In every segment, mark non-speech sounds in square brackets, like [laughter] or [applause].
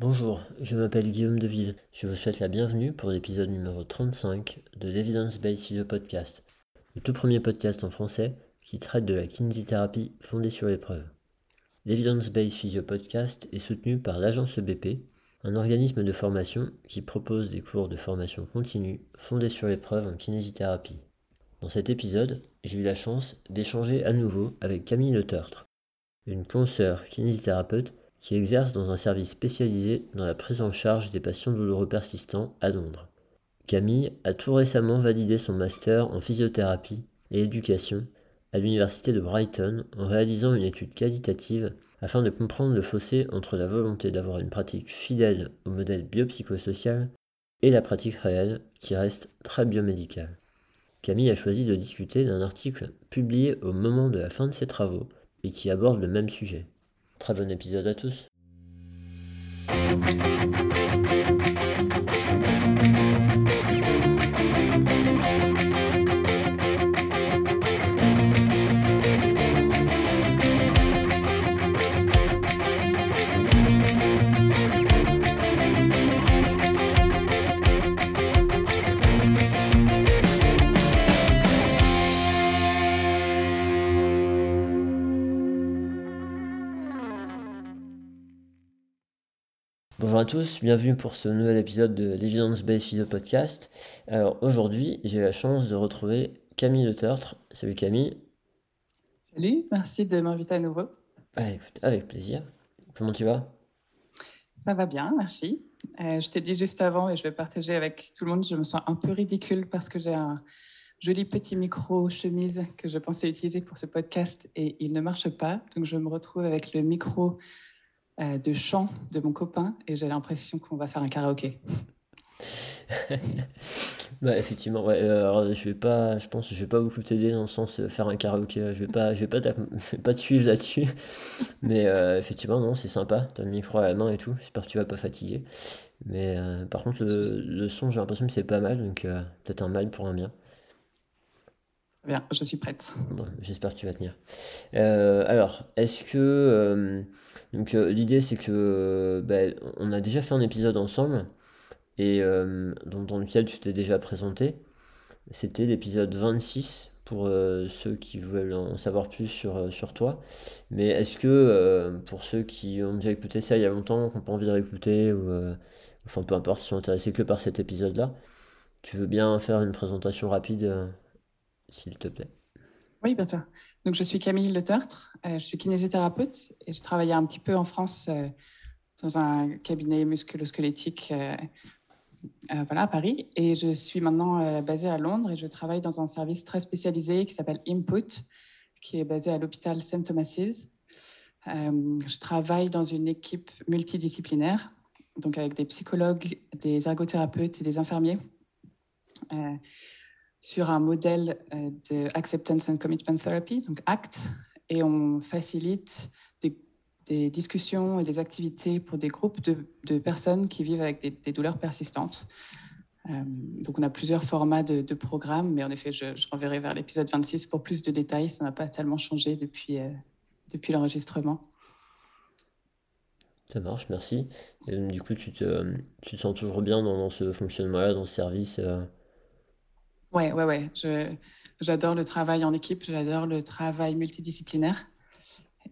Bonjour, je m'appelle Guillaume Deville. Je vous souhaite la bienvenue pour l'épisode numéro 35 de l'Evidence Based Physio Podcast, le tout premier podcast en français qui traite de la kinésithérapie fondée sur l'épreuve. L'Evidence Based Physio Podcast est soutenu par l'agence EBP, un organisme de formation qui propose des cours de formation continue fondés sur l'épreuve en kinésithérapie. Dans cet épisode, j'ai eu la chance d'échanger à nouveau avec Camille Le Tertre, une consoeur kinésithérapeute qui exerce dans un service spécialisé dans la prise en charge des patients douloureux persistants à Londres. Camille a tout récemment validé son master en physiothérapie et éducation à l'université de Brighton en réalisant une étude qualitative afin de comprendre le fossé entre la volonté d'avoir une pratique fidèle au modèle biopsychosocial et la pratique réelle qui reste très biomédicale. Camille a choisi de discuter d'un article publié au moment de la fin de ses travaux et qui aborde le même sujet. Très bon épisode à tous. Bonjour à tous, bienvenue pour ce nouvel épisode de l'Evidence Based Physio Podcast. Alors aujourd'hui, j'ai la chance de retrouver Camille Le Tertre. Salut Camille. Salut, merci de m'inviter à nouveau. avec plaisir. Comment tu vas? Ça va bien, merci. Euh, je t'ai dit juste avant et je vais partager avec tout le monde, je me sens un peu ridicule parce que j'ai un joli petit micro chemise que je pensais utiliser pour ce podcast et il ne marche pas. Donc je me retrouve avec le micro de chant de mon copain et j'ai l'impression qu'on va faire un karaoké. [laughs] bah, effectivement, ouais, euh, alors, je vais pas, je pense, je vais pas beaucoup t'aider dans le sens euh, faire un karaoké. Je vais pas, je vais pas, [laughs] pas te suivre là-dessus, [laughs] mais effectivement, non, c'est sympa. T'as le micro à la main et tout. J'espère que tu vas pas fatiguer. Mais par contre, le, le son, j'ai l'impression que c'est pas mal, donc peut-être un mal pour un bien. Très bien, je suis prête. J'espère que tu vas tenir. alors, est-ce que donc euh, l'idée c'est que euh, ben, on a déjà fait un épisode ensemble et euh, dans, lequel tu t'es déjà présenté. C'était l'épisode 26 pour ceux qui veulent en savoir plus sur, sur toi. Mais est-ce que pour ceux qui ont déjà écouté ça il y a longtemps, qui n'ont pas envie de réécouter, ou enfin peu importe, sont intéressés que par cet épisode-là, tu veux bien faire une présentation rapide, s'il te plaît? Oui, bien sûr. Donc, je suis Camille Le Tertre, euh, je suis kinésithérapeute et je travaillais un petit peu en France euh, dans un cabinet musculo-squelettique euh, voilà, à Paris. Et je suis maintenant basée à Londres et je travaille dans un service très spécialisé qui s'appelle Input, qui est basé à l'hôpital St. Thomas's. je travaille dans une équipe multidisciplinaire, donc avec des psychologues, des ergothérapeutes et des infirmiers sur un modèle euh, de Acceptance and Commitment Therapy, donc ACT, et on facilite des, discussions et des activités pour des groupes de, personnes qui vivent avec des, douleurs persistantes. Euh, donc on a plusieurs formats de, programmes, mais en effet, je, je renverrai vers l'épisode 26 pour plus de détails. Ça n'a pas tellement changé depuis, euh, depuis l'enregistrement. Ça marche, merci. du coup, tu te, tu te, sens toujours bien dans, ce fonctionnement-là, dans ce service Ouais, ouais, ouais. J'adore le travail en équipe, j'adore le travail multidisciplinaire.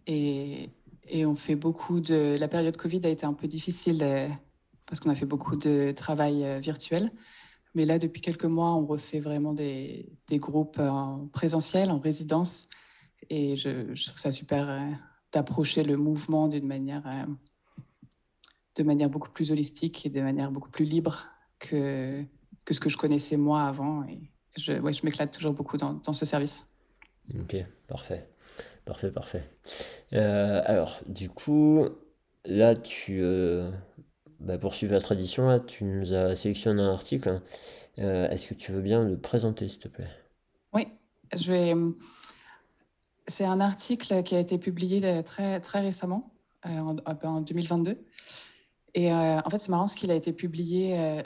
Et, et, on fait beaucoup de. La période Covid a été un peu difficile euh, parce qu'on a fait beaucoup de travail euh, virtuel. Mais là, depuis quelques mois, on refait vraiment des, des groupes en présentiel, en résidence. Et je, je trouve ça super euh, d'approcher le mouvement d'une manière, de manière beaucoup plus holistique et de manière beaucoup plus libre que, que ce que je connaissais moi avant. Et je, ouais, je m'éclate toujours beaucoup dans, dans, ce service. Ok, parfait. Parfait, parfait. Euh, alors, du coup, là, tu, euh, bah, poursuivre la tradition, là, tu nous as sélectionné un article. Euh, est-ce que tu veux bien le présenter, s'il te plaît? Oui, je vais. C'est un article qui a été publié très, très récemment, en, en 2022. Et en fait, c'est marrant ce qu'il a été publié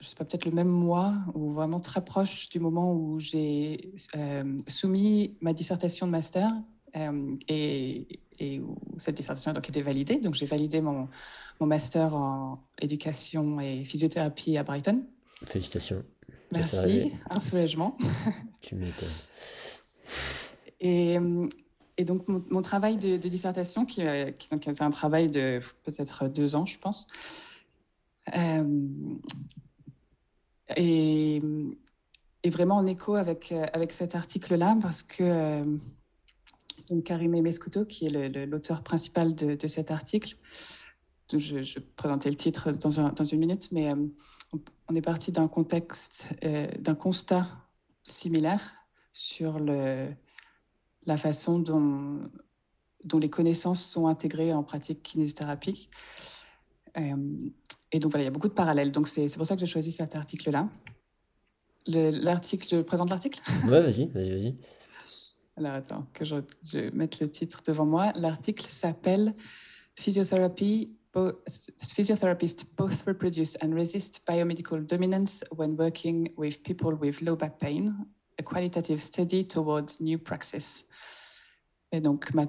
je sais pas, peut-être le même mois ou vraiment très proche du moment où j'ai euh, soumis ma dissertation de master. Euh, et, et où cette dissertation a donc été validée. Donc j'ai validé mon, mon master en éducation et physiothérapie à Brighton. Félicitations. Merci, un soulagement. [laughs] Tu m'étonnes. Et, et donc mon, travail de, dissertation, qui, qui, qui, a été un travail de peut-être deux ans, je pense, euh, et, vraiment en écho avec, avec cet article-là, parce que euh, donc Karim qui est l'auteur principal de, cet article, je, je, présenter le titre dans, une minute, mais euh, on est parti d'un contexte, euh, d'un constat similaire sur la façon dont, dont les connaissances sont intégrées en pratique kinésithérapique. Et donc voilà, il y a beaucoup de parallèles. Donc c'est pour ça que j'ai choisi cet article-là. L'article, je présente l'article? [laughs] Ouais, vas-y, vas-y, vas-y. Alors attends, que je, je mette le titre devant moi. L'article s'appelle Physiotherapy physiotherapists both reproduce and resist biomedical dominance when working with people with low back pain, a qualitative study towards new praxis. Et donc, ma,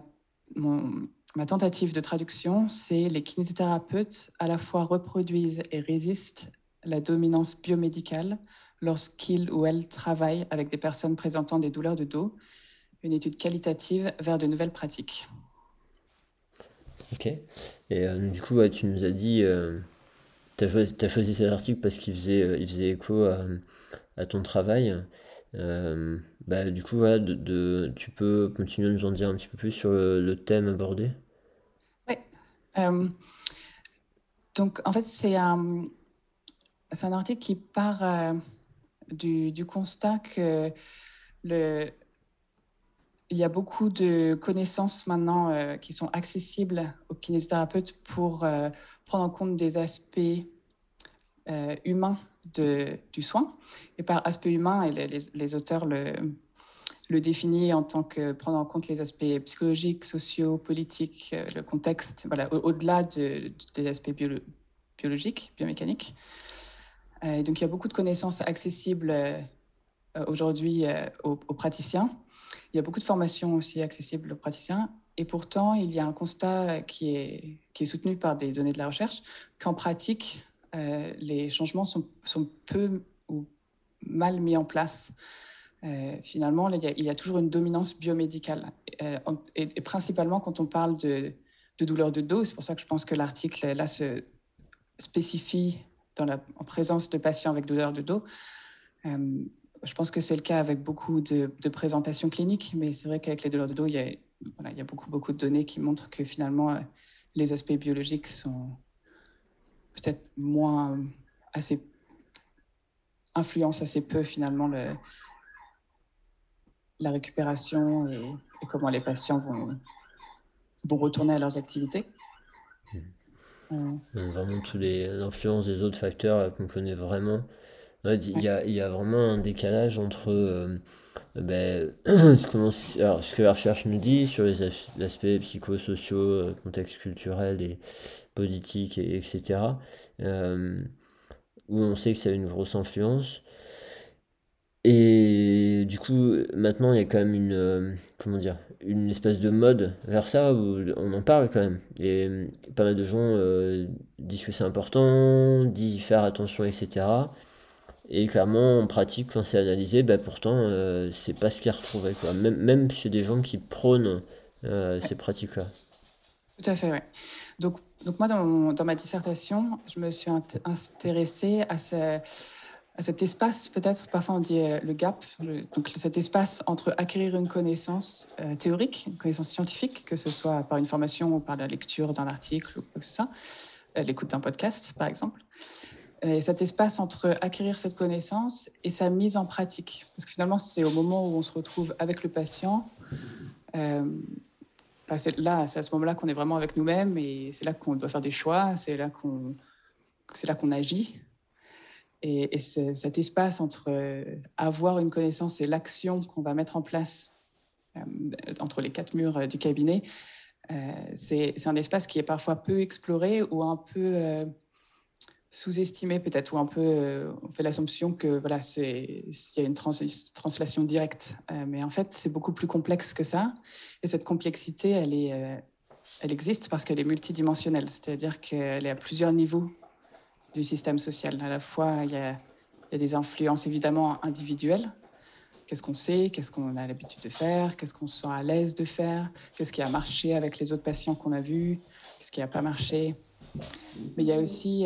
mon, ma tentative de traduction, c'est les kinésithérapeutes à la fois reproduisent et résistent la dominance biomédicale lorsqu'ils ou elles travaillent avec des personnes présentant des douleurs de dos, une étude qualitative vers de nouvelles pratiques. Ok. Et euh, du coup, tu nous as dit, euh, tu as, choisi cet article parce qu'il faisait, euh, faisait écho à, ton travail. Bah, du coup, de, tu peux continuer à nous en dire un petit peu plus sur le, thème abordé? Oui. donc, en fait, c'est un, un article qui part du, du, constat que le, il y a beaucoup de connaissances maintenant euh, qui sont accessibles aux kinésithérapeutes pour euh, prendre en compte des aspects euh, humains de, du soin. Et par aspect humain, les, les, auteurs le, le définissent en tant que prendre en compte les aspects psychologiques, sociaux, politiques, le contexte, voilà, au-delà de, des aspects biologiques, biomécaniques. Et donc il y a beaucoup de connaissances accessibles aujourd'hui aux, aux praticiens. Il y a beaucoup de formations aussi accessibles aux praticiens. Et pourtant, il y a un constat qui est, qui est soutenu par des données de la recherche qu'en pratique, euh, les changements sont, peu ou mal mis en place. Euh, finalement, il y, a, toujours une dominance biomédicale. Euh, et, principalement quand on parle de, de douleur de dos, c'est pour ça que je pense que l'article là se spécifie en présence de patients avec douleur de dos. Je pense que c'est le cas avec beaucoup de, présentations cliniques, mais c'est vrai qu'avec les douleurs de dos, il y, a, beaucoup, de données qui montrent que finalement, les aspects biologiques sont peut-être moins assez influencent assez peu finalement le, la récupération et, comment les patients vont, vont retourner à leurs activités. Mmh. Vraiment, tous les l'influence des autres facteurs qu'on connaît vraiment il y a, il y a vraiment un décalage entre euh, ben, [clears throat] ce, que la recherche nous dit sur les aspects psychosociaux, euh, contexte culturel et politique, et, etc., euh, où on sait que ça a une grosse influence. Et du coup, maintenant, il y a quand même une, comment dire, une espèce de mode vers ça où on en parle quand même. Et pas mal de gens disent que c'est important, disent faire attention, etc. Et clairement, en pratique, quand c'est analysé, bah, pourtant, euh, c'est pas ce qui est retrouvé. Quoi. Même, même chez des gens qui prônent euh, ces pratiques-là. Tout à fait, oui. Donc, donc moi, dans, dans, ma dissertation, je me suis intéressée à, ce, à cet espace, peut-être, parfois on dit euh, le gap, donc cet espace entre acquérir une connaissance théorique, une connaissance scientifique, que ce soit par une formation ou par la lecture d'un article ou quoi que ce soit, l'écoute d'un podcast, par exemple, et cet espace entre acquérir cette connaissance et sa mise en pratique. Parce que finalement, c'est au moment où on se retrouve avec le patient, euh, bah, c'est là, c'est à ce moment-là qu'on est vraiment avec nous-mêmes et c'est là qu'on doit faire des choix, c'est là qu'on, c'est là qu'on agit. Et, et cet espace entre euh, avoir une connaissance et l'action qu'on va mettre en place euh, entre les quatre murs du cabinet, c'est un espace qui est parfois peu exploré ou un peu sous-estimé peut-être, ou un peu, euh, on fait l'assumption que voilà, c'est il y a une translation directe, euh, mais en fait c'est beaucoup plus complexe que ça, et cette complexité, elle est, euh, elle existe parce qu'elle est multidimensionnelle, c'est-à-dire qu'elle est à plusieurs niveaux du système social. À la fois, il y a, il y a des influences évidemment individuelles. Qu'est-ce qu'on sait, qu'est-ce qu'on a l'habitude de faire, qu'est-ce qu'on se sent à l'aise de faire, qu'est-ce qui a marché avec les autres patients qu'on a vus, qu'est-ce qui n'a pas marché? Mais il y a aussi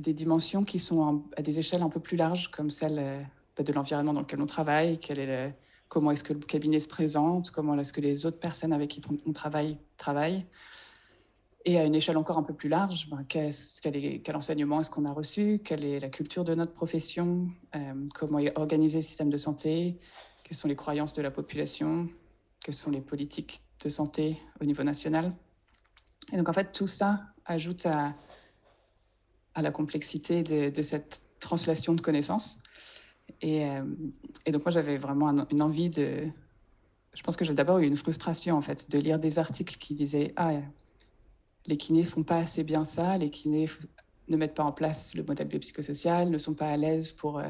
des dimensions qui sont à des échelles un peu plus larges, comme celle euh, de l'environnement dans lequel on travaille, comment est-ce que le cabinet se présente, comment est-ce que les autres personnes avec qui on travaille travaillent. Et à une échelle encore un peu plus large, ben, quel, quel, enseignement est-ce qu'on a reçu Quelle est la culture de notre profession euh, Comment est organisé le système de santé Quelles sont les croyances de la population Quelles sont les politiques de santé au niveau national Et donc, en fait, tout ça ajoute à, à la complexité de, cette translation de connaissances. Et, euh, donc, moi, j'avais vraiment une envie de. Je pense que j'ai d'abord eu une frustration, en fait, de lire des articles qui disaient Ah, les kinés font pas assez bien ça, les kinés ne mettent pas en place le modèle biopsychosocial, ne sont pas à l'aise pour euh,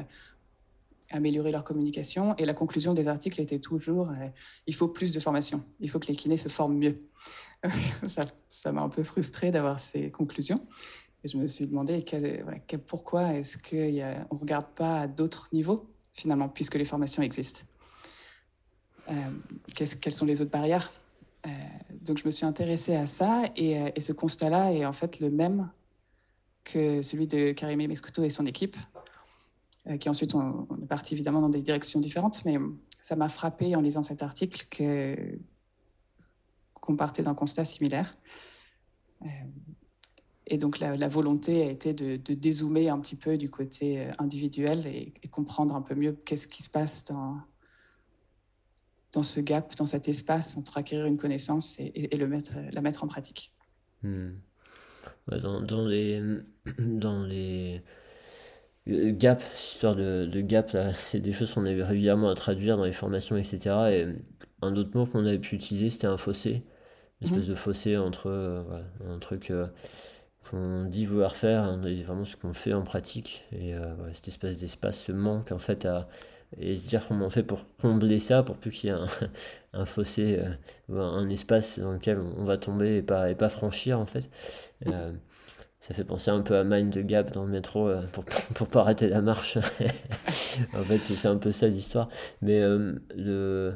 améliorer leur communication. Et la conclusion des articles était toujours euh, il faut plus de formation, il faut que les kinés se forment mieux. [laughs] ça m'a un peu frustré d'avoir ces conclusions. Et je me suis demandé pourquoi est-ce qu'on ne regarde pas à d'autres niveaux, finalement, puisque les formations existent. Euh, quelles sont les autres barrières? Euh, donc je me suis intéressée à ça et, euh, ce constat-là est en fait le même que celui de Karimé Mescuto et son équipe, qui ensuite on, est parti évidemment dans des directions différentes, mais ça m'a frappé en lisant cet article qu'on partait d'un constat similaire. Et donc la, volonté a été de, dézoomer un petit peu du côté individuel et comprendre un peu mieux qu'est-ce qui se passe dans, dans ce gap, dans cet espace entre acquérir une connaissance et, le mettre, la mettre en pratique. Hmm. Dans, dans, les, [clears throat] dans les euh, gaps, histoire de, de gap, [laughs] c'est des choses qu'on avait régulièrement à traduire dans les formations, etc. Et un autre mot qu'on avait pu utiliser, c'était un fossé. Une espèce mhm. de fossé entre euh, un truc euh, qu'on dit vouloir faire et vraiment ce qu'on fait en pratique. Et cette espèce d'espace, ce manque en fait à et se dire comment on fait pour combler ça, pour plus qu'il y ait un, [laughs] un fossé, euh, un espace dans lequel on va tomber et pas, et pas franchir en fait. Euh, ça fait penser un peu à Mind the Gap dans le métro euh, pour, [laughs] pour pas arrêter la marche. [laughs] en fait, c'est un peu ça l'histoire. Mais le,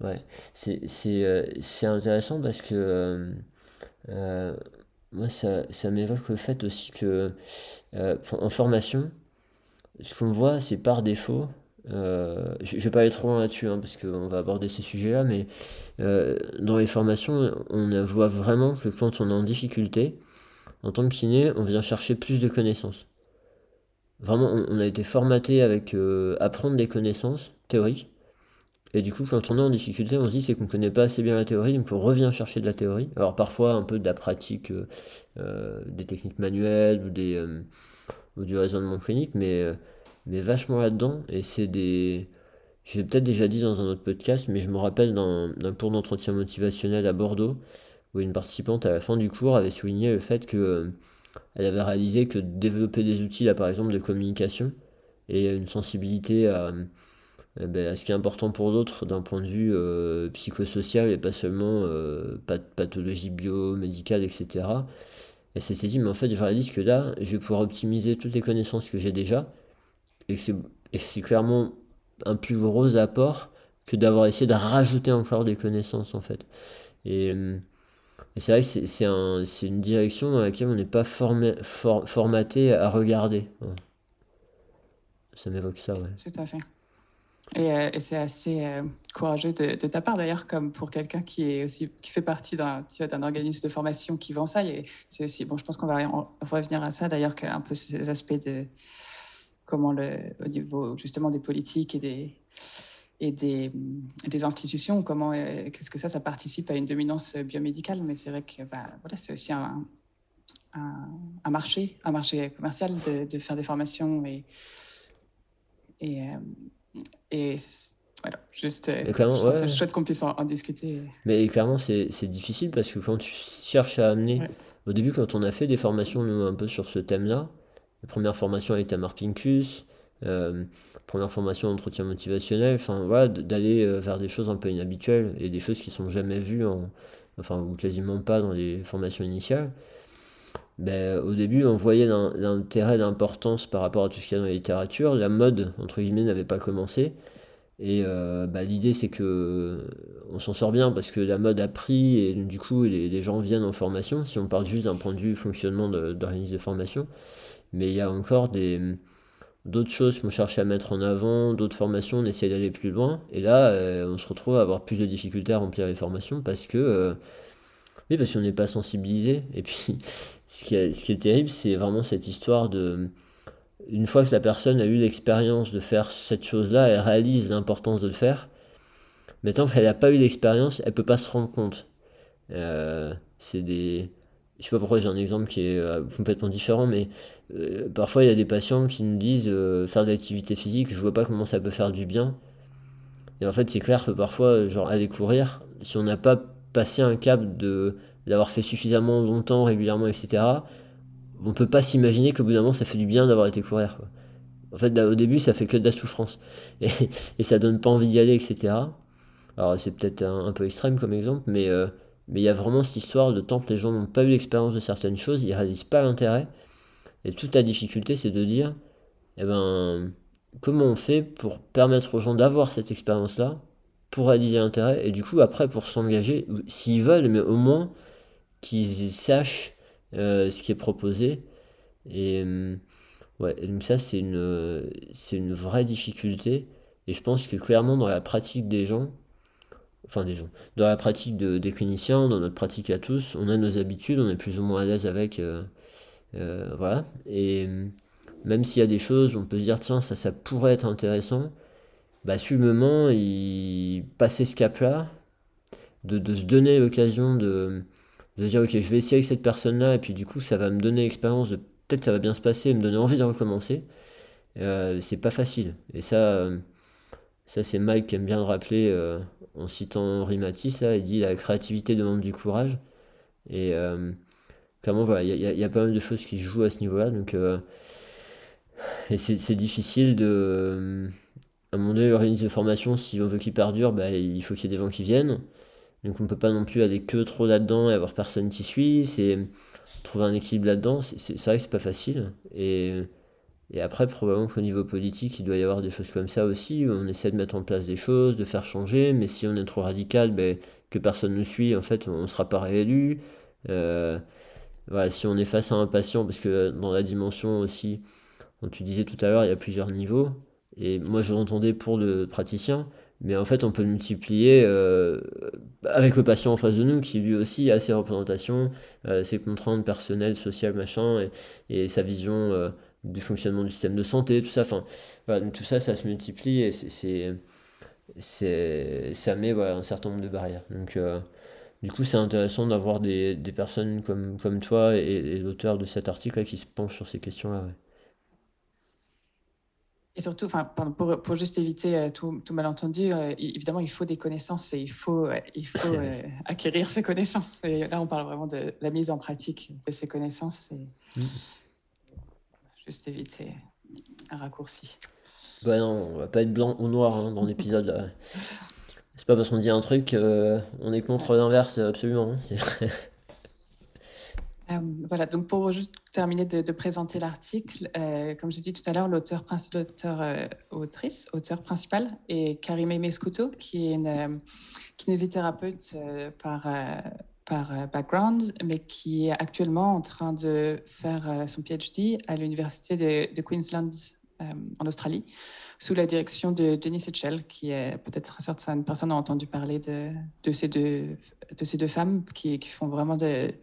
ouais, c'est intéressant parce que moi, ça, ça m'évoque le fait aussi que en formation, ce qu'on voit, c'est par défaut, euh, je ne vais pas aller trop loin là-dessus, hein, parce qu'on va aborder ces sujets-là, mais euh, dans les formations, on voit vraiment que quand on est en difficulté, en tant que kiné, on vient chercher plus de connaissances. Vraiment, on, a été formaté avec euh, apprendre des connaissances théoriques. Et du coup, quand on est en difficulté, on se dit c'est qu'on ne connaît pas assez bien la théorie, donc on revient chercher de la théorie. Alors parfois un peu de la pratique, des techniques manuelles ou, des, ou du raisonnement clinique, mais mais vachement là-dedans. Et c'est des. J'ai peut-être déjà dit dans un autre podcast, mais je me rappelle d'un cours d'entretien motivationnel à Bordeaux, où une participante à la fin du cours avait souligné le fait que euh, elle avait réalisé que développer des outils, là par exemple de communication, et une sensibilité à, euh, ben, à ce qui est important pour d'autres d'un point de vue euh, psychosocial et pas seulement euh, pathologie biomédicale, etc. Elle s'était dit, mais en fait, je réalise que là, je vais pouvoir optimiser toutes les connaissances que j'ai déjà et c'est clairement un plus gros apport que d'avoir essayé de rajouter encore des connaissances en fait. Et, euh, c'est vrai que c'est un, une direction dans laquelle on n'est pas formé, formaté à regarder. Ça m'évoque ça, ouais. Tout à fait. Et, euh, et c'est assez euh, courageux de, ta part d'ailleurs, comme pour quelqu'un qui est aussi qui fait partie d'un d'un organisme de formation qui vend ça. Et c'est aussi bon. Je pense qu'on va revenir à ça d'ailleurs, un peu ces aspects de comment le, au niveau justement des politiques et des, et des, des institutions, comment euh, qu'est-ce que ça, ça participe à une dominance biomédicale. Mais c'est vrai que bah, voilà, c'est aussi un, un, marché, un marché commercial de, de faire des formations et, et, et voilà, juste, euh, c'est chouette qu'on puisse en, discuter. Mais clairement, c'est difficile parce que quand tu cherches à amener, au début, quand on a fait des formations un peu sur ce thème-là, la première formation avec Tamar Pincus, euh, première formation d'entretien motivationnel, enfin voilà, d'aller euh, vers des choses un peu inhabituelles et des choses qui sont jamais vues en, enfin ou quasiment pas dans les formations initiales, ben, au début on voyait l'intérêt, l'importance par rapport à tout ce qu'il y a dans la littérature. La mode, entre guillemets, n'avait pas commencé. Et euh, bah, l'idée c'est que on s'en sort bien parce que la mode a pris et du coup les, gens viennent en formation. Si on parle juste d'un point de vue fonctionnement d'organisme de, formation, mais il y a encore des d'autres choses qu'on cherche à mettre en avant, d'autres formations, on essaie d'aller plus loin. Et là, euh, on se retrouve à avoir plus de difficultés à remplir les formations parce que euh, oui, parce qu'on n'est pas sensibilisé. Et puis, [laughs] ce qui est, ce qui est terrible, c'est vraiment cette histoire de une fois que la personne a eu l'expérience de faire cette chose-là, elle réalise l'importance de le faire. Mais tant qu'elle n'a pas eu l'expérience, elle peut pas se rendre compte. Euh, c'est des. Je sais pas pourquoi j'ai un exemple qui est euh, complètement différent, mais euh, parfois il y a des patients qui nous disent faire de l'activité physique, je vois pas comment ça peut faire du bien. Et en fait, c'est clair que parfois, genre aller courir, si on n'a pas passé un cap de d'avoir fait suffisamment longtemps, régulièrement, etc., on peut pas s'imaginer qu'au bout d'un moment ça fait du bien d'avoir été courir. En fait, au début, ça fait que de la souffrance. [laughs] Et, et ça donne pas envie d'y aller, etc. Alors, c'est peut-être un, peu extrême comme exemple, mais euh, mais il y a vraiment cette histoire de tant que les gens n'ont pas eu l'expérience de certaines choses, ils réalisent pas l'intérêt. Et toute la difficulté, c'est de dire, eh ben, comment on fait pour permettre aux gens d'avoir cette expérience-là, pour réaliser l'intérêt, et du coup, après, pour s'engager, s'ils veulent, mais au moins qu'ils sachent euh, ce qui est proposé. Et euh, ouais, donc ça, c'est une, c'est une vraie difficulté. Et je pense que clairement, dans la pratique des gens, enfin des gens, dans la pratique de, des cliniciens, dans notre pratique à tous, on a nos habitudes, on est plus ou moins à l'aise avec. Euh, voilà. Et même s'il y a des choses, on peut se dire, tiens, ça, ça pourrait être intéressant. Bah, sur le moment, il... passer ce cap-là, de, de, se donner l'occasion de, de dire ok je vais essayer avec cette personne là et puis du coup ça va me donner l'expérience de peut-être ça va bien se passer me donner envie de recommencer. Euh, c'est pas facile. Et ça euh, ça c'est Mike qui aime bien le rappeler euh, en citant Henri Matisse là. Il dit la créativité demande du courage. Et clairement voilà il y, a pas mal de choses qui jouent à ce niveau là donc et c'est difficile de à un moment donné l'organisme de formation si on veut qu'il perdure bah, il faut qu'il y ait des gens qui viennent donc on ne peut pas non plus aller que trop là-dedans et avoir personne qui suit. C'est trouver un équilibre là-dedans. C'est vrai que c'est pas facile. Et, et après, probablement qu'au niveau politique, il doit y avoir des choses comme ça aussi. on essaie de mettre en place des choses, de faire changer. Mais si on est trop radical, ben, que personne ne suit, en fait, on ne sera pas réélu. Euh, voilà, si on est face à un patient, parce que dans la dimension aussi, comme tu disais tout à l'heure, il y a plusieurs niveaux. Et moi, je l'entendais pour le praticien. Mais en fait, on peut le multiplier euh, avec le patient en face de nous, qui lui aussi a ses représentations, euh, ses contraintes personnelles, sociales, machin, et, sa vision euh, du fonctionnement du système de santé, tout ça. Enfin, tout ça, ça se multiplie et c'est, c'est, ça met un certain nombre de barrières. Donc, du coup, c'est intéressant d'avoir des, des, personnes comme, comme toi et, l'auteur de cet article qui se penchent sur ces questions-là. Et surtout, enfin, pour, pour juste éviter euh, tout, tout, malentendu, euh, évidemment, il faut des connaissances et il faut, euh, il faut [laughs] acquérir ces connaissances. Et là, on parle vraiment de la mise en pratique de ces connaissances et mm. juste éviter un raccourci. Bah non, on va pas être blanc ou noir hein, dans l'épisode. [laughs] C'est pas parce qu'on dit un truc on est contre l'inverse, absolument. Hein, [laughs] euh, voilà, donc pour juste terminer de, présenter l'article, euh, comme j'ai dit tout à l'heure, l'auteur, l'auteur euh, autrice, auteur principal est Karimé Mescuto, qui est une kinésithérapeute par, par background, mais qui est actuellement en train de faire son PhD à l'université de, Queensland en Australie, sous la direction de Denis Etchell, qui est peut-être certaines personnes ont entendu parler de, de, ces, deux, de femmes qui, qui font vraiment des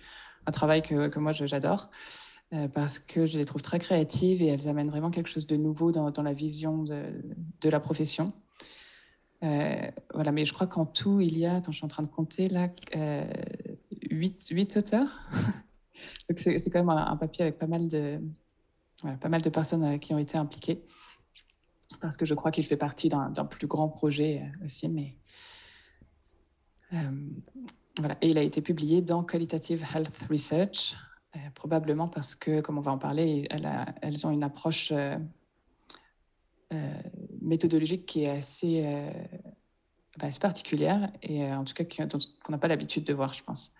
un travail que, que moi j'adore euh, parce que je les trouve très créatives et elles amènent vraiment quelque chose de nouveau dans, dans la vision de, la profession. Euh, voilà, mais je crois qu'en tout, il y a, attends, je suis en train de compter là, euh, 8, 8 auteurs. [laughs] Donc c'est quand même un, papier avec pas mal de, pas mal de personnes euh, qui ont été impliquées. Parce que je crois qu'il fait partie d'un plus grand projet aussi, mais Et il a été publié dans Qualitative Health Research, euh, probablement parce que, comme on va en parler, elles, ont une approche euh, euh, méthodologique qui est assez bah, particulière et en tout cas qu'on n'a pas l'habitude de voir, je pense.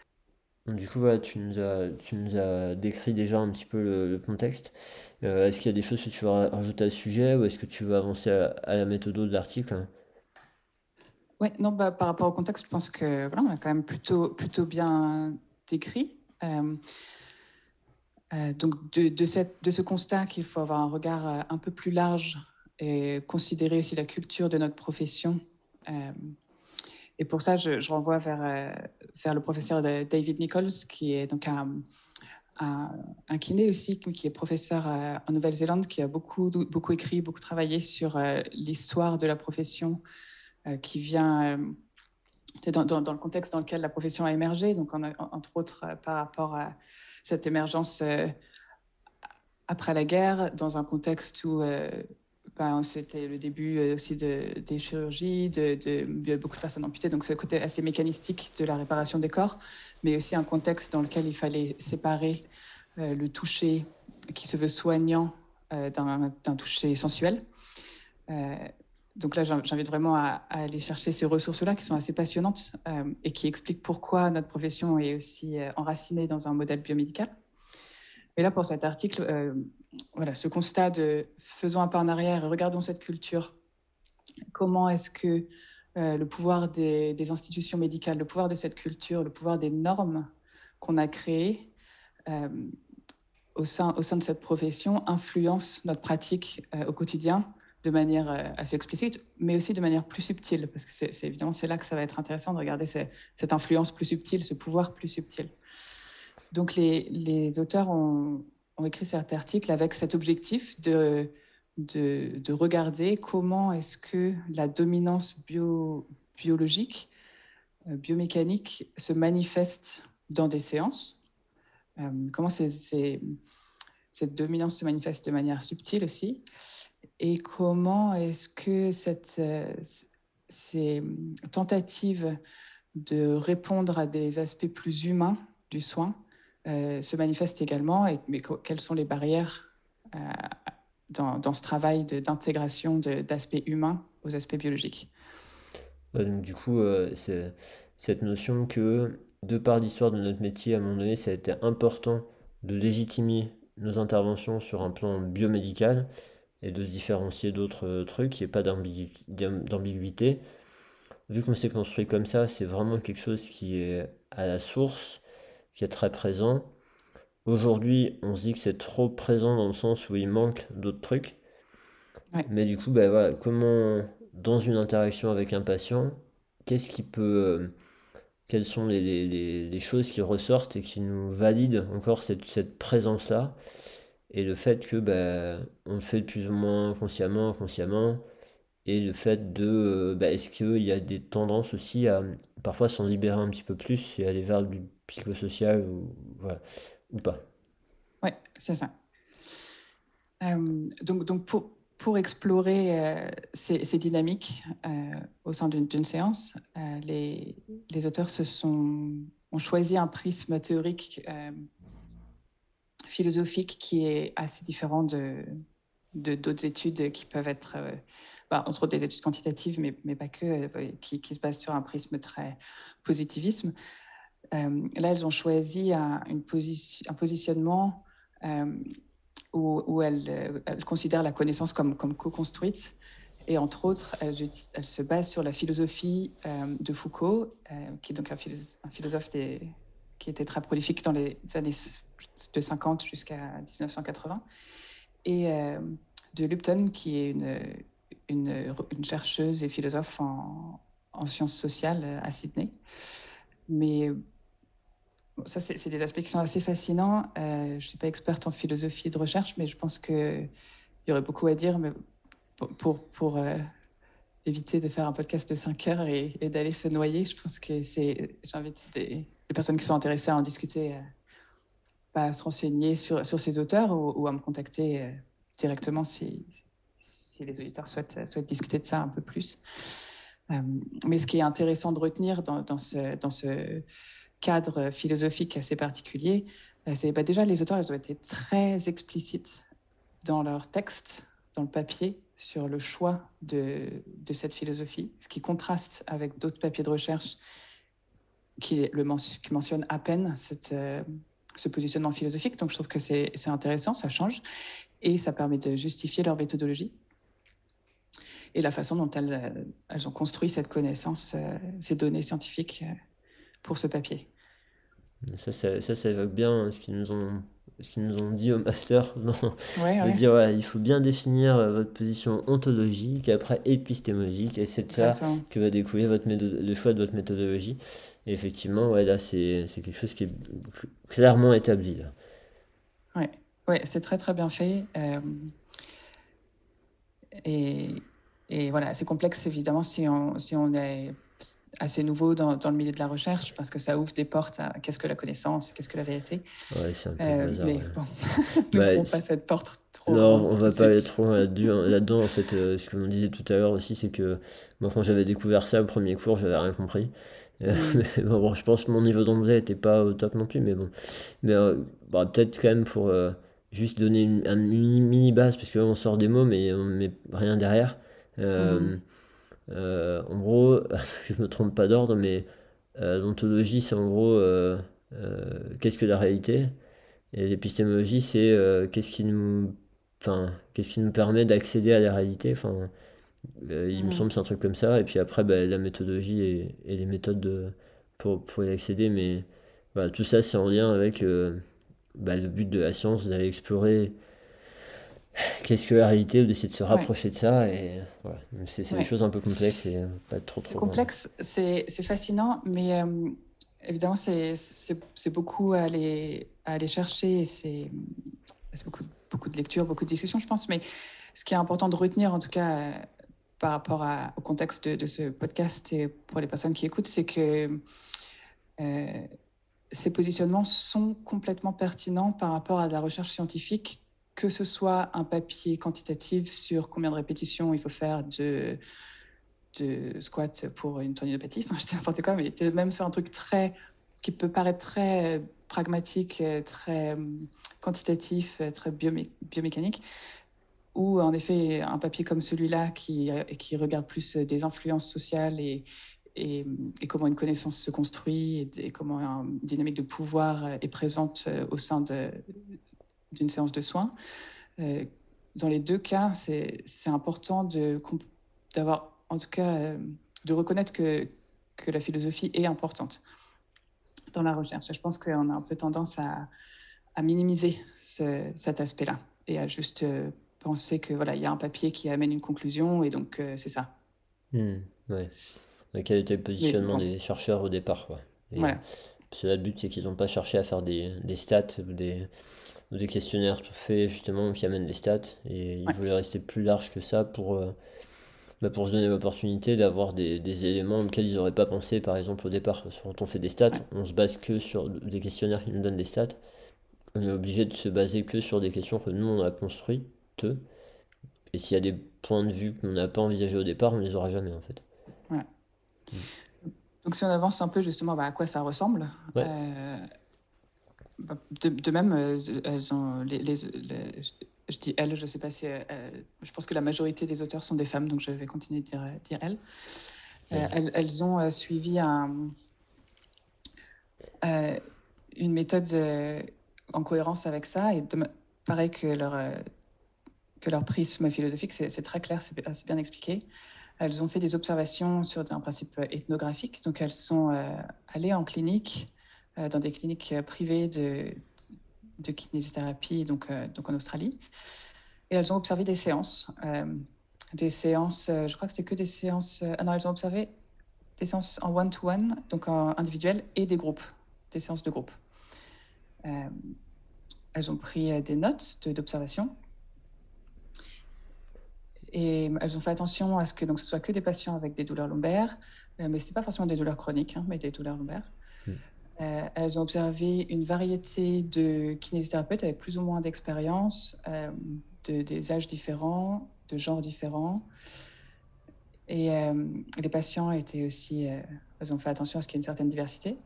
Du coup, voilà, tu nous as, tu nous as décrit déjà un petit peu le, contexte. est-ce qu'il y a des choses que tu veux rajouter à ce sujet ou est-ce que tu veux avancer à, la méthode de l'article Oui, non, bah, par rapport au contexte, je pense que voilà, on a quand même plutôt, plutôt bien décrit. Euh, donc de, de, cette, de, ce constat qu'il faut avoir un regard euh, un peu plus large et considérer aussi la culture de notre profession. Euh, et pour ça, je, renvoie vers, vers, le professeur David Nichols, qui est donc un, un, kiné aussi, qui est professeur en Nouvelle-Zélande, qui a beaucoup, beaucoup écrit, beaucoup travaillé sur l'histoire de la profession qui vient dans, dans, le contexte dans lequel la profession a émergé, donc entre autres par rapport à cette émergence euh, après la guerre, dans un contexte où euh, ben, c'était le début euh, aussi de, des chirurgies, de, beaucoup de personnes amputées, donc ce côté assez mécanistique de la réparation des corps, mais aussi un contexte dans lequel il fallait séparer le toucher qui se veut soignant d'un toucher sensuel. Donc là, j'invite vraiment à, aller chercher ces ressources-là qui sont assez passionnantes et qui expliquent pourquoi notre profession est aussi enracinée dans un modèle biomédical. Et là, pour cet article, euh, voilà, ce constat de faisons un pas en arrière et regardons cette culture. Comment est-ce que euh, le pouvoir des, institutions médicales, le pouvoir de cette culture, le pouvoir des normes qu'on a créées euh, au, sein, au sein de cette profession influence notre pratique au quotidien de manière assez explicite, mais aussi de manière plus subtile, parce que c'est évidemment c'est là que ça va être intéressant de regarder cette influence plus subtile, ce pouvoir plus subtil. Donc les, auteurs ont, écrit cet article avec cet objectif de, de, regarder comment est-ce que la dominance biologique, euh, biomécanique se manifeste dans des séances, euh, comment cette dominance se manifeste de manière subtile aussi, et comment est-ce que cette, euh, ces tentatives de répondre à des aspects plus humains du soin euh, se manifeste également mais quelles sont les barrières euh, dans, ce travail d'intégration d'aspects humains aux aspects biologiques? du coup, cette notion que, de par l'histoire de notre métier, à un moment donné, ça a été important de légitimer nos interventions sur un plan biomédical et de se différencier d'autres trucs, il n'y ait pas d'ambiguïté. Vu qu'on s'est construit comme ça, c'est vraiment quelque chose qui est à la source qui est très présent. Aujourd'hui, on se dit que c'est trop présent dans le sens où il manque d'autres trucs. Mais du coup, ben voilà, comment, dans une interaction avec un patient, qu'est-ce qui peut. Euh, quelles sont les, les, les, choses qui ressortent et qui nous valident encore cette, cette présence-là? Et le fait que ben, on le fait plus ou moins consciemment, inconsciemment, et le fait de euh, ben, est-ce qu'il y a des tendances aussi à parfois s'en libérer un petit peu plus et aller vers du psychosocial ou, voilà, ou pas? Oui, c'est ça. Euh, donc, donc pour, pour explorer euh, ces, ces, dynamiques au sein d'une séance, les, les, auteurs se sont, ont choisi un prisme théorique philosophique qui est assez différent de d'autres études qui peuvent être, bah, entre autres des études quantitatives, mais, mais pas que, qui, qui, se basent sur un prisme très positivisme. Euh, là, elles ont choisi un, positionnement euh, où, où elles, euh, considèrent la connaissance comme, comme co-construite. Et entre autres, elles, se basent sur la philosophie de Foucault, qui est donc un, philosophe, des, qui était très prolifique dans les années de 50 jusqu'à 1980, et de Lupton, qui est une, chercheuse et philosophe en, en, sciences sociales à Sydney. Mais ça, c'est des aspects qui sont assez fascinants. Euh, je ne suis pas experte en philosophie de recherche, mais je pense qu'il y aurait beaucoup à dire mais pour, pour, euh, éviter de faire un podcast de 5 heures et, d'aller se noyer. Je pense que. J'invite les personnes qui sont intéressées à en discuter, euh, à se renseigner sur, sur ces auteurs ou, à me contacter directement si, les auditeurs souhaitent, souhaitent discuter de ça un peu plus. mais ce qui est intéressant de retenir dans, dans ce. Dans ce cadre philosophique assez particulier, euh, c'est bah, déjà les auteurs ils ont été très explicites dans leur texte, dans le papier, sur le choix de, de cette philosophie, ce qui contraste avec d'autres papiers de recherche qui, le qui mentionnent à peine cette, euh, ce positionnement philosophique. Donc je trouve que c'est intéressant, ça change, et ça permet de justifier leur méthodologie et la façon dont elles, euh, elles ont construit cette connaissance, euh, ces données scientifiques pour ce papier. Ça, ça, ça, évoque bien ce qu'ils nous ont ce qu'ils nous ont dit au master, [laughs] non, de dire il faut bien définir votre position ontologique, et après épistémologique, et c'est ça que va découler votre le choix de votre méthodologie. Et effectivement, ouais, là, c'est quelque chose qui est clairement établi. Oui, ouais, c'est très très bien fait. Euh, et, et, voilà, c'est complexe évidemment si on, si on est assez nouveau dans, dans, le milieu de la recherche parce que ça ouvre des portes à qu'est-ce que la connaissance, qu'est-ce que la vérité. Ouais, c'est un peu euh, bizarre, mais bon, [laughs] ne bah, pas cette porte trop. Non, on va pas aller trop là-dedans. en fait, euh, ce que l'on disait tout à l'heure aussi, c'est que moi, quand j'avais découvert ça au premier cours, j'avais rien compris. Euh, mm. [laughs] bon, je pense que mon niveau d'anglais était pas au top non plus, mais bon. Mais bah, peut-être quand même pour juste donner une, un mini, base, parce qu'on sort des mots, mais on met rien derrière. Mm. Euh, en gros, [laughs] je me trompe pas d'ordre, mais euh, l'ontologie, c'est en gros euh, qu'est-ce que la réalité? Et l'épistémologie, c'est qu'est-ce qui nous, enfin, qu'est-ce qui nous permet d'accéder à la réalité? Enfin, il me semble c'est un truc comme ça. Et puis après, bah, la méthodologie et, les méthodes de, pour, pour y accéder. Mais voilà, tout ça, c'est en lien avec bah, le but de la science, d'aller explorer qu'est-ce que la réalité ou d'essayer de se rapprocher de ça et voilà. c'est des choses un peu complexes et pas trop trop complexe c'est fascinant mais euh, évidemment c'est beaucoup à aller, à aller chercher c'est beaucoup, beaucoup de lectures beaucoup de discussions je pense mais ce qui est important de retenir en tout cas euh, par rapport au contexte de, ce podcast et pour les personnes qui écoutent c'est que euh, ces positionnements sont complètement pertinents par rapport à la recherche scientifique que ce soit un papier quantitatif sur combien de répétitions il faut faire de, de squat pour une tendinopathie, [laughs] enfin je dis n'importe quoi, mais même sur un truc très qui peut paraître très pragmatique, très quantitatif, très biomécanique, ou en effet un papier comme celui-là qui, qui regarde plus des influences sociales et, et, comment une connaissance se construit et, comment une dynamique de pouvoir est présente au sein d'une séance de soins. Euh, dans les deux cas, c'est important d'avoir, en tout cas, euh, de reconnaître que, que la philosophie est importante dans la recherche. je pense qu'on a un peu tendance à, à minimiser cet aspect-là et à juste euh, penser que voilà, il y a un papier qui amène une conclusion et donc c'est ça. Mmh, ouais. Quel était le positionnement des chercheurs au départ quoi. voilà. Parce que le but, c'est qu'ils n'ont pas cherché à faire des, des stats ou des, des questionnaires tout faits justement qui amènent des stats et ils voulaient rester plus large que ça pour, euh, bah, pour se donner l'opportunité d'avoir des, des, éléments auxquels ils n'auraient pas pensé par exemple au départ. Quand on fait des stats, on se base que sur des questionnaires qui nous donnent des stats. On est obligé de se baser que sur des questions que nous on a construites. Et s'il y a des points de vue qu'on n'a pas envisagés au départ, on les aura jamais en fait. Donc si on avance un peu justement bah, à quoi ça ressemble, euh, bah, de, même, euh, elles ont les, je dis elles, je ne sais pas si. Euh, je pense que la majorité des auteurs sont des femmes, donc je vais continuer de dire, dire elles. Elles. ont suivi un, une méthode en cohérence avec ça, et de, pareil que leur, que leur prisme philosophique, c'est très clair, c'est bien expliqué. Elles ont fait des observations sur un principe ethnographique, donc elles sont allées en clinique euh, dans des cliniques euh, privées de, de kinésithérapie, donc, euh, donc en Australie. Et elles ont observé des séances. des séances, je crois que c'était que des séances. ah non, elles ont observé des séances en one-to-one, donc en individuel, et des groupes, des séances de groupe. elles ont pris des notes d'observation. Et elles ont fait attention à ce que donc, ce soit que des patients avec des douleurs lombaires, mais ce n'est pas forcément des douleurs chroniques, hein, mais des douleurs lombaires. Mm. Euh, elles ont observé une variété de kinésithérapeutes avec plus ou moins d'expérience, euh, de, des âges différents, de genres différents. Et euh, les patients étaient aussi, elles ont fait attention à ce qu'il y ait une certaine diversité.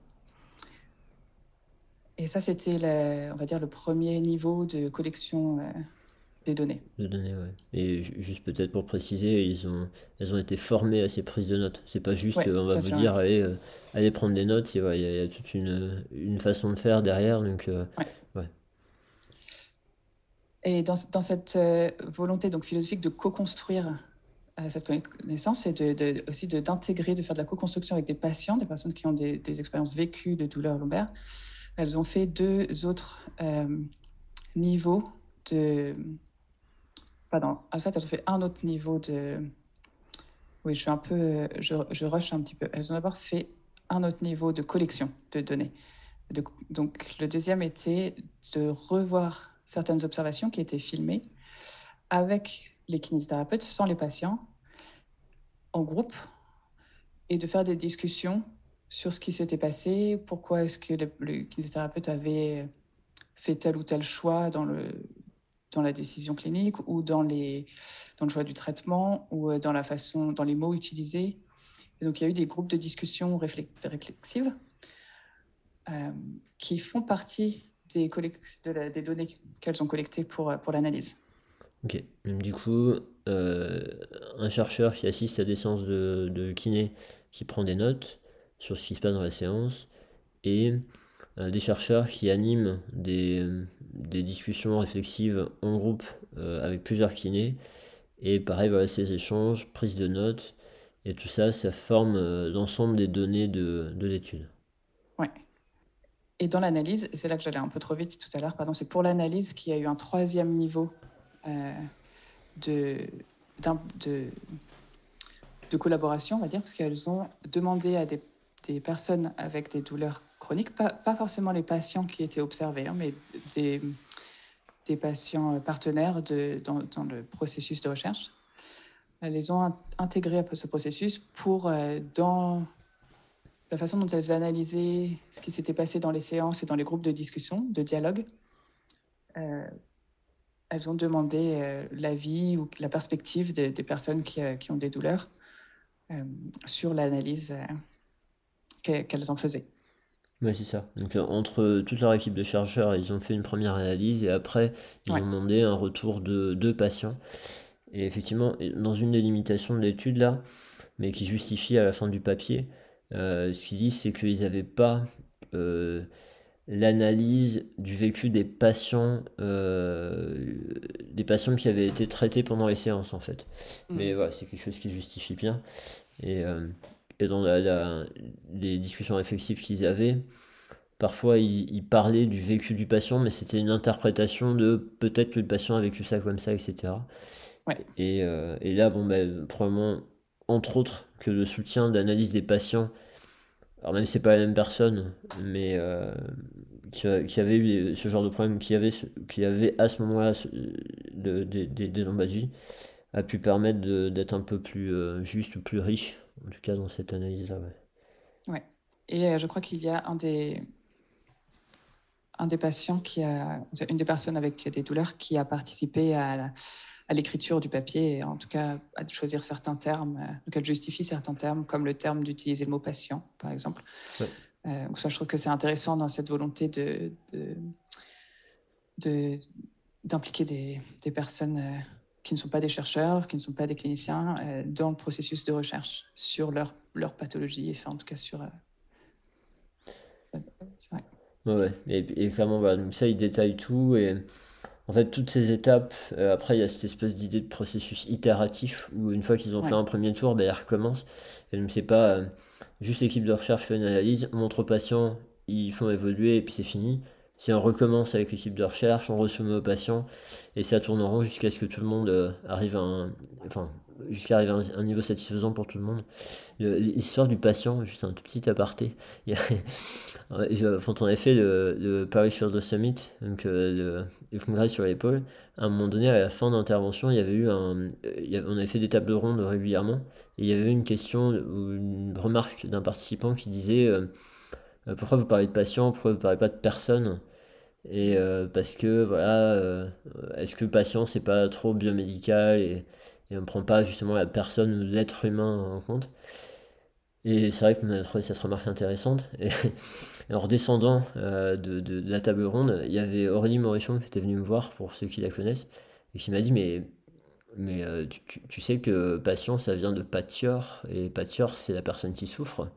Et ça, c'était, on va dire, le premier niveau de collection des données. De données, ouais. Et juste peut-être pour préciser, ils ont, elles ont été formées à ces prises de notes. C'est pas juste, on va vous dire, allez, allez, prendre des notes. Il y, a, toute une, une, façon de faire derrière. Donc, ouais. Et dans, dans cette volonté donc, philosophique de co-construire cette connaissance et de, aussi d'intégrer, de, faire de la co-construction avec des patients, des personnes qui ont des, des expériences vécues de douleur lombaire. Elles ont fait deux autres niveau de. Pardon, en fait, elles ont fait un autre niveau de. Oui, je suis un peu. Je, je rush un petit peu. Elles ont d'abord fait un autre niveau de collection de données. donc, le deuxième était de revoir certaines observations qui étaient filmées avec les kinésithérapeutes, sans les patients, en groupe, et de faire des discussions sur ce qui s'était passé, pourquoi est-ce que le, le kinésithérapeute avait fait tel ou tel choix dans, le, dans la décision clinique ou dans, les, dans le choix du traitement ou euh, dans la façon, dans les mots utilisés. Donc, il y a eu des groupes de discussion réflexives euh, qui font partie des, de des données qu'elles ont collectées pour, pour l'analyse. Ok, du coup, euh, un chercheur qui assiste à des séances de, de kiné qui prend des notes sur ce qui se passe dans la séance et euh, des chercheurs qui animent des, des, discussions réflexives en groupe euh, avec plusieurs kinés. Et pareil, voilà, ces échanges, prise de notes, et tout ça, ça forme euh, l'ensemble des données de, de l'étude. Ouais. Et dans l'analyse, c'est là que j'allais un peu trop vite tout à l'heure, pardon, c'est pour l'analyse qu'il y a eu un troisième niveau de, de, de collaboration, on va dire, parce qu'elles ont demandé à des, des personnes avec des douleurs chroniques, pas, forcément les patients qui étaient observés, hein, mais des, patients partenaires de, dans, le processus de recherche. Elles les ont intégrés à ce processus pour, euh, dans la façon dont elles analysaient ce qui s'était passé dans les séances et dans les groupes de discussion, de dialogue, euh, elles ont demandé euh, l'avis ou la perspective des, personnes qui, euh, ont des douleurs euh, sur l'analyse euh, qu'elles en faisaient. Oui, c'est ça. Donc, euh, entre toute leur équipe de chercheurs, ils ont fait une première analyse et après, ils ouais. ont demandé un retour de deux patients. Et effectivement, dans une des limitations de l'étude, là, mais qui justifie à la fin du papier, euh, ce qu'ils disent, c'est qu'ils n'avaient pas euh, l'analyse du vécu des patients, euh, des patients qui avaient été traités pendant les séances, en fait. Mmh. Mais voilà, c'est quelque chose qui justifie bien. Et, euh, et dans la, la, les discussions réflexives qu'ils avaient, parfois ils, ils, parlaient du vécu du patient, mais c'était une interprétation de peut-être que le patient a vécu ça comme ça, etc. Ouais. Et, euh, et, là, bon, ben, probablement, entre autres, que le soutien d'analyse des patients, alors même si c'est pas la même personne, mais euh, qui, qui, avait eu ce genre de problème, qui avait, qui avait à ce moment-là de, de, de, des lombalgies, a pu permettre d'être un peu plus euh, juste ou plus riche en tout cas dans cette analyse-là. Ouais. ouais. Et euh, je crois qu'il y a un des, un des patients qui a, une des personnes avec des douleurs qui a participé à, l'écriture du papier, et en tout cas à choisir certains termes, euh, donc elle justifie certains termes, comme le terme d'utiliser le mot patient, par exemple. Ouais. Euh, donc ça, je trouve que c'est intéressant dans cette volonté de, d'impliquer de, des, des personnes euh, qui ne sont pas des chercheurs, qui ne sont pas des cliniciens, euh, dans le processus de recherche sur leur, leur pathologie, enfin en tout cas sur... Euh... Ouais. ouais, et, et voilà, donc ça, il détaille tout, et en fait, toutes ces étapes, euh, après, il y a cette espèce d'idée de processus itératif, où une fois qu'ils ont ouais. fait un premier tour, ben, ils recommencent, et donc c'est pas juste l'équipe de recherche fait une analyse, montre aux patients, ils font évoluer, et puis c'est fini, si on recommence avec l'équipe de recherche, on resoumet aux patients, et ça tourne en rond jusqu'à ce que tout le monde euh, arrive à un, enfin, jusqu'à arriver un, niveau satisfaisant pour tout le monde. L'histoire du patient, juste un tout petit aparté. [laughs] quand on avait fait le, le Paris Shoulder Summit, donc euh, le, le, congrès sur l'épaule, à un moment donné, à la fin d'intervention, il y avait eu un, on avait fait des tables rondes régulièrement, et il y avait eu une question ou une remarque d'un participant qui disait euh, pourquoi vous parlez de patient, pourquoi vous parlez pas de personne et euh, parce que voilà euh, est-ce que patient c'est pas trop biomédical et, et on prend pas justement la personne l'être humain en compte? Et c'est vrai qu'on a trouvé cette remarque intéressante. [laughs] Et, et en redescendant euh, de, de, de, la table ronde il y avait Aurélie Morichon qui était venue me voir pour ceux qui la connaissent et qui m'a dit, mais, mais tu, tu, sais que patient, ça vient de pâture, et pâture, c'est la personne qui souffre.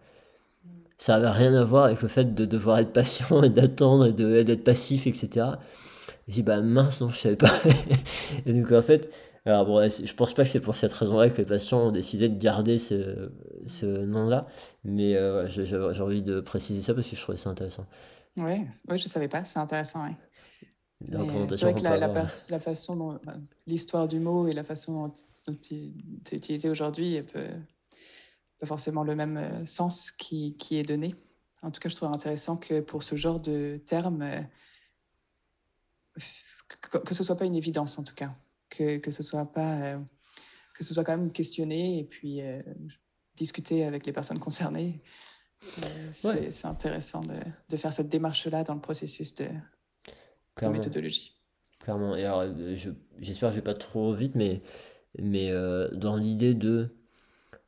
Ça n'a rien à voir avec le fait de devoir être patient et d'attendre et d'être passif, etc. J'ai dit, bah mince, non, je savais pas. [laughs] et donc, en fait, alors bon, je pense pas que c'est pour cette raison-là que les patients ont décidé de garder ce, ce nom-là, mais euh, j'ai envie de préciser ça parce que je trouvais ça intéressant. Oui, ouais, je savais pas, c'est intéressant, oui. C'est vrai que la, la, la, façon dont l'histoire du mot et la façon dont, c'est utilisé aujourd'hui peut pas forcément le même euh, sens qui, qui, est donné. En tout cas, je trouve intéressant que pour ce genre de terme, euh, que, que ce soit pas une évidence en tout cas que, que ce soit pas euh, que ce soit quand même questionné et puis euh, discuter avec les personnes concernées. Euh, c'est intéressant de, de, faire cette démarche-là dans le processus de, de méthodologie. Clairement. Et alors, j'espère que je vais pas trop vite, mais, mais dans l'idée de.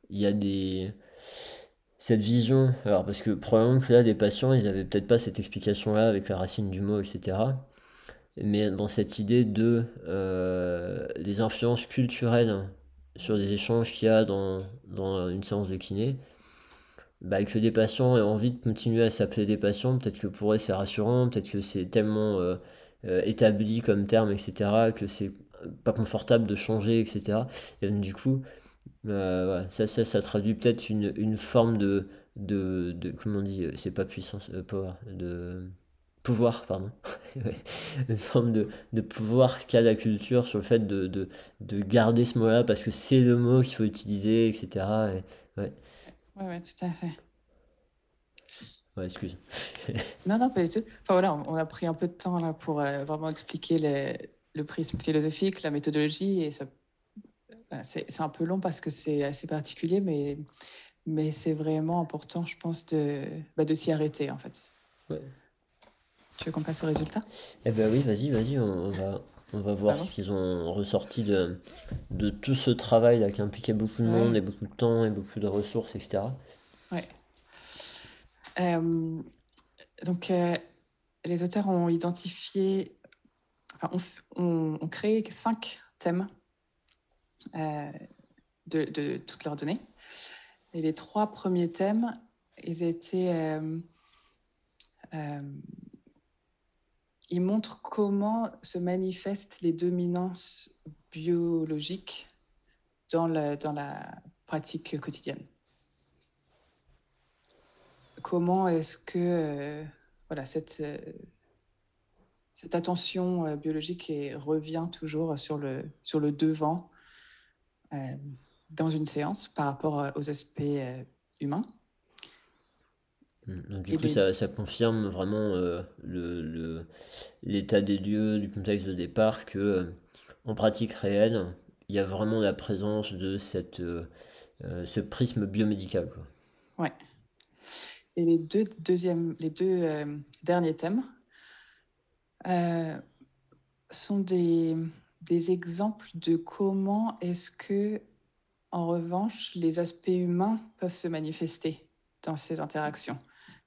Il y a des. Cette vision. Alors, parce que probablement que là, des patients, ils avaient peut-être pas cette explication-là avec la racine du mot, etc mais dans cette idée de euh, les influences culturelles sur des échanges qu'il y a dans, dans, une séance de kiné, bah, que des patients aient envie de continuer à s'appeler des patients, peut-être que pour eux c'est rassurant, peut-être que c'est tellement euh, euh, établi comme terme, etc., que c'est pas confortable de changer, etc. Et donc, du coup, ça, ça, ça, traduit peut-être une, une, forme de, de, de, comment on dit, c'est pas puissance, power, de pouvoir, pardon, [laughs] une forme de, de pouvoir qu'a la culture sur le fait de, de, de garder ce mot-là parce que c'est le mot qu'il faut utiliser, etc. Et, ouais. ouais, ouais, tout à fait. Ouais, excuse. [laughs] non, non, pas du tout. Enfin voilà, on a pris un peu de temps là pour euh, vraiment expliquer le, le, prisme philosophique, la méthodologie, et ça, c'est un peu long parce que c'est assez particulier, mais, mais c'est vraiment important, je pense, de, bah, de s'y arrêter en fait. Ouais. Tu veux qu'on passe au résultat? Eh bien oui, vas-y, vas-y, on, va, on va voir ce qu'ils ont ressorti de, de tout ce travail-là qui impliquait beaucoup de monde et beaucoup de temps et beaucoup de ressources, etc. Ouais. Euh, donc, euh, les auteurs ont identifié, enfin, ont, on, créé cinq thèmes euh, de, toutes leurs données. Et les trois premiers thèmes, ils étaient il montre comment se manifestent les dominances biologiques dans la, dans la pratique quotidienne. Comment est-ce que euh, voilà, cette, euh, cette attention euh, biologique revient toujours sur le, sur le devant dans une séance par rapport aux aspects humains Mm. du coup, ça, ça, confirme vraiment euh, le, l'état des lieux, du contexte de départ, que euh, en pratique réelle, il y a vraiment la présence de cette, euh, ce prisme biomédical. Quoi. Ouais. Et les deux, deuxièmes, les deux derniers thèmes sont des, des exemples de comment est-ce que, en revanche, les aspects humains peuvent se manifester dans ces interactions.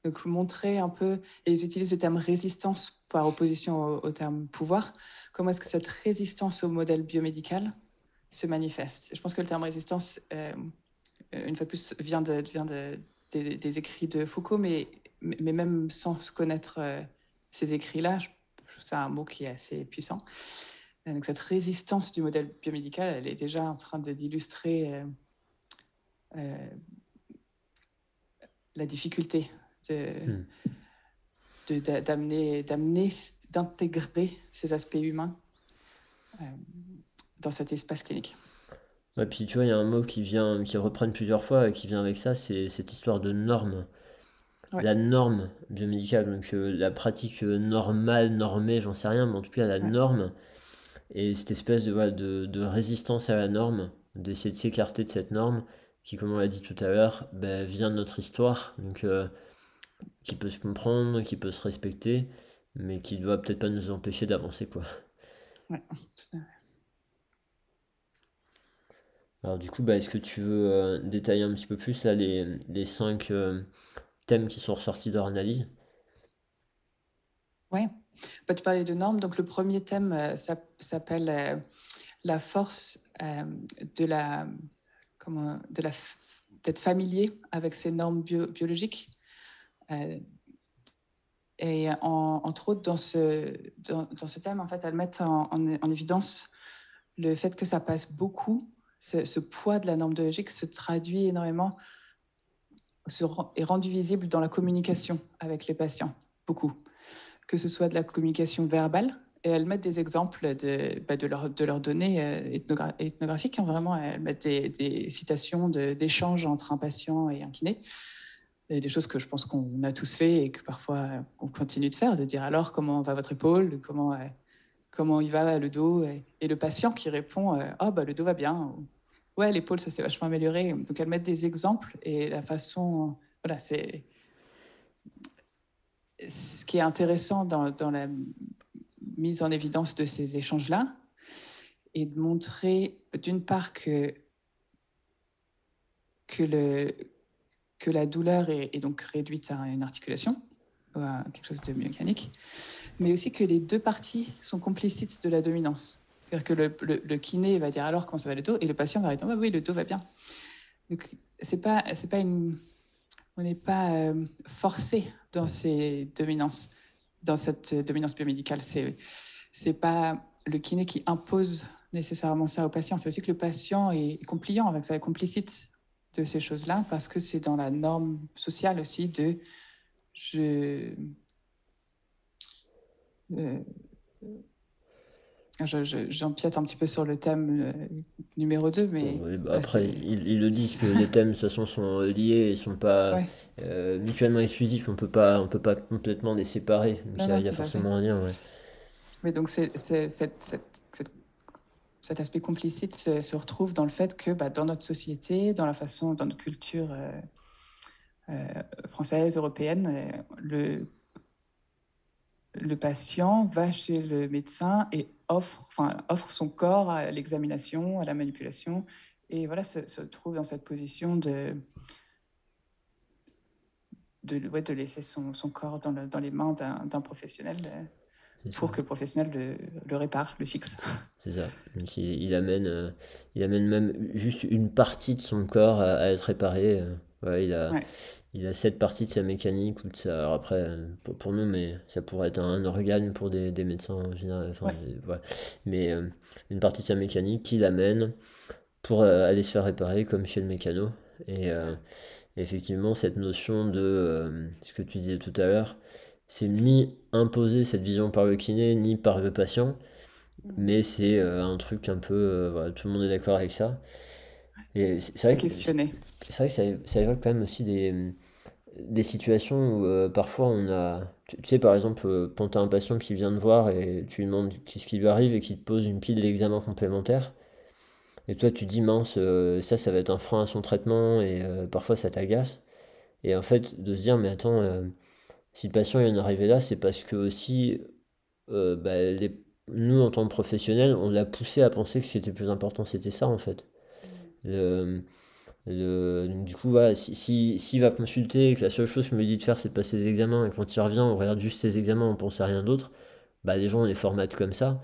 Donc, montrer un peu, et ils utilisent le terme résistance par opposition au, terme pouvoir, comment est-ce que cette résistance au modèle biomédical se manifeste? Je pense que le terme résistance, euh, une fois de plus, vient, de, des, écrits de Foucault, mais, même sans connaître euh, ces écrits-là, c'est un mot qui est assez puissant. Donc, cette résistance du modèle biomédical, elle est déjà en train d'illustrer euh, la difficulté Hmm. d'amener, d'amener, d'intégrer ces aspects humains euh, dans cet espace clinique. Et puis tu vois, il y a un mot qui vient, qui reprend plusieurs fois et qui vient avec ça, c'est cette histoire de norme. La norme biomédicale, donc euh, la pratique normale, normée, j'en sais rien, mais en tout cas la norme, et cette espèce de, de, de, résistance à la norme, d'essayer de s'écarter de cette norme, qui, comme on l'a dit tout à l'heure, ben, vient de notre histoire. Donc euh, qui peut se comprendre, qui peut se respecter, mais qui doit peut-être pas nous empêcher d'avancer, quoi. Ouais, Alors du coup, bah, est-ce que tu veux euh, détailler un petit peu plus là, les, les cinq euh, thèmes qui sont ressortis de leur analyse Ouais. Bah, tu parlais de normes. Donc, le premier thème ça s'appelle la force de la. Comment, de la d'être familier avec ces normes biologiques. et entre autres, dans ce, dans, ce thème, en fait, elles mettent en, en, évidence le fait que ça passe beaucoup, ce, ce, poids de la norme biologique se traduit énormément est rendu visible dans la communication avec les patients, beaucoup. Que ce soit de la communication verbale, et elles mettent des exemples de, bah, de, leur, de leurs données euh, ethnographiques. Hein, vraiment, elles mettent des, citations d'échanges entre un patient et un kiné. Des choses que je pense qu'on a tous fait et que parfois on continue de faire, de dire alors comment va votre épaule, comment, euh, comment il va le dos, et, le patient qui répond oh, bah, le dos va bien, ouais, l'épaule, ça s'est vachement amélioré. Donc, elles mettent des exemples et la façon. Voilà, c'est. Ce qui est intéressant dans, la mise en évidence de ces échanges-là est de montrer, d'une part, que, que, la douleur est, donc réduite à une articulation, à quelque chose de mécanique, mais aussi que les deux parties sont complicites de la dominance. C'est-à-dire que le, kiné va dire alors comment ça va le dos et le patient va répondre oui, le dos va bien. Donc, c'est pas, c'est pas une, on n'est pas euh, forcé dans cette dominance biomédicale. C'est, c'est pas le kiné qui impose nécessairement ça au patient. C'est aussi que le patient est compliant avec ça, complicite de ces choses-là parce que c'est dans la norme sociale aussi de je. Euh, J'empiète un petit peu sur le thème euh, numéro 2, mais... Bah, après, ils, le disent que les [laughs] thèmes, de toute façon, sont liés et ne sont pas euh, mutuellement exclusifs. On peut pas, on peut pas complètement les séparer. il y a forcément un lien, Mais donc, c'est, cet aspect complicite se, retrouve dans le fait que bah, dans notre société, dans la façon, dans notre culture euh, française, européenne, le le patient va chez le médecin et offre, enfin, offre son corps à l'examination, à la manipulation, et voilà, se, se, trouve dans cette position de, de, ouais, de laisser son, son corps dans, le, dans, les mains d'un professionnel euh, pour que le professionnel le, le répare, le fixe. [laughs] C'est ça. Il, il, amène, euh, il amène même juste une partie de son corps à, être réparé. Euh, ouais, il a, il a cette partie de sa mécanique ou de sa. Alors après, pour, nous, mais ça pourrait être un, organe pour des, des médecins en général. Enfin, Mais euh, une partie de sa mécanique qui l'amène pour euh, aller se faire réparer comme chez le mécano. Et euh, effectivement, cette notion de ce que tu disais tout à l'heure, c'est ni imposer cette vision par le kiné, ni par le patient, mm. mais c'est un truc un peu. Voilà, tout le monde est d'accord avec ça. Et c'est vrai questionner. C'est vrai que ça, ça, évoque quand même aussi des, des situations où euh, parfois on a. Tu, sais, par exemple, euh, quand tu as un patient qui vient te voir et tu lui demandes qu'est-ce qui lui arrive et qui te pose une pile d'examens complémentaires, et toi tu dis mince, euh, ça, ça va être un frein à son traitement et parfois ça t'agace. Et en fait, de se dire, mais attends, si le patient est en arrivé là, c'est parce que aussi, bah, les, nous en tant que professionnels, on l'a poussé à penser que ce qui était plus important, c'était ça en fait. Le, du coup, voilà, s'il si, va consulter et que la seule chose qu'il me dit de faire c'est de passer des examens et quand il revient on regarde juste ses examens, on pense à rien d'autre, bah les gens on les formate comme ça.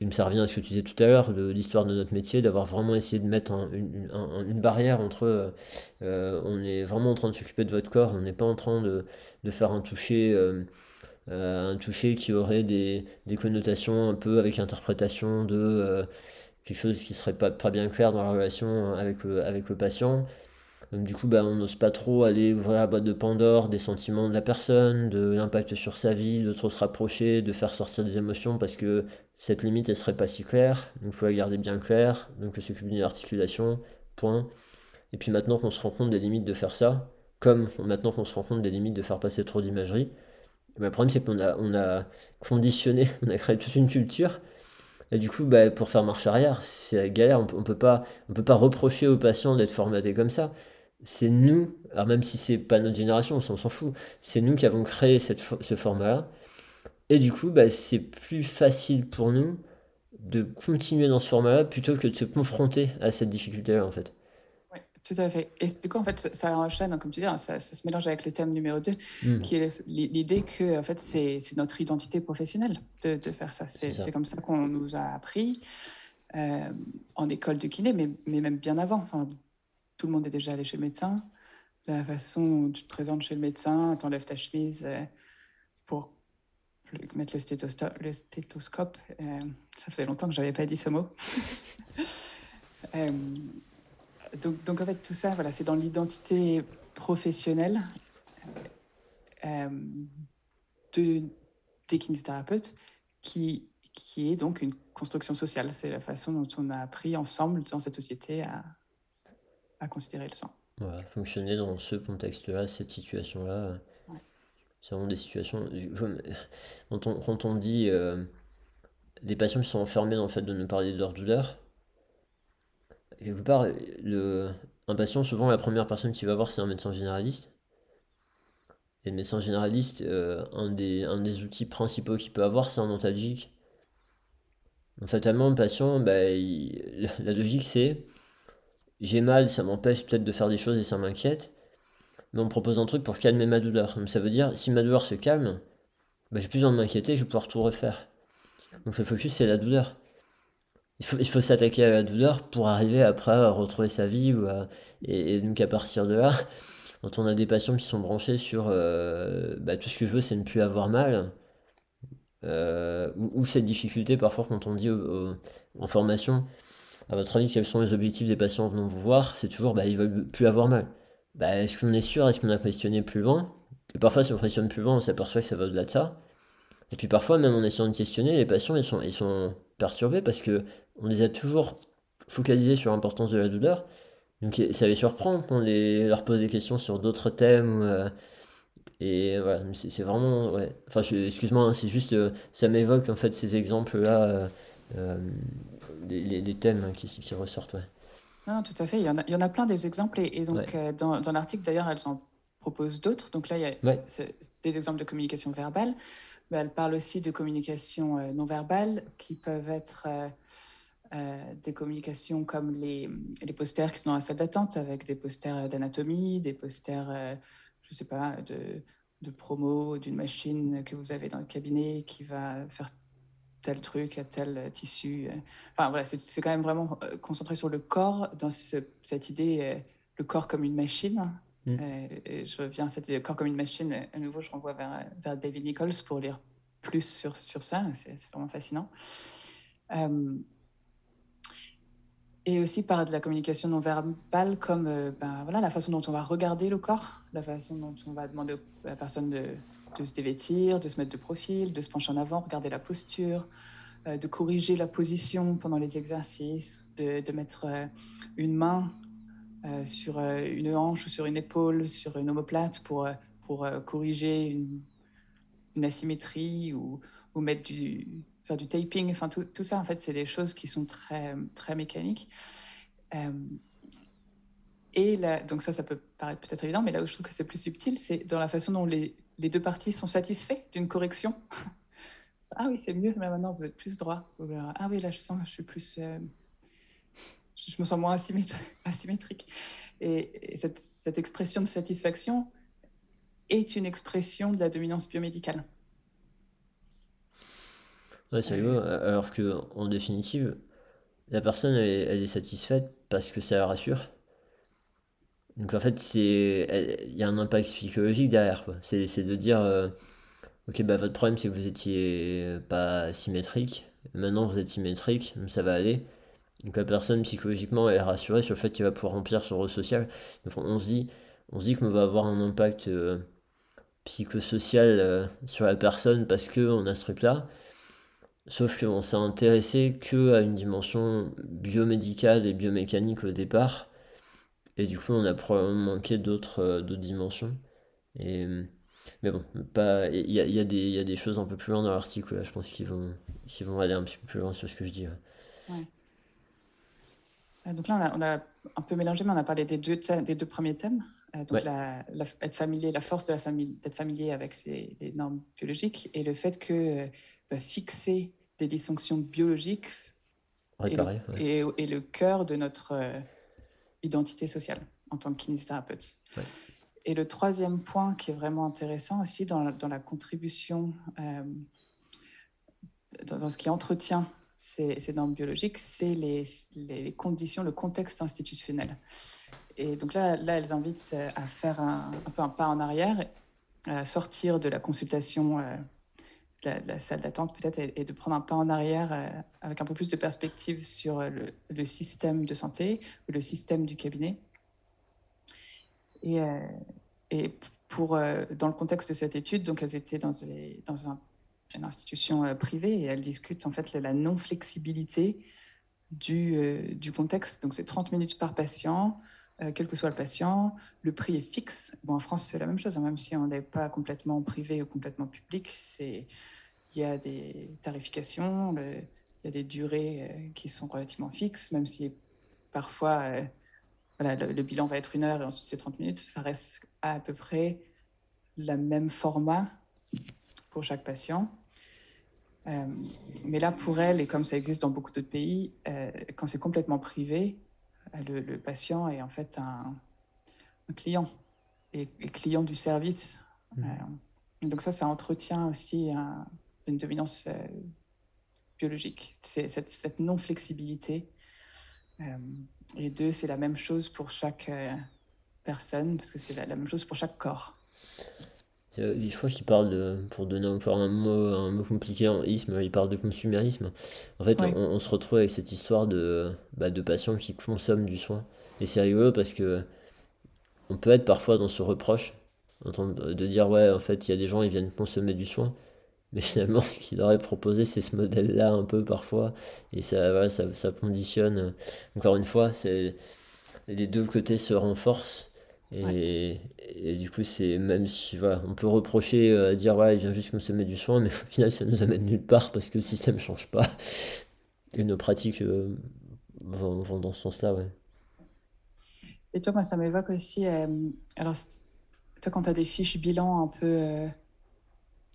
Et ça revient à ce que tu disais tout à l'heure de l'histoire de notre métier, d'avoir vraiment essayé de mettre une, une, barrière entre euh, on est vraiment en train de s'occuper de votre corps, on n'est pas en train de, de faire un toucher. Euh, euh, un toucher qui aurait des, des, connotations un peu avec interprétation de quelque chose qui serait pas, pas bien clair dans la relation avec le, avec le patient. du coup, bah, on n'ose pas trop aller ouvrir la boîte de Pandore des sentiments de la personne, de l'impact sur sa vie, de trop se rapprocher, de faire sortir des émotions parce que cette limite, elle serait pas si claire. Donc, il faut la garder bien claire. Donc, s'occuper d'une articulation, point. Et puis maintenant qu'on se rend compte des limites de faire ça, comme maintenant qu'on se rend compte des limites de faire passer trop d'imagerie, le problème c'est qu'on a, on a conditionné, [laughs] on a créé toute une culture et du coup, bah, pour faire marche arrière, c'est galère. On, ne peut pas, reprocher aux patients d'être formatés comme ça. C'est nous, alors même si c'est pas notre génération, on s'en fout. C'est nous qui avons créé ce format-là. Et du coup, bah, c'est plus facile pour nous de continuer dans ce format-là plutôt que de se confronter à cette difficulté-là, en fait. Tout à fait. Et du coup, en fait, ça enchaîne, comme tu dis, hein, ça, se mélange avec le thème numéro 2, hmm. qui est l'idée que en fait, c'est notre identité professionnelle de, de faire ça. C'est comme ça qu'on nous a appris euh, en école de kiné, mais, mais même bien avant. Enfin, tout le monde est déjà allé chez le médecin. La façon où tu te présentes chez le médecin, t'enlèves ta chemise euh, pour mettre le stéthoscope. Le stéthoscope euh, ça faisait longtemps que j'avais pas dit ce mot. [laughs] donc, donc, en fait, tout ça, voilà, c'est dans l'identité professionnelle euh, de, des kinésithérapeutes qui, qui est donc une construction sociale. C'est la façon dont on a appris ensemble dans cette société à, à considérer le sang. Voilà, fonctionner dans ce contexte-là, cette situation-là. C'est vraiment des situations. Quand on, quand on dit euh, des patients qui sont enfermés dans le fait de ne parler de leur douleur, quelque part, le, un patient, souvent, la première personne qu'il va voir, c'est un médecin généraliste. Et le médecin généraliste, euh, un, des, un des outils principaux qu'il peut avoir, c'est un antalgique. Donc, fatalement, le patient, bah, la logique, c'est j'ai mal, ça m'empêche peut-être de faire des choses et ça m'inquiète. Mais on me propose un truc pour calmer ma douleur. Donc ça veut dire, si ma douleur se calme, bah, j'ai plus besoin de m'inquiéter, je vais pouvoir tout refaire. Donc le focus, c'est la douleur il faut, s'attaquer à la douleur pour arriver après à retrouver sa vie. Ou et, donc à partir de là, quand on a des patients qui sont branchés sur euh, bah, tout ce que je veux, c'est ne plus avoir mal, euh, ou, cette difficulté parfois quand on dit en formation, à votre avis, quels sont les objectifs des patients venant vous voir? C'est toujours, bah, ils veulent plus avoir mal. Bah, est-ce qu'on est sûr? Est-ce qu'on a questionné plus loin? Et parfois, si on questionne plus loin, on s'aperçoit que ça va au-delà de ça. Et puis parfois, même en essayant de questionner, les patients, ils sont, ils sont perturbés parce que on les a toujours focalisés sur l'importance de la douleur. Donc ça les surprend les, leur pose des questions sur d'autres thèmes. Euh, et voilà, c'est vraiment. Ouais. Enfin, excuse-moi, hein, c'est juste. Euh, ça m'évoque en fait ces exemples-là, euh, les, thèmes qui, qui ressortent. Ouais. Non, tout à fait. Il y en a, il y en a plein des exemples. Et, donc, dans, dans l'article, d'ailleurs, elles en proposent d'autres. Donc là, il y a des exemples de communication verbale. Mais elle parle aussi de communication non verbale qui peuvent être euh, des communications comme les, les, posters qui sont dans la salle d'attente, avec des posters d'anatomie, des posters, euh, je ne sais pas, de, de promo d'une machine que vous avez dans le cabinet qui va faire tel truc à tel tissu. Enfin voilà, c'est quand même vraiment euh, concentré sur le corps, dans cette idée, le corps comme une machine. Mm. et je reviens à cette corps comme une machine. À nouveau, je renvoie vers, vers David Nichols pour lire plus sur, sur ça. C'est vraiment fascinant et aussi par de la communication non verbale, comme euh, ben, voilà, la façon dont on va regarder le corps, la façon dont on va demander à la personne de, se dévêtir, de se mettre de profil, de se pencher en avant, regarder la posture, euh, de corriger la position pendant les exercices, de, de mettre euh, une main sur une hanche ou sur une épaule, sur une omoplate pour, pour corriger une, une asymétrie ou, ou mettre du, faire du taping, enfin tout, ça en fait c'est des choses qui sont très très mécaniques. Euh, et donc ça, ça peut paraître peut-être évident, mais là où je trouve que c'est plus subtil, c'est dans la façon dont les, les deux parties sont satisfaits d'une correction. [laughs] ah oui, c'est mieux, mais maintenant vous êtes plus droit. ah oui, là je sens je suis plus... Euh, je me sens moins [laughs] asymétrique. Et, et cette, cette, expression de satisfaction est une expression de la dominance biomédicale. Ouais, c'est rigolo. Alors que, en définitive, la personne, elle, est satisfaite parce que ça la rassure. Donc en fait, c'est, il y a un impact psychologique derrière. C'est, de dire, euh, ok, bah votre problème c'est que vous étiez pas symétrique. Maintenant vous êtes symétrique, ça va aller. Donc la personne psychologiquement elle est rassurée sur le fait qu'elle va pouvoir remplir son rôle social. Donc on se dit, on qu'on va avoir un impact euh, psychosocial euh, sur la personne parce qu'on a ce truc-là. Sauf qu'on s'est intéressé que à une dimension biomédicale et biomécanique au départ. Et du coup, on a probablement manqué d'autres euh, dimensions. Et, mais bon, il y a, y, a y a, des choses un peu plus loin dans l'article, je pense qu'ils vont, qu'ils vont aller un petit peu plus loin sur ce que je dis. Ouais. Donc là, on a, on a, un peu mélangé, mais on a parlé des deux, des deux premiers thèmes. Euh, donc la, être familier, la force de la famille, d'être familier avec les, normes biologiques et le fait que euh, fixer des dysfonctions biologiques le, et, le cœur de notre, euh, identité sociale en tant que kinésithérapeute. Et le troisième point qui est vraiment intéressant aussi dans la, dans la contribution, euh, dans, ce qui entretient ces, ces normes biologiques, c'est les, les, conditions, le contexte institutionnel. Et donc là, là elles invitent à faire un, un peu un pas en arrière, à sortir de la consultation euh, de, la, salle d'attente peut-être et, de prendre un pas en arrière euh, avec un peu plus de perspective sur le, le système de santé ou le système du cabinet et, euh, et pour, euh, dans le contexte de cette étude, donc elles étaient dans, dans un, une institution euh, privée et elles discutent en fait la non-flexibilité du, du, contexte. Donc c'est 30 minutes par patient, quel que soit le patient. Le prix est fixe. Bon, en France, c'est la même chose, hein, même si on n'est pas complètement privé ou complètement public. Il y a des tarifications, il y a des durées qui sont relativement fixes, même si parfois le, bilan va être une heure et ensuite c'est 30 minutes. Ça reste à, peu près le même format pour chaque patient. Euh, mais là, pour elle, et comme ça existe dans beaucoup d'autres pays, euh, quand c'est complètement privé, euh, le, patient est en fait un, client et, client du service. Mmh. donc ça, ça entretient aussi une dominance biologique. C'est cette, cette non-flexibilité et deux, c'est la même chose pour chaque euh, personne, parce que c'est la, même chose pour chaque corps. Je crois qu'il parle de, pour donner encore un mot, un mot compliqué en isme, il parle de consumérisme. En fait, on, se retrouve avec cette histoire de, bah, de patients qui consomment du soin. Et c'est rigolo parce que on peut être parfois dans ce reproche, de dire ouais, en fait, il y a des gens, ils viennent consommer du soin. [laughs] Mais finalement, ce qu'il aurait proposé, c'est ce modèle-là un peu parfois. Et ça, ça, ça conditionne. Encore une fois, c'est les deux côtés se renforcent. Et, et, du coup, c'est même si voilà, on peut reprocher euh, à dire ouais, il vient juste consommer du soin, mais [laughs] au final, ça nous amène nulle part parce que le système ne change pas. Et nos pratiques euh, vont, vont, dans ce sens-là. Ouais. Et toi, moi, ça m'évoque aussi. Euh, alors, toi, quand tu as des fiches bilan un peu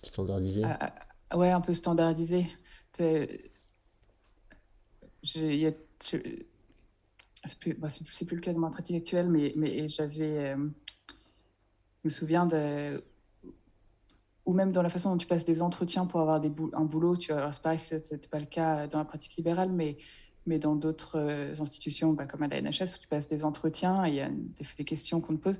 Standardisé ah, ah, Ouais, un peu standardisé. Je, c'est plus, bah, plus, le cas de ma pratique actuelle, mais, mais j'avais. Euh, je me souviens de. Ou même dans la façon dont tu passes des entretiens pour avoir un boulot. Alors c'est pareil, ce n'était pas le cas dans la pratique libérale, mais, mais dans d'autres euh, institutions, bah, comme à la NHS, où tu passes des entretiens et il y a des, des questions qu'on te pose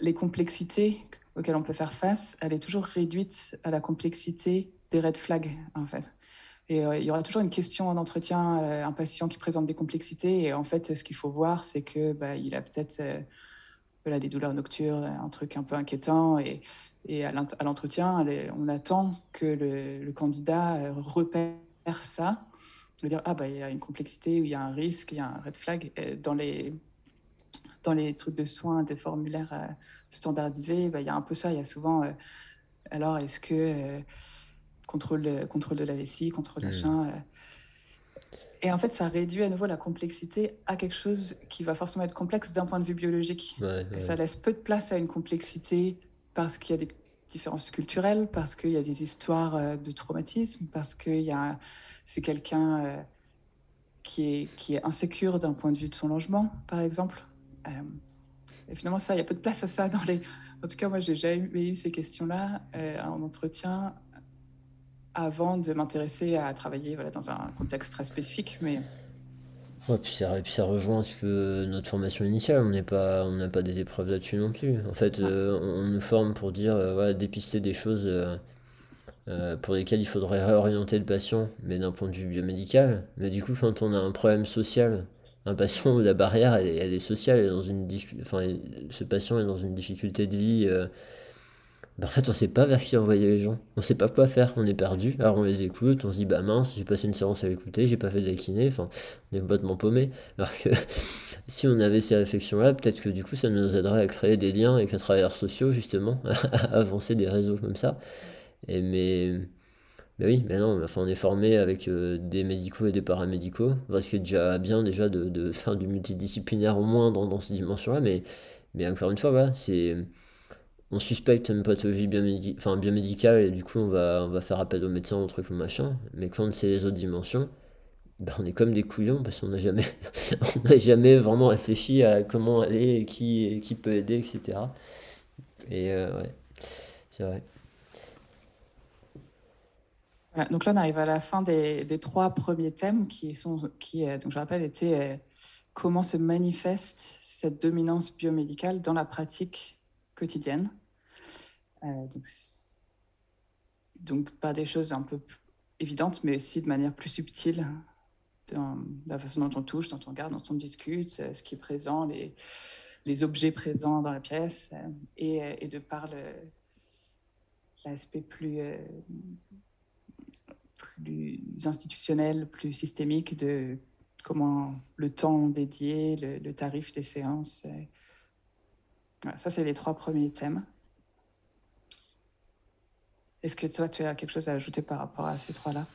les complexités auxquelles on peut faire face, elle est toujours réduite à la complexité des red flags, en fait. Et euh, il y aura toujours une question en entretien, euh, un patient qui présente des complexités. Et en fait, ce qu'il faut voir, c'est que bah, il a peut-être euh, des douleurs nocturnes, un truc un peu inquiétant. Et, à l'entretien, on attend que le, candidat repère ça. dire, ah, bah, il y a une complexité, ou il y a un risque, il y a un red flag. dans les dans les trucs de soins, des formulaires euh, standardisés, bah, il y a un peu ça. Il y a souvent, euh, alors, est-ce que euh, contrôle, contrôle de la vessie, contrôle machin. Et en fait, ça réduit à nouveau la complexité à quelque chose qui va forcément être complexe d'un point de vue biologique. Ça laisse peu de place à une complexité parce qu'il y a des différences culturelles, parce qu'il y a des histoires de traumatisme, parce que c'est quelqu'un qui, est, qui est insécure d'un point de vue de son logement, par exemple. Euh, et finalement, ça, il y a peu de place à ça dans les. En tout cas, moi, j'ai jamais eu ces questions-là euh, en entretien avant de m'intéresser à travailler voilà, dans un contexte très spécifique. Mais Ouais, puis ça, puis ça rejoint ce que notre formation initiale, on n'est pas, on n'a pas des épreuves là-dessus non plus. En fait, euh, on nous forme pour dire, voilà, dépister des choses pour lesquelles il faudrait réorienter le patient, mais d'un point de vue biomédical. Mais du coup, quand on a un problème social un patient [laughs] où la barrière elle, est sociale, elle est dans une enfin, ce patient est dans une difficulté de vie. Ben, en fait, on sait pas vers qui envoyer les gens. On sait pas quoi faire. On est perdu. Alors on les écoute. On se dit bah mince, j'ai passé une séance à l'écouter, j'ai pas fait de Enfin, on est complètement paumé. Alors que [laughs] si on avait ces réflexions-là, peut-être que du coup, ça nous aiderait à créer des liens avec les travailleurs sociaux justement, [laughs] à avancer des réseaux comme ça. Et mais oui, mais non, enfin, on est formé avec euh, des médicaux et des paramédicaux, ce qui est déjà bien déjà de, de faire du multidisciplinaire au moins dans, dans ces dimensions-là, mais, mais encore une fois, voilà, c'est on suspecte une pathologie enfin, biomédicale et du coup on va, on va faire appel au médecin, au truc ou machin, mais quand c'est les autres dimensions, ben, on est comme des couillons parce qu'on n'a jamais, [laughs] jamais vraiment réfléchi à comment aller, qui, qui peut aider, etc. Et euh, ouais, c'est vrai. donc là, on arrive à la fin des, des trois premiers thèmes qui, sont, qui euh, donc je rappelle, étaient euh, comment se manifeste cette dominance biomédicale dans la pratique quotidienne. Donc, donc, pas des choses un peu évidentes, mais aussi de manière plus subtile dans la façon dont on touche, dont on regarde, dont on discute, ce qui est présent, les, objets présents dans la pièce, et, et de par l'aspect plus, plus institutionnel, plus systémique de comment le temps dédié, le, tarif des séances. Voilà, ça, c'est les trois premiers thèmes. Est-ce que toi, tu as quelque chose à ajouter par rapport à ces trois-là?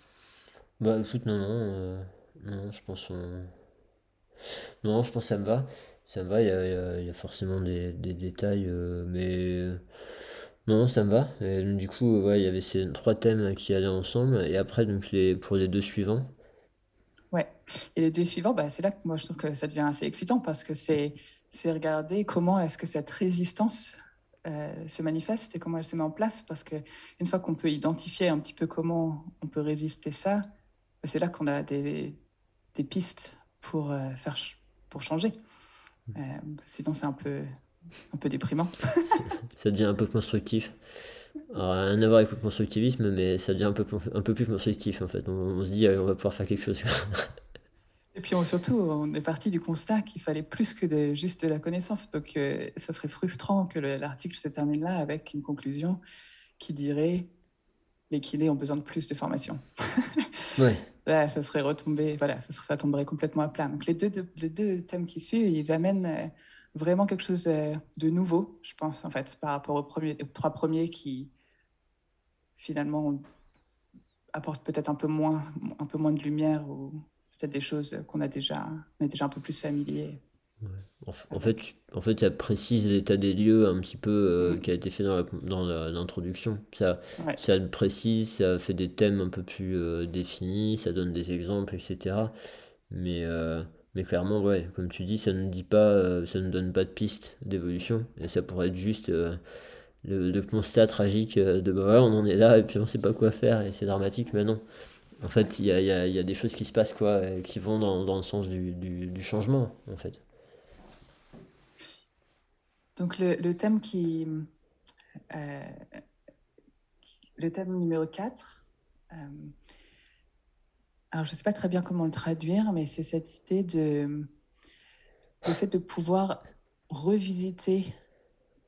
Bah écoute, non, non, euh, non, je pense... Non, je pense que ça me va. Ça me va, il y a, y a, forcément des, des détails, euh, mais... Non, ça me va. Et, du coup, ouais, il y avait ces trois thèmes qui allaient ensemble. Et après, donc, les, pour les deux suivants. Ouais. Et les deux suivants, bah, c'est là que moi, je trouve que ça devient assez excitant parce que c'est regarder comment est-ce que cette résistance euh, se manifeste et comment elle se met en place. Parce qu'une fois qu'on peut identifier un petit peu comment on peut résister ça, bah, c'est là qu'on a des, des, pistes pour, euh, faire, pour changer. Euh, sinon, c'est un peu, un peu déprimant. [laughs] ça devient un peu constructif. Alors, rien à voir avec le constructivisme, mais ça devient un peu, un peu plus constructif en fait. On, se dit, on va pouvoir faire quelque chose. Et puis surtout, on est parti du constat qu'il fallait plus que de, juste de la connaissance. Donc, euh, ça serait frustrant que l'article se termine là avec une conclusion qui dirait les kinés ont besoin de plus de formation. [laughs] ouais. Là, ça serait retombé, voilà, ça, ça, tomberait complètement à plat. Donc, les deux, les deux thèmes qui suivent, ils amènent euh, vraiment quelque chose euh, de nouveau, je pense, en fait, par rapport aux, premiers, aux trois premiers qui, finalement, apportent peut-être un peu moins, un peu moins de lumière ou peut-être des choses qu'on a déjà, on est déjà un peu plus familier. En, fait, en fait, ça précise l'état des lieux un petit peu euh, mm. qui a été fait dans l'introduction. Ça, ça précise, ça fait des thèmes un peu plus euh, définis, ça donne des exemples, etc. Mais, euh, mais clairement, ouais, comme tu dis, ça ne dit pas, ça ne donne pas de piste d'évolution. Et ça pourrait être juste le, constat tragique de bah on en est là et puis on sait pas quoi faire et c'est dramatique, mais non. En fait, il y a, des choses qui se passent quoi, qui vont dans, le sens du, changement, en fait. Donc le. Euh, thème numéro 4, euh, alors je ne sais pas très bien comment le traduire, mais c'est cette idée de... le fait de pouvoir revisiter...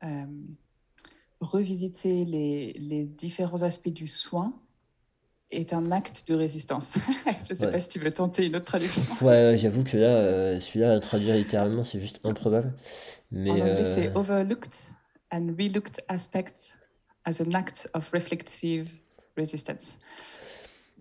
Euh, revisiter les différents aspects du soin est un acte de résistance. [laughs] je ne sais pas si tu veux tenter une autre traduction. [laughs] Ouais, j'avoue que là, euh, celui-là, traduire littéralement, c'est juste improbable. Mais, en anglais, c'est euh, overlooked and relooked aspects as an act of reflective resistance.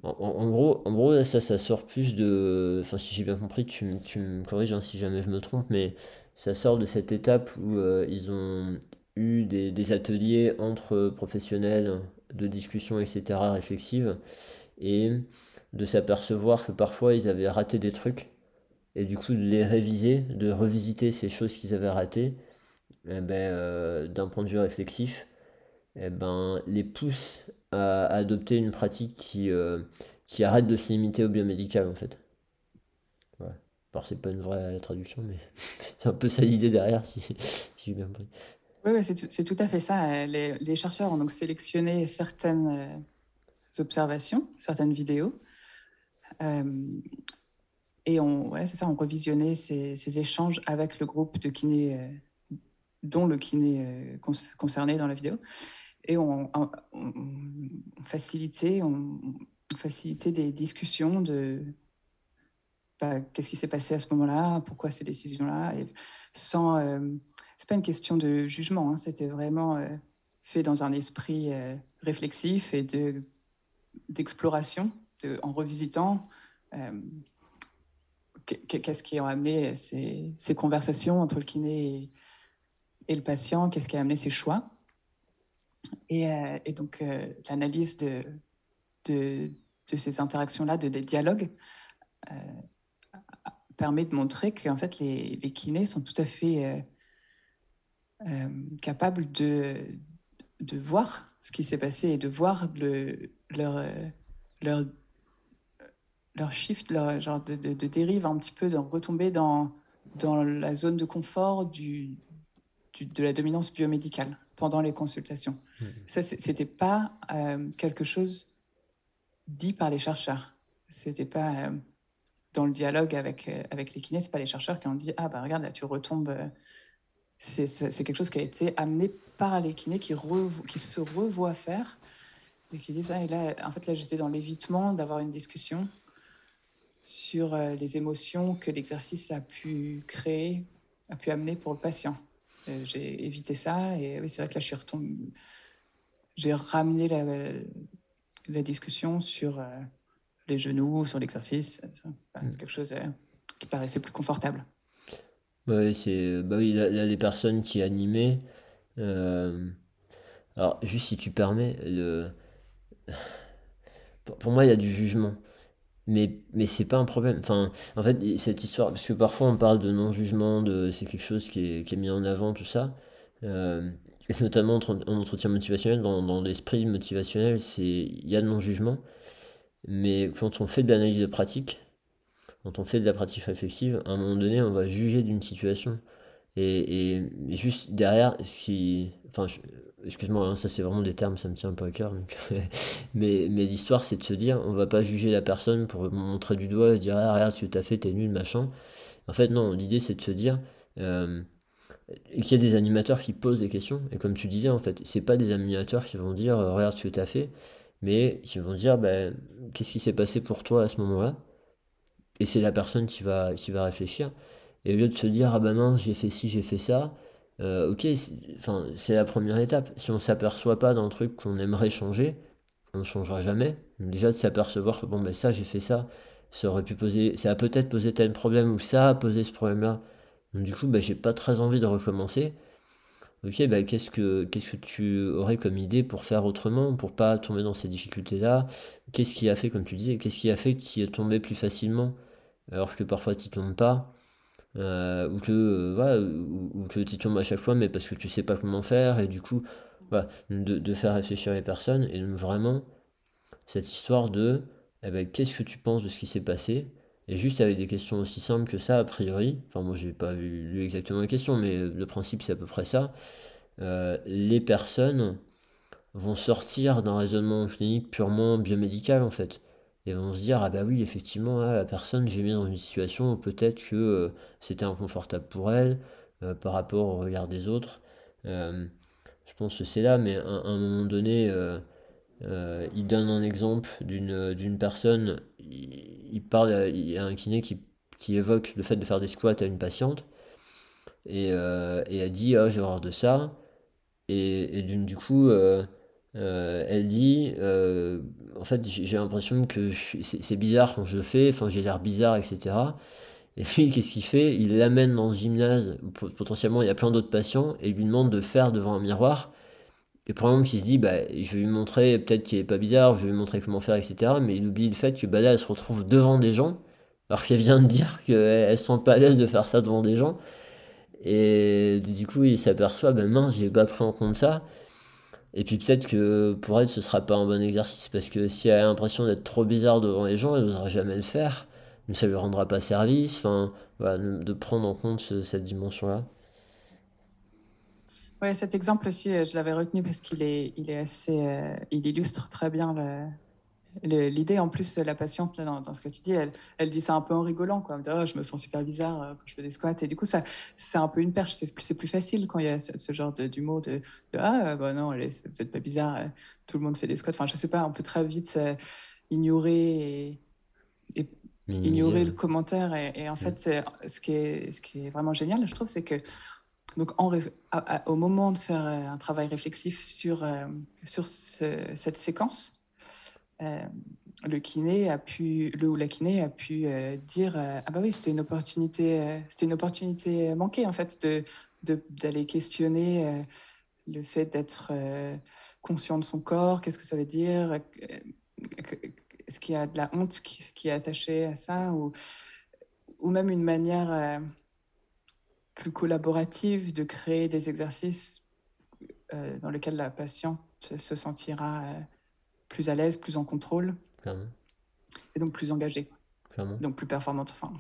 En, gros, en gros, ça, ça sort plus de. Enfin, si j'ai bien compris, tu, tu me corriges hein, si jamais je me trompe, mais ça sort de cette étape où euh, ils ont eu des, des ateliers entre professionnels de discussion, etc., réflexive, et de s'apercevoir que parfois ils avaient raté des trucs, et du coup de les réviser, de revisiter ces choses qu'ils avaient ratées, eh ben, euh, d'un point de vue réflexif, eh ben, les pousse à, adopter une pratique qui, euh, qui arrête de se limiter au biomédical en fait. Ouais. Alors c'est pas une vraie traduction, mais [laughs] c'est un peu ça l'idée derrière, si j'ai bien compris. Oui, c'est tout à fait ça. Les, chercheurs ont donc sélectionné certaines euh, observations, certaines vidéos, euh, et on, voilà, c'est ça, on revisionnait ces, échanges avec le groupe de kinés, euh, dont le kiné concerné dans la vidéo, et on, facilitait, on, facilitait des discussions de bah, qu'est-ce qui s'est passé à ce moment-là, pourquoi ces décisions-là, sans c'est pas une question de jugement, hein, c'était vraiment euh, fait dans un esprit euh, réflexif et de d'exploration, de, en revisitant euh, qu'est-ce qui a amené ces, ces, conversations entre le kiné et, le patient, qu'est-ce qui a amené ces choix? Et, et donc l'analyse de, de, de, ces interactions-là, de des dialogues, permet de montrer qu'en fait, les, les, kinés sont tout à fait capables de, de voir ce qui s'est passé et de voir le, leur, leur, leur shift, leur genre de, de, de dérive un petit peu, de retomber dans, dans la zone de confort du, de la dominance biomédicale pendant les consultations. Mmh. Ça, c'était pas euh, quelque chose dit par les chercheurs. C'était pas euh, dans le dialogue avec, euh, avec les kinés, c'est pas les chercheurs qui ont dit Ah, bah regarde, là, tu retombes. C'est quelque chose qui a été amené par les kinés qui, qui se revoient faire et qui disent Ah, et là, en fait, là, j'étais dans l'évitement d'avoir une discussion sur les émotions que l'exercice a pu créer, a pu amener pour le patient. Euh, j'ai évité ça. Et oui, c'est vrai que là, je suis retombée. J'ai ramené la, la, discussion sur euh, les genoux, sur l'exercice. Mm. c'est quelque chose euh, qui paraissait plus confortable. Oui, c'est bah oui, là, les personnes qui animaient. Alors, juste si tu permets, pour moi, il y a du jugement mais mais c'est pas un problème enfin en fait cette histoire parce que parfois on parle de non jugement de c'est quelque chose qui est, qui est mis en avant tout ça euh, notamment en entretien motivationnel dans, dans l'esprit motivationnel il y a de non jugement mais quand on fait de l'analyse de pratique quand on fait de la pratique réflexive à un moment donné on va juger d'une situation et, juste derrière ce qui enfin excuse-moi, hein, ça c'est vraiment des termes, ça me tient un peu à cœur. [laughs] mais l'histoire, c'est de se dire, on va pas juger la personne pour montrer du doigt et dire, ah, regarde ce que t'as fait, t'es nul, machin. En fait, non, l'idée c'est de se dire, euh, qu'il y a des animateurs qui posent des questions. Et comme tu disais, en fait, c'est pas des animateurs qui vont dire, regarde ce que t'as fait, mais qui vont dire, ben, qu'est-ce qui s'est passé pour toi à ce moment-là? Et c'est la personne qui va, qui va réfléchir. Et au lieu de se dire, ah ben mince, j'ai fait ci, j'ai fait ça, euh, ok, c'est la première étape. Si on s'aperçoit pas d'un truc qu'on aimerait changer, on ne changera jamais. Déjà de s'apercevoir que bon, ben ça, j'ai fait ça, ça aurait pu poser, ça a peut-être posé tel problème ou ça a posé ce problème-là. Donc du coup, ben, j'ai pas très envie de recommencer. Ok, ben, qu'est-ce que que tu aurais comme idée pour faire autrement, pour pas tomber dans ces difficultés-là? Qu'est-ce qui a fait, comme tu disais, qu'est-ce qui a fait que tu y es tombé plus facilement? Alors que parfois tu tombes pas euh, ou que euh, voilà, ou, que tu tombes à chaque fois mais parce que tu sais pas comment faire et du coup voilà, de, faire réfléchir les personnes et vraiment cette histoire de eh ben, qu'est-ce que tu penses de ce qui s'est passé? Et juste avec des questions aussi simples que ça a priori enfin moi j'ai pas lu exactement les questions mais le principe c'est à peu près ça euh, les personnes vont sortir d'un raisonnement clinique purement biomédical en fait et vont se dire ah bah oui effectivement la personne j'ai mis dans une situation où peut-être que euh, c'était inconfortable pour elle euh, par rapport au regard des autres. Euh, je pense que c'est là mais à, un moment donné il donne un exemple d'une personne il, parle il y a un kiné qui, qui évoque le fait de faire des squats à une patiente et, et elle dit ah j'ai horreur de ça et du coup euh, elle dit euh, en fait j'ai l'impression que c'est bizarre quand je fais enfin j'ai l'air bizarre etc et puis [laughs] qu'est-ce qu'il fait? Il l'amène dans le gymnase potentiellement il y a plein d'autres patients et il lui demande de faire devant un miroir. Et un moment il se dit bah je vais lui montrer peut-être qu'il est pas bizarre je vais lui montrer comment faire etc mais il oublie le fait que bah là elle se retrouve devant des gens alors qu'elle vient de dire [laughs] qu'elle se sent pas à l'aise de faire ça devant des gens. Et du coup il s'aperçoit ben mince j'ai pas pris en compte ça et puis peut-être que pour elle, ce sera pas un bon exercice parce que si elle a l'impression d'être trop bizarre devant les gens, elle n'osera jamais le faire. Mais ça lui rendra pas service. Enfin, voilà, de prendre en compte cette dimension-là. Ouais, cet exemple aussi, euh, je l'avais retenu parce qu'il est, il est assez, euh, il illustre très bien le, L'idée, en plus, la patiente, dans, dans, ce que tu dis, elle, elle dit ça un peu en rigolant. Quoi. Elle dit, oh, je me sens super bizarre euh, quand je fais des squats. Et du coup, ça, c'est un peu une perche. C'est plus, plus facile quand il y a ce, genre d'humour de, de, Ah, bah non, allez, vous n'êtes pas bizarre, euh, tout le monde fait des squats. Enfin, je sais pas, on peut très vite euh, ignorer et, ignorer le commentaire. Et, en fait, ce qui, est, ce qui est vraiment génial, je trouve, c'est que donc, en, au moment de faire un travail réflexif sur, sur cette séquence, euh, le kiné a pu, le ou la kiné a pu euh, dire euh, ah bah oui c'était une opportunité, c'était une opportunité manquée en fait de d'aller questionner le fait d'être conscient de son corps, qu'est-ce que ça veut dire, est-ce qu'il y a de la honte qui, est attachée à ça ou, ou même une manière euh, plus collaborative de créer des exercices euh, dans lesquels la patiente se sentira euh, plus à l'aise, plus en contrôle et donc plus engagée. Donc plus performante. Enfin.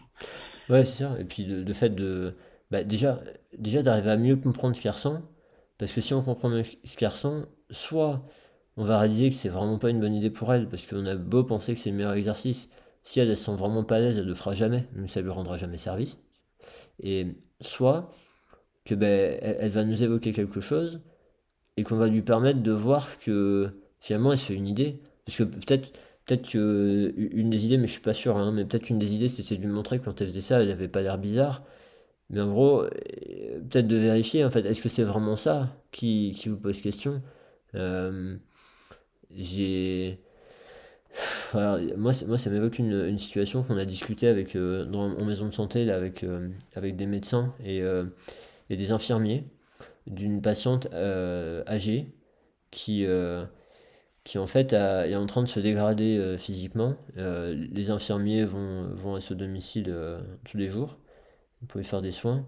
Ouais, c'est ça. Et puis le, fait de. Bah, déjà, déjà d'arriver à mieux comprendre ce qu'elle ressent. Parce que si on comprend mieux ce qu'elle ressent, soit on va réaliser que c'est vraiment pas une bonne idée pour elle, parce qu'on a beau penser que c'est le meilleur exercice, si elle, ne se sent vraiment pas à l'aise, elle le fera jamais, mais ça lui rendra jamais service. Et soit que ben, elle, va nous évoquer quelque chose et qu'on va lui permettre de voir que finalement elle fait une idée. Parce que peut-être peut-être une des idées, mais je suis pas sûr, hein, mais peut-être une des idées c'était de lui montrer que quand elle faisait ça, elle avait pas l'air bizarre. Mais en gros, euh, peut-être de vérifier en fait, est-ce que c'est vraiment ça qui, qui vous pose question? Euh, j'ai moi, moi ça m'évoque une, une, situation qu'on a discuté avec euh, dans, en maison de santé avec, euh, avec des médecins et, et des infirmiers d'une patiente âgée qui, qui en fait est en train de se dégrader physiquement. les infirmiers vont, vont à ce domicile tous les jours, vous pouvez faire des soins.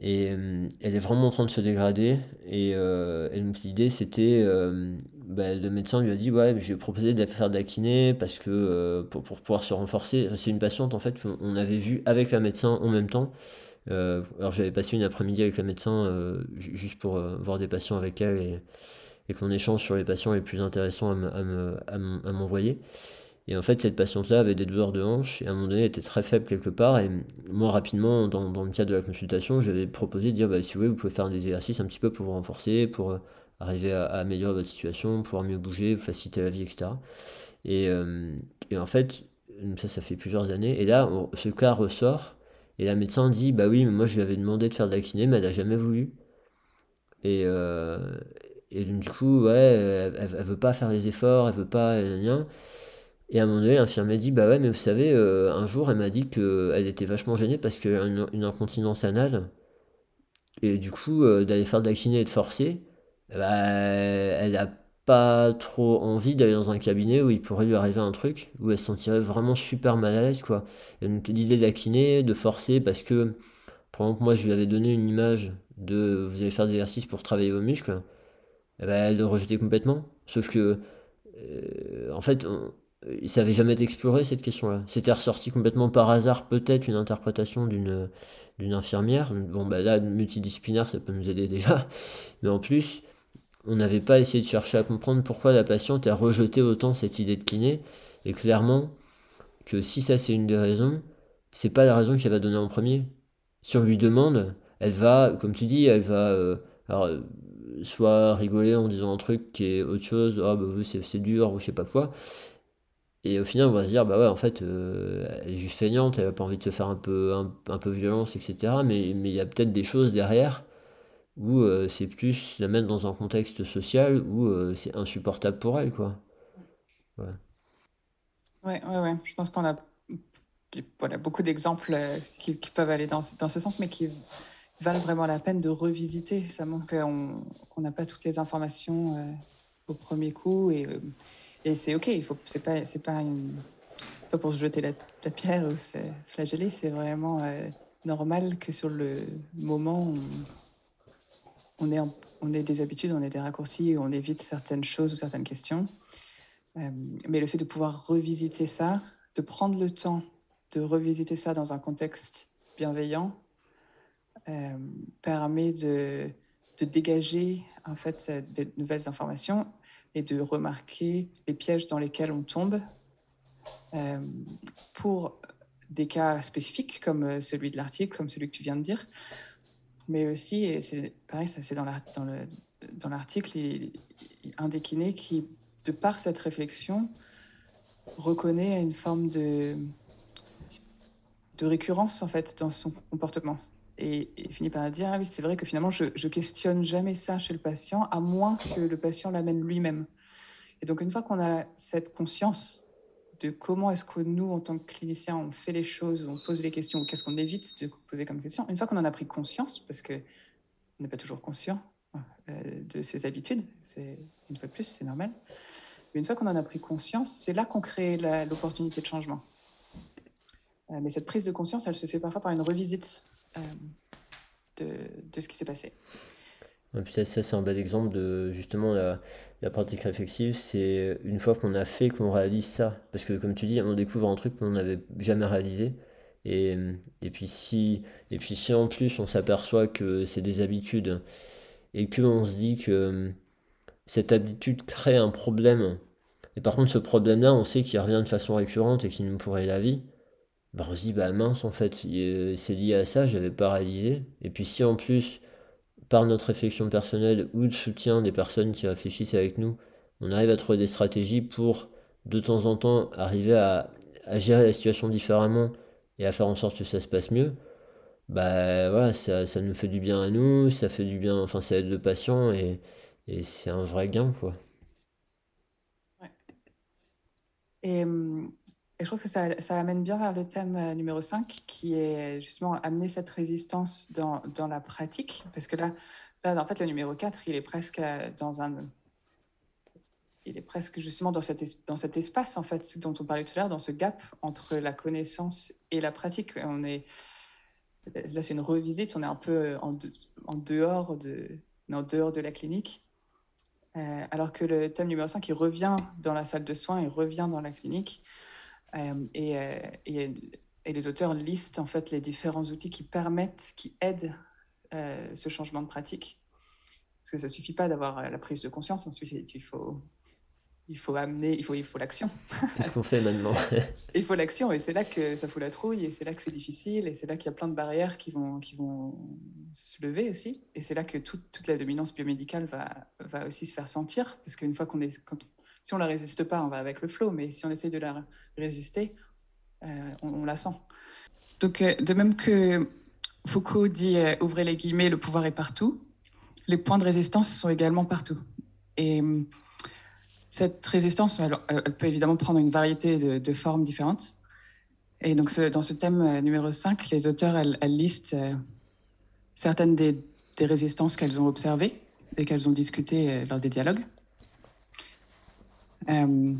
Et euh, elle est vraiment en train de se dégrader. Et, euh, l'idée, c'était. Euh, bah, le médecin lui a dit Ouais, je vais proposer de faire de la kiné parce que, pour, pour pouvoir se renforcer. C'est une patiente en fait qu'on avait vue avec la médecin en même temps. alors j'avais passé une après-midi avec la médecin juste pour voir des patients avec elle et qu'on échange sur les patients les plus intéressants à m'envoyer. Et en fait, cette patiente-là avait des douleurs de hanche et à un moment donné, était très faible quelque part. Et moi, rapidement, dans, le cadre de la consultation, j'avais proposé de dire bah, si vous voulez, vous pouvez faire des exercices un petit peu pour vous renforcer, pour euh, arriver à, améliorer votre situation, pouvoir mieux bouger, vous faciliter la vie, etc. Et, euh, et, en fait, ça, ça fait plusieurs années. Et là, ce cas ressort. Et la médecin dit Bah oui, mais moi, je lui avais demandé de faire de la kiné, mais elle n'a jamais voulu. Et, euh, et du coup, ouais, elle, elle, veut pas faire les efforts, elle veut pas. rien. Et à un moment donné, l'infirmière dit Bah ouais, mais vous savez, euh, un jour, elle m'a dit qu'elle était vachement gênée parce qu'elle a une, incontinence anale. Et du coup, euh, d'aller faire de la kiné et de forcer, bah, elle n'a pas trop envie d'aller dans un cabinet où il pourrait lui arriver un truc, où elle se sentirait vraiment super mal à l'aise, quoi. Et donc, l'idée de la kiné, de forcer, parce que, par exemple, moi, je lui avais donné une image de vous allez faire des exercices pour travailler vos muscles, bah, elle le rejetait complètement. Sauf que, euh, en fait, ça n'avait jamais été exploré cette question-là. C'était ressorti complètement par hasard, peut-être une interprétation d'une d'une infirmière. Bon, bah là, multidisciplinaire, ça peut nous aider déjà. Mais en plus, on n'avait pas essayé de chercher à comprendre pourquoi la patiente a rejeté autant cette idée de kiné. Et clairement, que si ça c'est une des raisons, c'est pas la raison qu'elle va donner en premier. Si on lui demande, elle va, comme tu dis, elle va euh, alors, euh, soit rigoler en disant un truc qui est autre chose, ah bah c'est dur ou je sais pas quoi, et au final, on va se dire, bah ouais, en fait, euh, elle est juste feignante, elle n'a pas envie de se faire un peu, un, peu violence, etc. Mais il y a peut-être des choses derrière où euh, c'est plus la mettre dans un contexte social où euh, c'est insupportable pour elle, quoi. Ouais, ouais, ouais. Je pense qu'on a voilà, beaucoup d'exemples qui, peuvent aller dans, dans, ce sens, mais qui valent vraiment la peine de revisiter. Ça montre qu'on n'a pas toutes les informations au premier coup et et c'est OK, il faut, pas, pour se jeter la, pierre ou se flageller, c'est vraiment euh, normal que sur le moment, on, ait, on des habitudes, on ait des raccourcis, on évite certaines choses ou certaines questions. Euh, mais le fait de pouvoir revisiter ça, de prendre le temps de revisiter ça dans un contexte bienveillant, euh, permet de, dégager en fait de nouvelles informations et de remarquer les pièges dans lesquels on tombe. Euh, pour des cas spécifiques comme euh, celui de l'article, comme celui que tu viens de dire, mais aussi, et c'est pareil, c'est dans l'article, dans un des kinés qui, de par cette réflexion, reconnaît une forme de, de récurrence en fait dans son comportement et, finit par dire ah oui c'est vrai que finalement je, je questionne jamais ça chez le patient à moins que le patient l'amène lui-même et donc une fois qu'on a cette conscience de comment est-ce que nous en tant que cliniciens on fait les choses on pose les questions ou qu'est-ce qu'on évite de poser comme question une fois qu'on en a pris conscience parce que on n'est pas toujours conscient euh, de ses habitudes c'est une fois de plus c'est normal Mais une fois qu'on en a pris conscience, c'est là qu'on crée l'opportunité de changement. Euh, mais cette prise de conscience, elle se fait parfois par une revisite euh, de, de, ce qui s'est passé. ça, c'est un bel exemple de justement la, la pratique réflexive. C'est une fois qu'on a fait qu'on réalise ça. Parce que comme tu dis, on découvre un truc qu'on n'avait jamais réalisé. Et, et, puis si, et puis si en plus on s'aperçoit que c'est des habitudes et qu'on se dit que cette habitude crée un problème, et par contre ce problème-là, on sait qu'il revient de façon récurrente et qu'il nous pourrait la vie, bah on se dit, bah mince, en fait, c'est lié à ça, j'avais pas réalisé. Et puis si en plus, par notre réflexion personnelle ou de soutien des personnes qui réfléchissent avec nous, on arrive à trouver des stratégies pour, de temps en temps, arriver à, gérer la situation différemment et à faire en sorte que ça se passe mieux, bah voilà, ça, ça nous fait du bien à nous, ça fait du bien, enfin ça aide le patient et, et c'est un vrai gain, quoi. Et, hum, et, je trouve que ça, amène bien vers le thème euh, numéro 5, qui est justement amener cette résistance dans, la pratique. Parce que là, en fait, le numéro 4, il est presque euh, dans un... Il est presque justement dans cet, espace, en fait, dont on parlait tout à l'heure, dans ce gap entre la connaissance et la pratique. Là, c'est une revisite, on est un peu en, de, en dehors de, en dehors de la clinique. Euh, alors que le thème numéro 5, il revient dans la salle de soins, il revient dans la clinique. Euh, euh, et, et, les auteurs listent en fait les différents outils qui permettent, qui aident ce changement de pratique. Parce que ça ne suffit pas d'avoir la prise de conscience, ensuite il faut il faut amener, il faut, il faut l'action. Qu'est-ce qu'on fait maintenant [laughs] Il faut l'action, et c'est là que ça fout la trouille, et c'est là que c'est difficile, et c'est là qu'il y a plein de barrières qui vont, qui vont se lever aussi. Et c'est là que toute, toute la dominance biomédicale va, va aussi se faire sentir, parce qu'une fois qu'on est, quand, si on la résiste pas, on va avec le flow, mais si on essaye de la résister, euh, on, la sent. Donc, euh, de même que Foucault dit, euh, ouvrez les guillemets, le pouvoir est partout, les points de résistance sont également partout. Et cette résistance, elle, peut évidemment prendre une variété de, formes différentes. Et donc, dans ce thème numéro 5, les auteurs, listent certaines des, résistances qu'elles ont observées et qu'elles ont discutées lors des dialogues. Euh,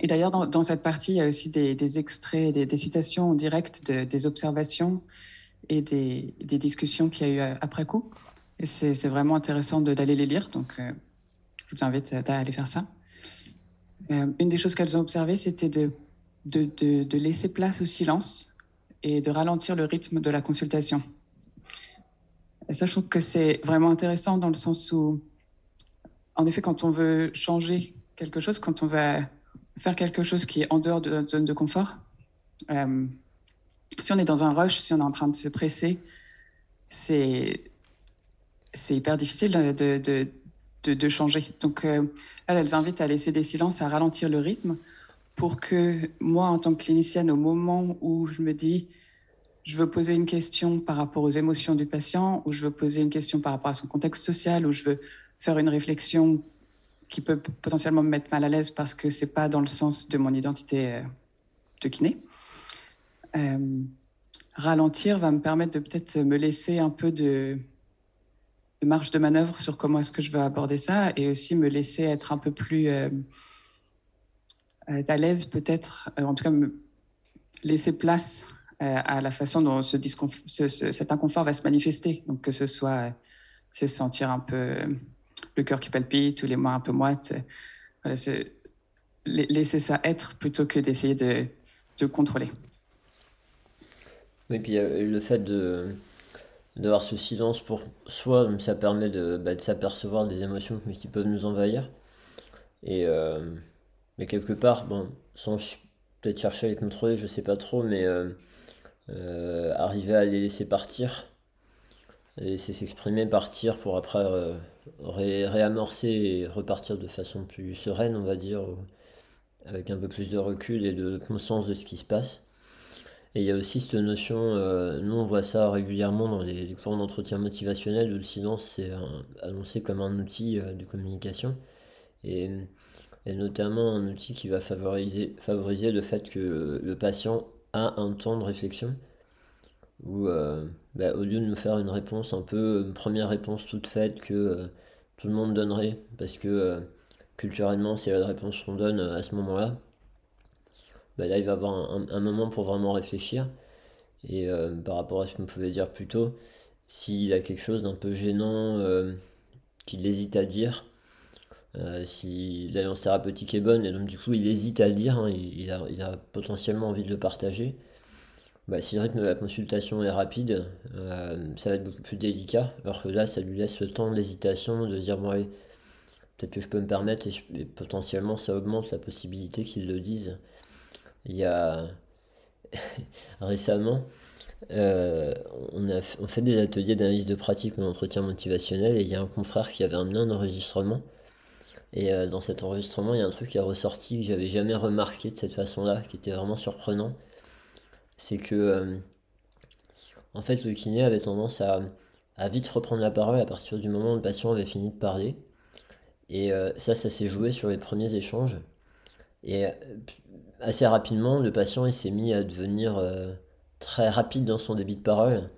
et d'ailleurs, dans, cette partie, il y a aussi des, extraits, des, citations directes de, des observations et des, discussions qu'il y a eu après coup. Et c'est vraiment intéressant d'aller les lire. Donc, euh, je vous invite à aller faire ça. Euh, une des choses qu'elles ont observées, c'était de, de, laisser place au silence et de ralentir le rythme de la consultation. Et ça, je trouve que c'est vraiment intéressant dans le sens où, en effet, quand on veut changer quelque chose, quand on va faire quelque chose qui est en dehors de notre zone de confort, euh, si on est dans un rush, si on est en train de se presser, c'est c'est hyper difficile de, de, de, changer. Donc, euh, elles, elles invitent à laisser des silences, à ralentir le rythme pour que moi, en tant que clinicienne, au moment où je me dis, je veux poser une question par rapport aux émotions du patient, ou je veux poser une question par rapport à son contexte social, ou je veux faire une réflexion qui peut potentiellement me mettre mal à l'aise parce que c'est pas dans le sens de mon identité euh, de kiné. Euh, ralentir va me permettre de peut-être me laisser un peu de, marge de manœuvre sur comment est-ce que je veux aborder ça et aussi me laisser être un peu plus euh, à l'aise peut-être, en tout cas me laisser place à la façon dont ce, ce, ce, cet inconfort va se manifester. Donc que ce soit c'est sentir un peu le cœur qui palpite ou les mains un peu moites, voilà, laisser ça être plutôt que d'essayer de, de contrôler. Et puis le fait d'avoir ce silence pour soi, ça permet de, bah, de s'apercevoir des émotions qui peuvent nous envahir. Et euh, mais quelque part, bon, sans peut-être chercher à les contrôler, je sais pas trop, mais euh, euh, arriver à les laisser partir, les laisser s'exprimer, partir pour après ré réamorcer et repartir de façon plus sereine, on va dire, avec un peu plus de recul et de conscience de ce qui se passe. Et il y a aussi cette notion, euh, nous on voit ça régulièrement dans les, cours d'entretien motivationnel où le silence c'est annoncé comme un outil euh, de communication. Et, et, notamment un outil qui va favoriser, favoriser le fait que le patient a un temps de réflexion où euh, bah, au lieu de nous faire une réponse un peu, une première réponse toute faite que euh, tout le monde donnerait parce que culturellement c'est la réponse qu'on donne à ce moment-là, bah là il va avoir un, moment pour vraiment réfléchir. Et par rapport à ce qu'on pouvait dire plus tôt, s'il a quelque chose d'un peu gênant qu'il hésite à dire, si l'alliance thérapeutique est bonne et donc du coup il hésite à le dire, hein, il, a, potentiellement envie de le partager, bah, si le rythme de la consultation est rapide, euh, ça va être beaucoup plus délicat. Alors que là, ça lui laisse le temps d'hésitation, de dire bon, peut-être que je peux me permettre, et, potentiellement ça augmente la possibilité qu'ils le disent. Il y a [laughs] récemment, euh, on fait des ateliers d'analyse de pratique ou d'entretien motivationnel, et il y a un confrère qui avait amené un enregistrement. Et euh, dans cet enregistrement, il y a un truc qui a ressorti que j'avais jamais remarqué de cette façon-là, qui était vraiment surprenant c'est que euh, en fait le kiné avait tendance à, vite reprendre la parole à partir du moment où le patient avait fini de parler. Et euh, ça, ça s'est joué sur les premiers échanges. Et euh, assez rapidement, le patient s'est mis à devenir très rapide dans son débit de parole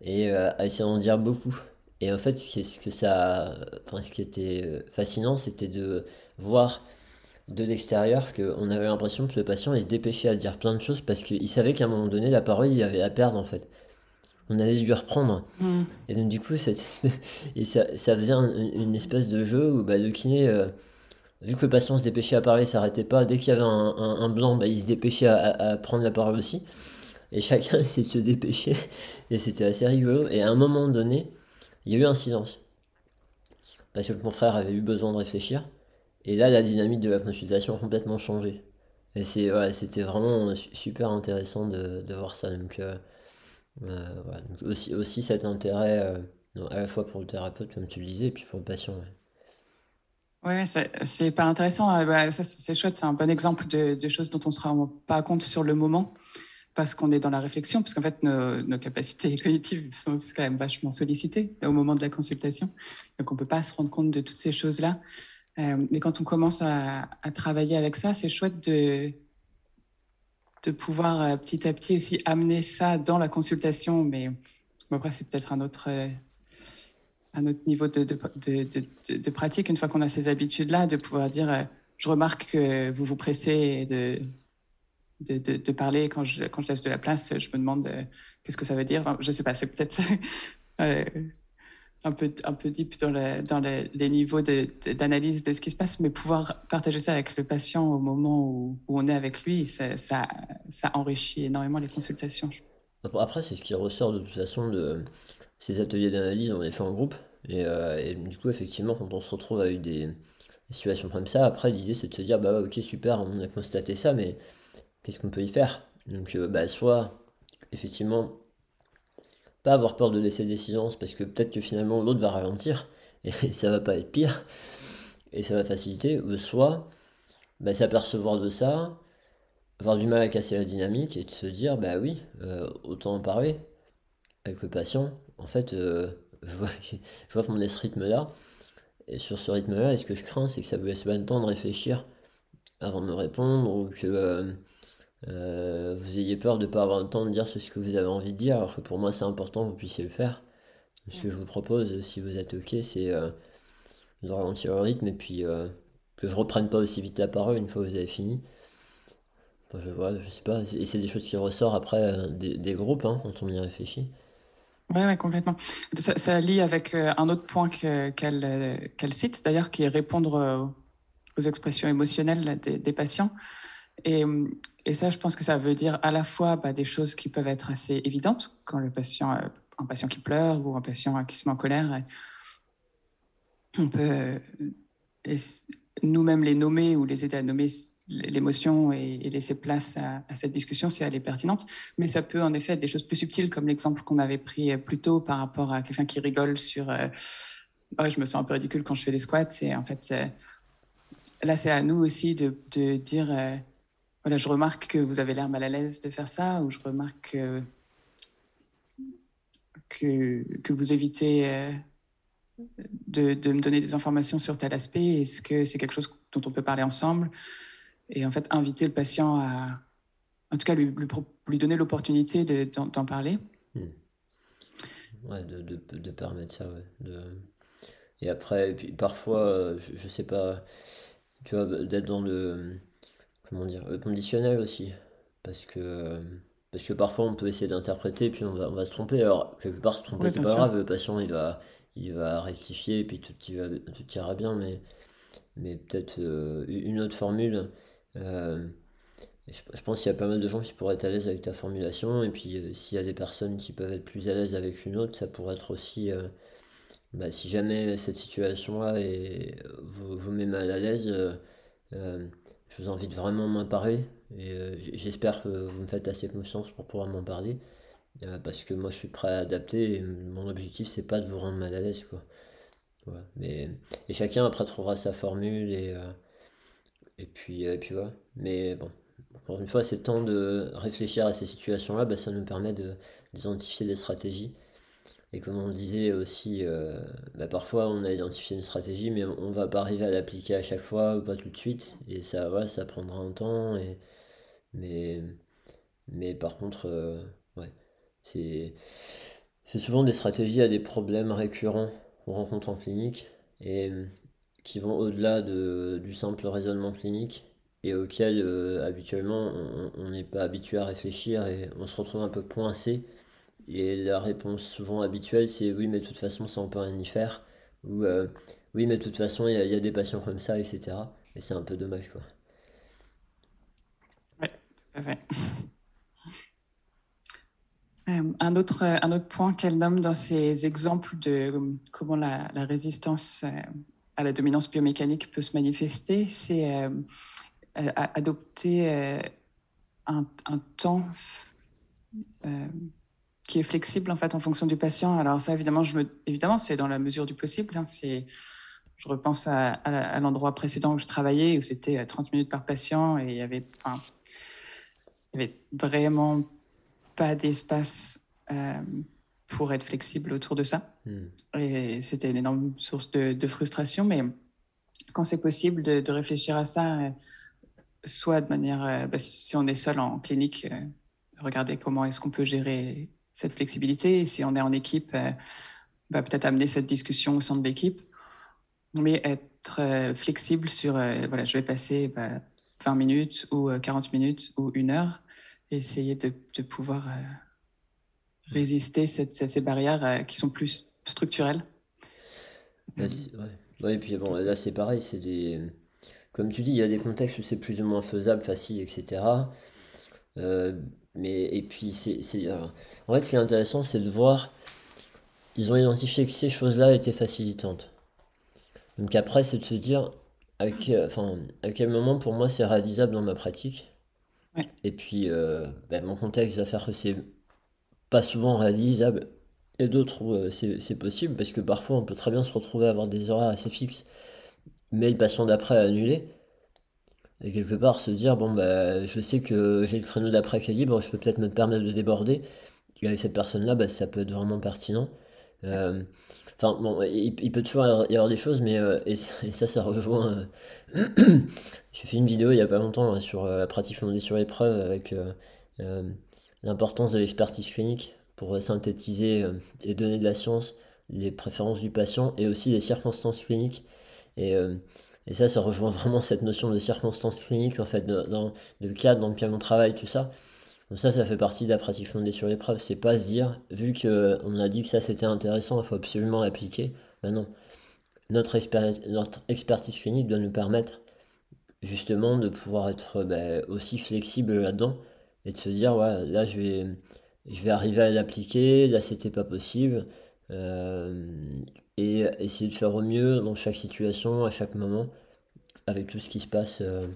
et à essayer d'en dire beaucoup. Et en fait, ce, que ça, enfin, ce qui était fascinant, c'était de voir de l'extérieur qu'on avait l'impression que le patient il se dépêchait à dire plein de choses parce qu'il savait qu'à un moment donné la parole il avait à perdre en fait. On allait lui reprendre. Mm. et donc du coup [laughs] et ça, ça faisait une espèce de jeu où bah, le kiné euh, vu que le patient se dépêchait à parler s'arrêtait pas dès qu'il y avait un, blanc bah, il se dépêchait à, prendre la parole aussi. Et chacun [laughs] essayait de se dépêcher. Et c'était assez rigolo. Et à un moment donné il y a eu un silence. Parce que mon frère avait eu besoin de réfléchir et là, la dynamique de la consultation a complètement changé. Et c'est, c'était vraiment super intéressant de, voir ça. Donc, euh, euh, aussi, aussi cet intérêt euh, à la fois pour le thérapeute, comme tu le disais, et puis pour le patient. Ouais, c'est pas intéressant. Bah, c'est chouette, c'est un bon exemple de, de, choses dont on ne se rend pas compte sur le moment parce qu'on est dans la réflexion, parce qu'en fait, nos, nos, capacités [laughs] cognitives sont quand même vachement sollicitées au moment de la consultation. Donc, on ne peut pas se rendre compte de toutes ces choses-là. Euh, mais quand on commence à, travailler avec ça, c'est chouette de, pouvoir euh, petit à petit aussi amener ça dans la consultation. Mais après, c'est peut-être un autre, euh, un autre niveau de pratique, une fois qu'on a ces habitudes-là, de pouvoir dire je remarque que vous vous pressez de, de, parler quand je, quand je laisse de la place. Je me demande qu'est-ce que ça veut dire? je ne sais pas, c'est peut-être [laughs] un peu, un peu deep dans, les niveaux d'analyse de, ce qui se passe, mais pouvoir partager ça avec le patient au moment où, on est avec lui, ça, ça, enrichit énormément les consultations. Après, c'est ce qui ressort de toute façon de ces ateliers d'analyse, on les fait en groupe. Et, euh, et, du coup, effectivement, quand on se retrouve avec des, situations comme ça, après, l'idée c'est de se dire, bah ok, super, on a constaté ça, mais qu'est-ce qu'on peut y faire? Donc, euh, bah, soit, effectivement, pas avoir peur de laisser des silences parce que peut-être que finalement l'autre va ralentir [laughs] et ça va pas être pire et ça va faciliter, ou soit bah, s'apercevoir de ça, avoir du mal à casser la dynamique et de se dire bah oui, euh, autant en parler avec le patient. En fait, euh, [laughs] je, vois, je vois qu'on laisse ce rythme-là, et sur ce rythme-là, est-ce que je crains, c'est que ça vous laisse pas le temps de réfléchir avant de me répondre, ou que euh, euh, vous ayez peur de ne pas avoir le temps de dire ce que vous avez envie de dire, alors que pour moi c'est important que vous puissiez le faire. Ce que je vous propose, si vous êtes ok, c'est euh, de ralentir le rythme et puis euh, que je reprenne pas aussi vite la parole une fois que vous avez fini. Enfin, je vois, je sais pas, et c'est des choses qui ressortent après des, groupes hein, quand on y réfléchit. Oui, ouais, complètement. Ça, ça, lie avec un autre point qu'elle cite, d'ailleurs, qui est répondre aux expressions émotionnelles des, des patients. Et, ça, je pense que ça veut dire à la fois bah, des choses qui peuvent être assez évidentes, quand le patient, euh, un patient qui pleure ou un patient qui se met en colère, on peut euh, nous-mêmes les nommer ou les aider à nommer l'émotion et, laisser place à, cette discussion si elle est pertinente. Mais ça peut en effet être des choses plus subtiles, comme l'exemple qu'on avait pris plus tôt par rapport à quelqu'un qui rigole sur euh, oh, je me sens un peu ridicule quand je fais des squats. En fait, là, c'est à nous aussi de dire voilà, je remarque que vous avez l'air mal à l'aise de faire ça, ou je remarque que, que, vous évitez euh, de, de, me donner des informations sur tel aspect. Est-ce que c'est quelque chose dont on peut parler ensemble? Et en fait, inviter le patient à, en tout cas, lui, lui, donner l'opportunité d'en parler. Hmm. Ouais, de, de, permettre ça, ouais. Et après, puis parfois, je, je sais pas, tu vois, d'être dans le, comment dire, le conditionnel aussi. Parce que, parce que parfois on peut essayer d'interpréter, puis on va, on va se tromper. Alors, quelque part, se tromper, c'est pas grave, le patient il va, il va rectifier, et puis tout, tout ira bien, mais, mais peut-être euh, une autre formule. Euh, je, pense qu'il y a pas mal de gens qui pourraient être à l'aise avec ta formulation, et puis euh, s'il y a des personnes qui peuvent être plus à l'aise avec une autre, ça pourrait être aussi. Bah, si jamais cette situation-là vous, vous met mal à l'aise, je vous invite vraiment à m'en parler et euh, j'espère que vous me faites assez confiance pour pouvoir m'en parler euh, parce que moi je suis prêt à adapter et mon objectif c'est pas de vous rendre mal à l'aise quoi. Mais, et chacun après trouvera sa formule et, euh, et puis, et puis voilà. Mais bon, encore une fois, c'est temps de réfléchir à ces situations-là, bah, ça nous permet d'identifier des stratégies et comme on disait aussi, euh, bah, parfois on a identifié une stratégie, mais on ne va pas arriver à l'appliquer à chaque fois ou pas tout de suite. Et ça, ça prendra un temps. Mais, mais par contre, euh, ouais, c'est, c'est souvent des stratégies à des problèmes récurrents qu'on rencontre en clinique et qui vont au-delà de, du simple raisonnement clinique et auxquels euh, habituellement on n'est pas habitué à réfléchir et on se retrouve un peu coincé et la réponse souvent habituelle, c'est oui, mais de toute façon, ça on peut rien y faire. Ou euh, oui, mais de toute façon, il y, a des patients comme ça, etc. Et c'est un peu dommage, quoi. Oui, tout à fait. [laughs] Euh, un, autre, un autre point qu'elle nomme dans ses exemples de comment la, la résistance euh, à la dominance biomécanique peut se manifester, c'est adopter un, un, temps qui est flexible en fait en fonction du patient. Alors ça, évidemment, je me... évidemment, c'est dans la mesure du possible. Hein. C'est, je repense à, à, l'endroit précédent où je travaillais, où c'était 30 minutes par patient et il y avait, enfin, il y avait vraiment pas d'espace euh, pour être flexible autour de ça. Hmm. Et c'était une énorme source de, de frustration. Mais quand c'est possible de, de, réfléchir à ça, euh, soit de manière, euh, bah, si on est seul en clinique, regarder comment est-ce qu'on peut gérer cette flexibilité. Et si on est en équipe, euh, bah, peut-être amener cette discussion au sein de l'équipe, mais être euh, flexible sur, euh, voilà, je vais passer 20 bah, minutes ou 40 minutes ou une heure, et essayer de, pouvoir résister cette, ces barrières qui sont plus structurelles. ouais. ouais. et puis bon, là c'est pareil, c'est des... Comme tu dis, il y a des contextes où c'est plus ou moins faisable, facile, etc. mais, et puis, c'est, euh, en fait, ce qui est intéressant, c'est de voir, ils ont identifié que ces choses-là étaient facilitantes. Donc après, c'est de se dire, à quel, enfin, à quel moment pour moi c'est réalisable dans ma pratique. Et puis, euh, ben, mon contexte va faire que c'est pas souvent réalisable, et d'autres où euh, c'est, possible, parce que parfois on peut très bien se retrouver à avoir des horaires assez fixes, mais le patient d'après a annulé. Et quelque part se dire, bon, bah, je sais que j'ai le créneau d'après qui je peux peut-être me permettre de déborder. Et avec cette personne-là, bah, ça peut être vraiment pertinent. Euh, enfin, bon, il, peut toujours y avoir des choses, mais euh, et, ça, ça rejoint. Euh, [clears throat] j'ai fait une vidéo il y a pas longtemps sur la pratique fondée sur l'épreuve avec l'importance de l'expertise clinique pour synthétiser et donner de la science, les préférences du patient et aussi les circonstances cliniques. Et et ça, ça rejoint [laughs] vraiment cette notion de circonstances cliniques, en fait, dans, le cadre dans lequel on travaille, tout ça. Donc ça, ça fait partie de la pratique fondée sur l'épreuve. C'est pas se dire, vu qu'on a dit que ça c'était intéressant, il faut absolument l'appliquer. Ben non. Notre, notre expertise clinique doit nous permettre justement de pouvoir être ben, aussi flexible là-dedans et de se dire, ouais, là je vais, je vais arriver à l'appliquer, là c'était pas possible. Euh, et essayer de faire au mieux dans chaque situation, à chaque moment, avec tout ce qui se passe euh,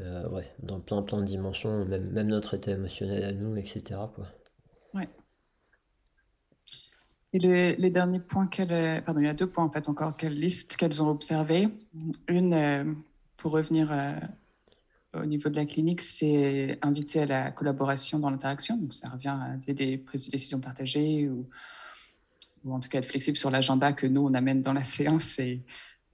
euh, ouais, dans plein plein de dimensions, même, notre état émotionnel à nous, etc. Quoi. Ouais. Et le, les derniers points. Pardon, il y a deux points en fait encore qu'elle liste, qu'elles ont observé. Une, euh, pour revenir au niveau de la clinique, c'est inviter à la collaboration dans l'interaction. Donc ça revient à des, des prises de décision partagées ou ou en tout cas être flexible sur l'agenda que nous, on amène dans la séance et,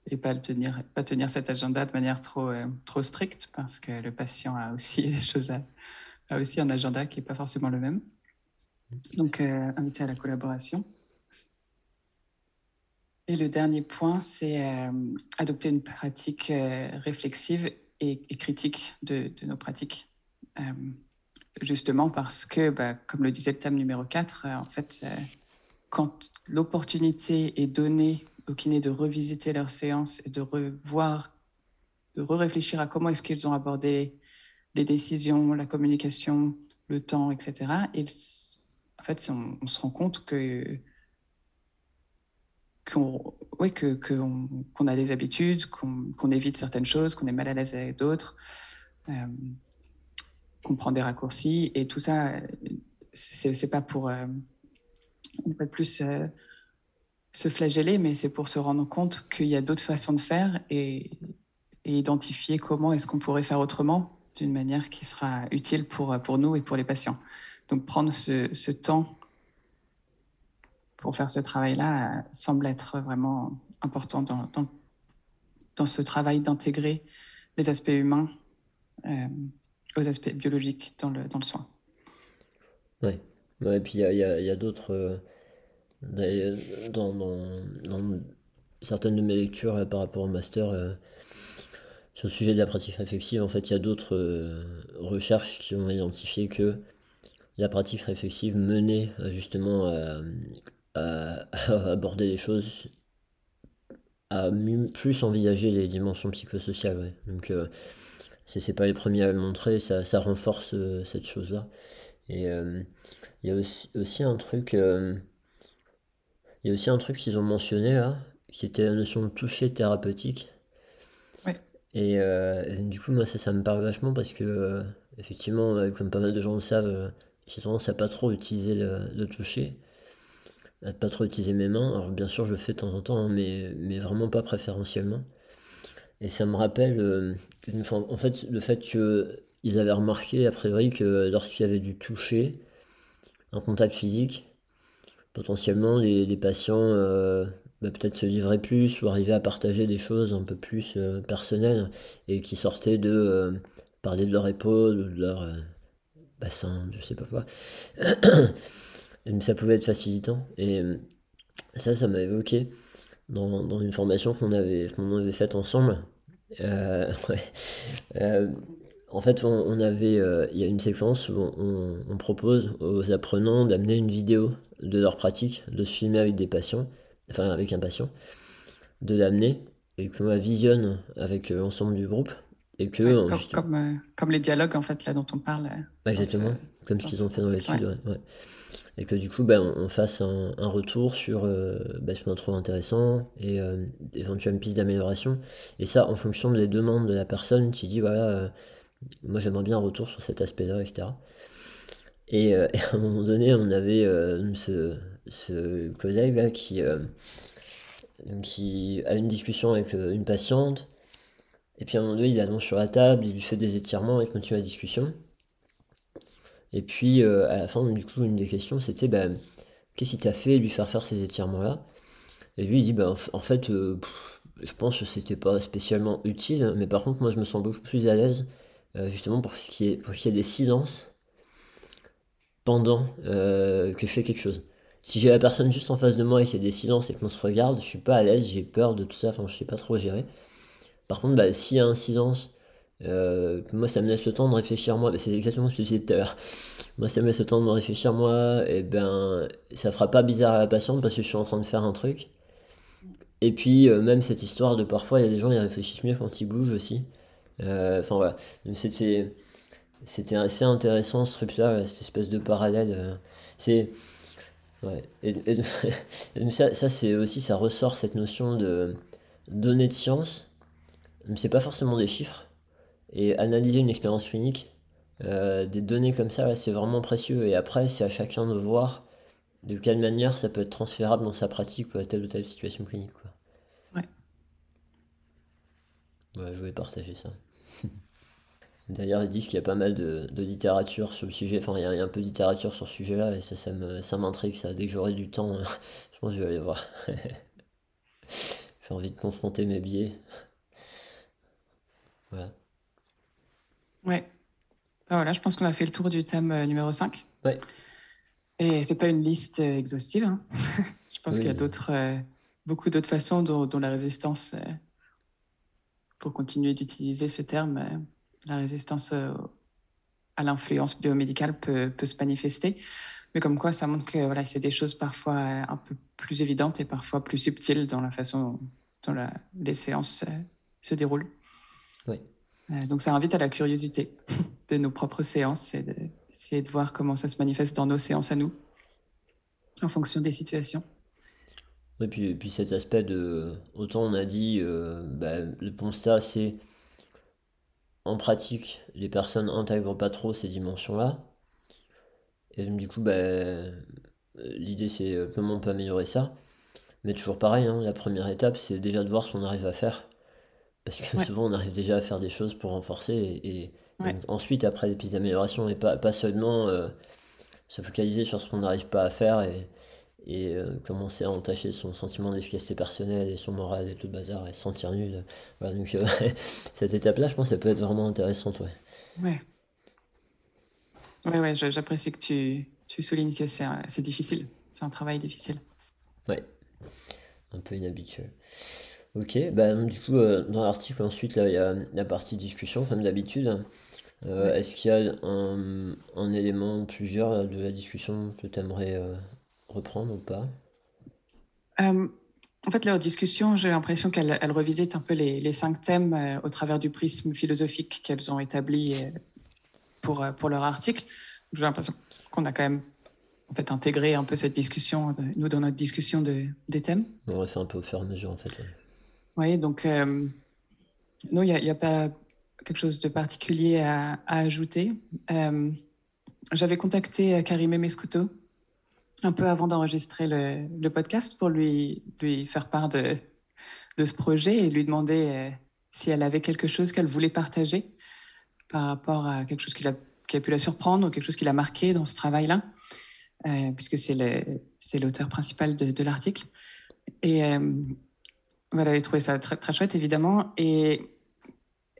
et pas, le tenir, pas tenir cet agenda de manière trop, euh, trop stricte parce que le patient a aussi [laughs] des choses à, a aussi un agenda qui n'est pas forcément le même. Donc, euh, inviter à la collaboration. Et le dernier point, c'est adopter une pratique réflexive et, critique de, nos pratiques. justement parce que, bah, comme le disait le thème numéro 4, en fait, quand l'opportunité est donnée aux kinés de revisiter leur séance et de revoir, de re-réfléchir à comment est-ce qu'ils ont abordé les décisions, la communication, le temps, etc. Et en fait, on, se rend compte que qu'on oui, que, qu'on a des habitudes, qu'on évite certaines choses, qu'on est mal à l'aise avec d'autres, euh, qu'on prend des raccourcis. Et tout ça, c'est pas pour euh, plus euh, se flageller, mais c'est pour se rendre compte qu'il y a d'autres façons de faire et, identifier comment est-ce qu'on pourrait faire autrement d'une manière qui sera utile pour, pour nous et pour les patients. Donc prendre ce, temps pour faire ce travail-là semble être vraiment important dans, dans, ce travail d'intégrer les aspects humains euh, aux aspects biologiques dans le, dans le soin. Oui, ouais, et puis il y a, a d'autres... Euh, dans, dans, certaines de mes lectures euh, par rapport au master euh, sur le sujet de la pratique réflexive, en fait, il y a d'autres recherches qui ont identifié que la pratique réflexive menait justement [laughs] à, aborder les choses, à plus envisager les dimensions psychosociales. Donc, c'est pas les premiers à le montrer, ça, ça renforce cette chose-là. Et il y a aussi, aussi un truc il y a aussi un truc qu'ils ont mentionné là, qui était la notion de toucher thérapeutique. Et, euh, du coup, moi, ça, ça me parle vachement parce que, euh, effectivement, euh, comme pas mal de gens le savent, j'ai tendance à pas trop utiliser le, toucher, à pas trop utiliser mes mains. Alors, bien sûr, je le fais de temps en temps, hein, mais, mais vraiment pas préférentiellement. Et ça me rappelle, en fait, le fait qu'ils avaient remarqué, a priori, que lorsqu'il y avait du toucher, un contact physique, potentiellement les, patients euh, bah, peut-être se livraient plus ou arrivaient à partager des choses un peu plus euh, personnelles et qui sortaient de euh, parler de leur épaule ou de leur bassin, je sais pas quoi. [coughs] ça pouvait être facilitant. Et ça, ça m'a évoqué dans, une formation qu'on avait, qu'on avait faite ensemble. [laughs] En fait, on, avait, euh, il y a une séquence où on, propose aux apprenants d'amener une vidéo de leur pratique, de se filmer avec des patients, enfin avec un patient, de l'amener et que l'on visionne avec euh, l'ensemble du groupe et que comme, euh, comme, les dialogues en fait là dont on parle. exactement, comme ce qu'ils ont fait dans l'étude, Et que du coup, ben, on, fasse un, retour sur ben, ce qu'on a trouvé intéressant et éventuellement une piste d'amélioration. Et ça, en fonction des demandes de la personne qui dit voilà moi, j'aimerais bien un retour sur cet aspect-là, etc. Et, euh, [laughs] et, à un moment donné, on avait euh, ce, ce qui, euh, qui a une discussion avec une patiente. Et puis à un moment donné, il allonge sur la table, il lui fait des étirements et continue la discussion. Et puis à la fin, du coup, une des questions, c'était bah, qu'est-ce qui t'a fait lui faire faire ces étirements-là? Et lui, il dit bah, en fait, je pense que c'était pas spécialement utile, mais par contre, moi, je me sens beaucoup plus à l'aise euh, justement pour qu'il y, ait, des silences pendant euh, que je fais quelque chose. Si j'ai la personne juste en face de moi et qu'il y a des silences et qu'on se regarde, je suis pas à l'aise, j'ai peur de tout ça, enfin je sais pas trop gérer. Par contre, bah, s'il y a un silence, euh, moi ça me laisse le temps de réfléchir moi, c'est exactement ce que je disais tout à l'heure. Moi ça me laisse le temps de réfléchir moi, et ben ça fera pas bizarre à la patiente parce que je suis en train de faire un truc. Et puis même cette histoire de parfois il y a des gens qui réfléchissent mieux quand ils bougent aussi. Euh, enfin voilà, c'était c'était assez intéressant ce truc-là, cette espèce de parallèle. Euh, c'est ouais. Et, [laughs] ça, ça c'est aussi ça ressort cette notion de données de science. Mais c'est pas forcément des chiffres. Et analyser une expérience clinique, euh, des données comme ça, c'est vraiment précieux. Et après, c'est à chacun de voir de quelle manière ça peut être transférable dans sa pratique ou à telle ou telle situation clinique. Quoi. Ouais. Ouais, je voulais partager ça. D'ailleurs, ils disent qu'il y a pas mal de, littérature sur le sujet. Enfin, il y, a, un peu de littérature sur ce sujet-là, et ça, ça, me, ça m'intrigue. Ça. Dès que j'aurai du temps, [laughs] je pense que je vais aller voir. [laughs] J'ai envie de confronter mes biais. Voilà. Ouais. Ah, voilà, je pense qu'on a fait le tour du thème euh, numéro 5. Ouais. Et c'est pas une liste euh, exhaustive. Hein. [laughs] je pense qu'il y a d'autres, euh, beaucoup d'autres façons dont, la résistance, pour continuer d'utiliser ce terme, la résistance à l'influence biomédicale peut, peut, se manifester. Mais comme quoi, ça montre que voilà, c'est des choses parfois un peu plus évidentes et parfois plus subtiles dans la façon dont la, les séances se déroulent. Oui. donc ça invite à la curiosité [laughs] de nos propres séances et d'essayer de voir comment ça se manifeste dans nos séances à nous, en fonction des situations. Et puis, puis cet aspect de. Autant on a dit, euh, bah, le constat, c'est. En pratique, les personnes n'intègrent pas trop ces dimensions-là. Et du coup, bah, l'idée, c'est euh, comment on peut améliorer ça. Mais toujours pareil, hein, la première étape, c'est déjà de voir ce qu'on arrive à faire. Parce que souvent, on arrive déjà à faire des choses pour renforcer. Et, ensuite, après, des pistes d'amélioration. Et pas, pas seulement euh, se focaliser sur ce qu'on n'arrive pas à faire et, et euh, commencer à entacher son sentiment d'efficacité personnelle et son moral et tout le bazar et se sentir nul. Voilà, donc euh, [laughs] cette étape-là, je pense, ça peut être vraiment intéressante, ouais. Ouais. Ouais, ouais, j'apprécie que tu, tu soulignes que c'est difficile. C'est un travail difficile. Ouais. Un peu inhabituel. Ok, bah, du coup, euh, dans l'article, ensuite, là, il y a la partie discussion, comme d'habitude. Est-ce qu'il y a un, un, élément, plusieurs de la discussion que tu aimerais reprendre ou pas? Euh, En fait, leur discussion, j'ai l'impression qu'elle elle revisite un peu les, les cinq thèmes euh, au travers du prisme philosophique qu'elles ont établi euh, pour, pour leur article. J'ai l'impression qu'on a quand même en fait, intégré un peu cette discussion, nous, dans notre discussion de, des thèmes. On va faire un peu au fur et à mesure, en fait. Oui, donc, non, il n'y a, a, pas quelque chose de particulier à, à ajouter. J'avais contacté Karim Mescuto, un peu avant d'enregistrer le, podcast pour lui, lui faire part de, ce projet et lui demander euh, si elle avait quelque chose qu'elle voulait partager par rapport à quelque chose qui a, pu la surprendre ou quelque chose qui l'a marqué dans ce travail-là, euh, puisque c'est l'auteur principal de, l'article. Et euh, elle avait trouvé ça très, très chouette, évidemment. Et,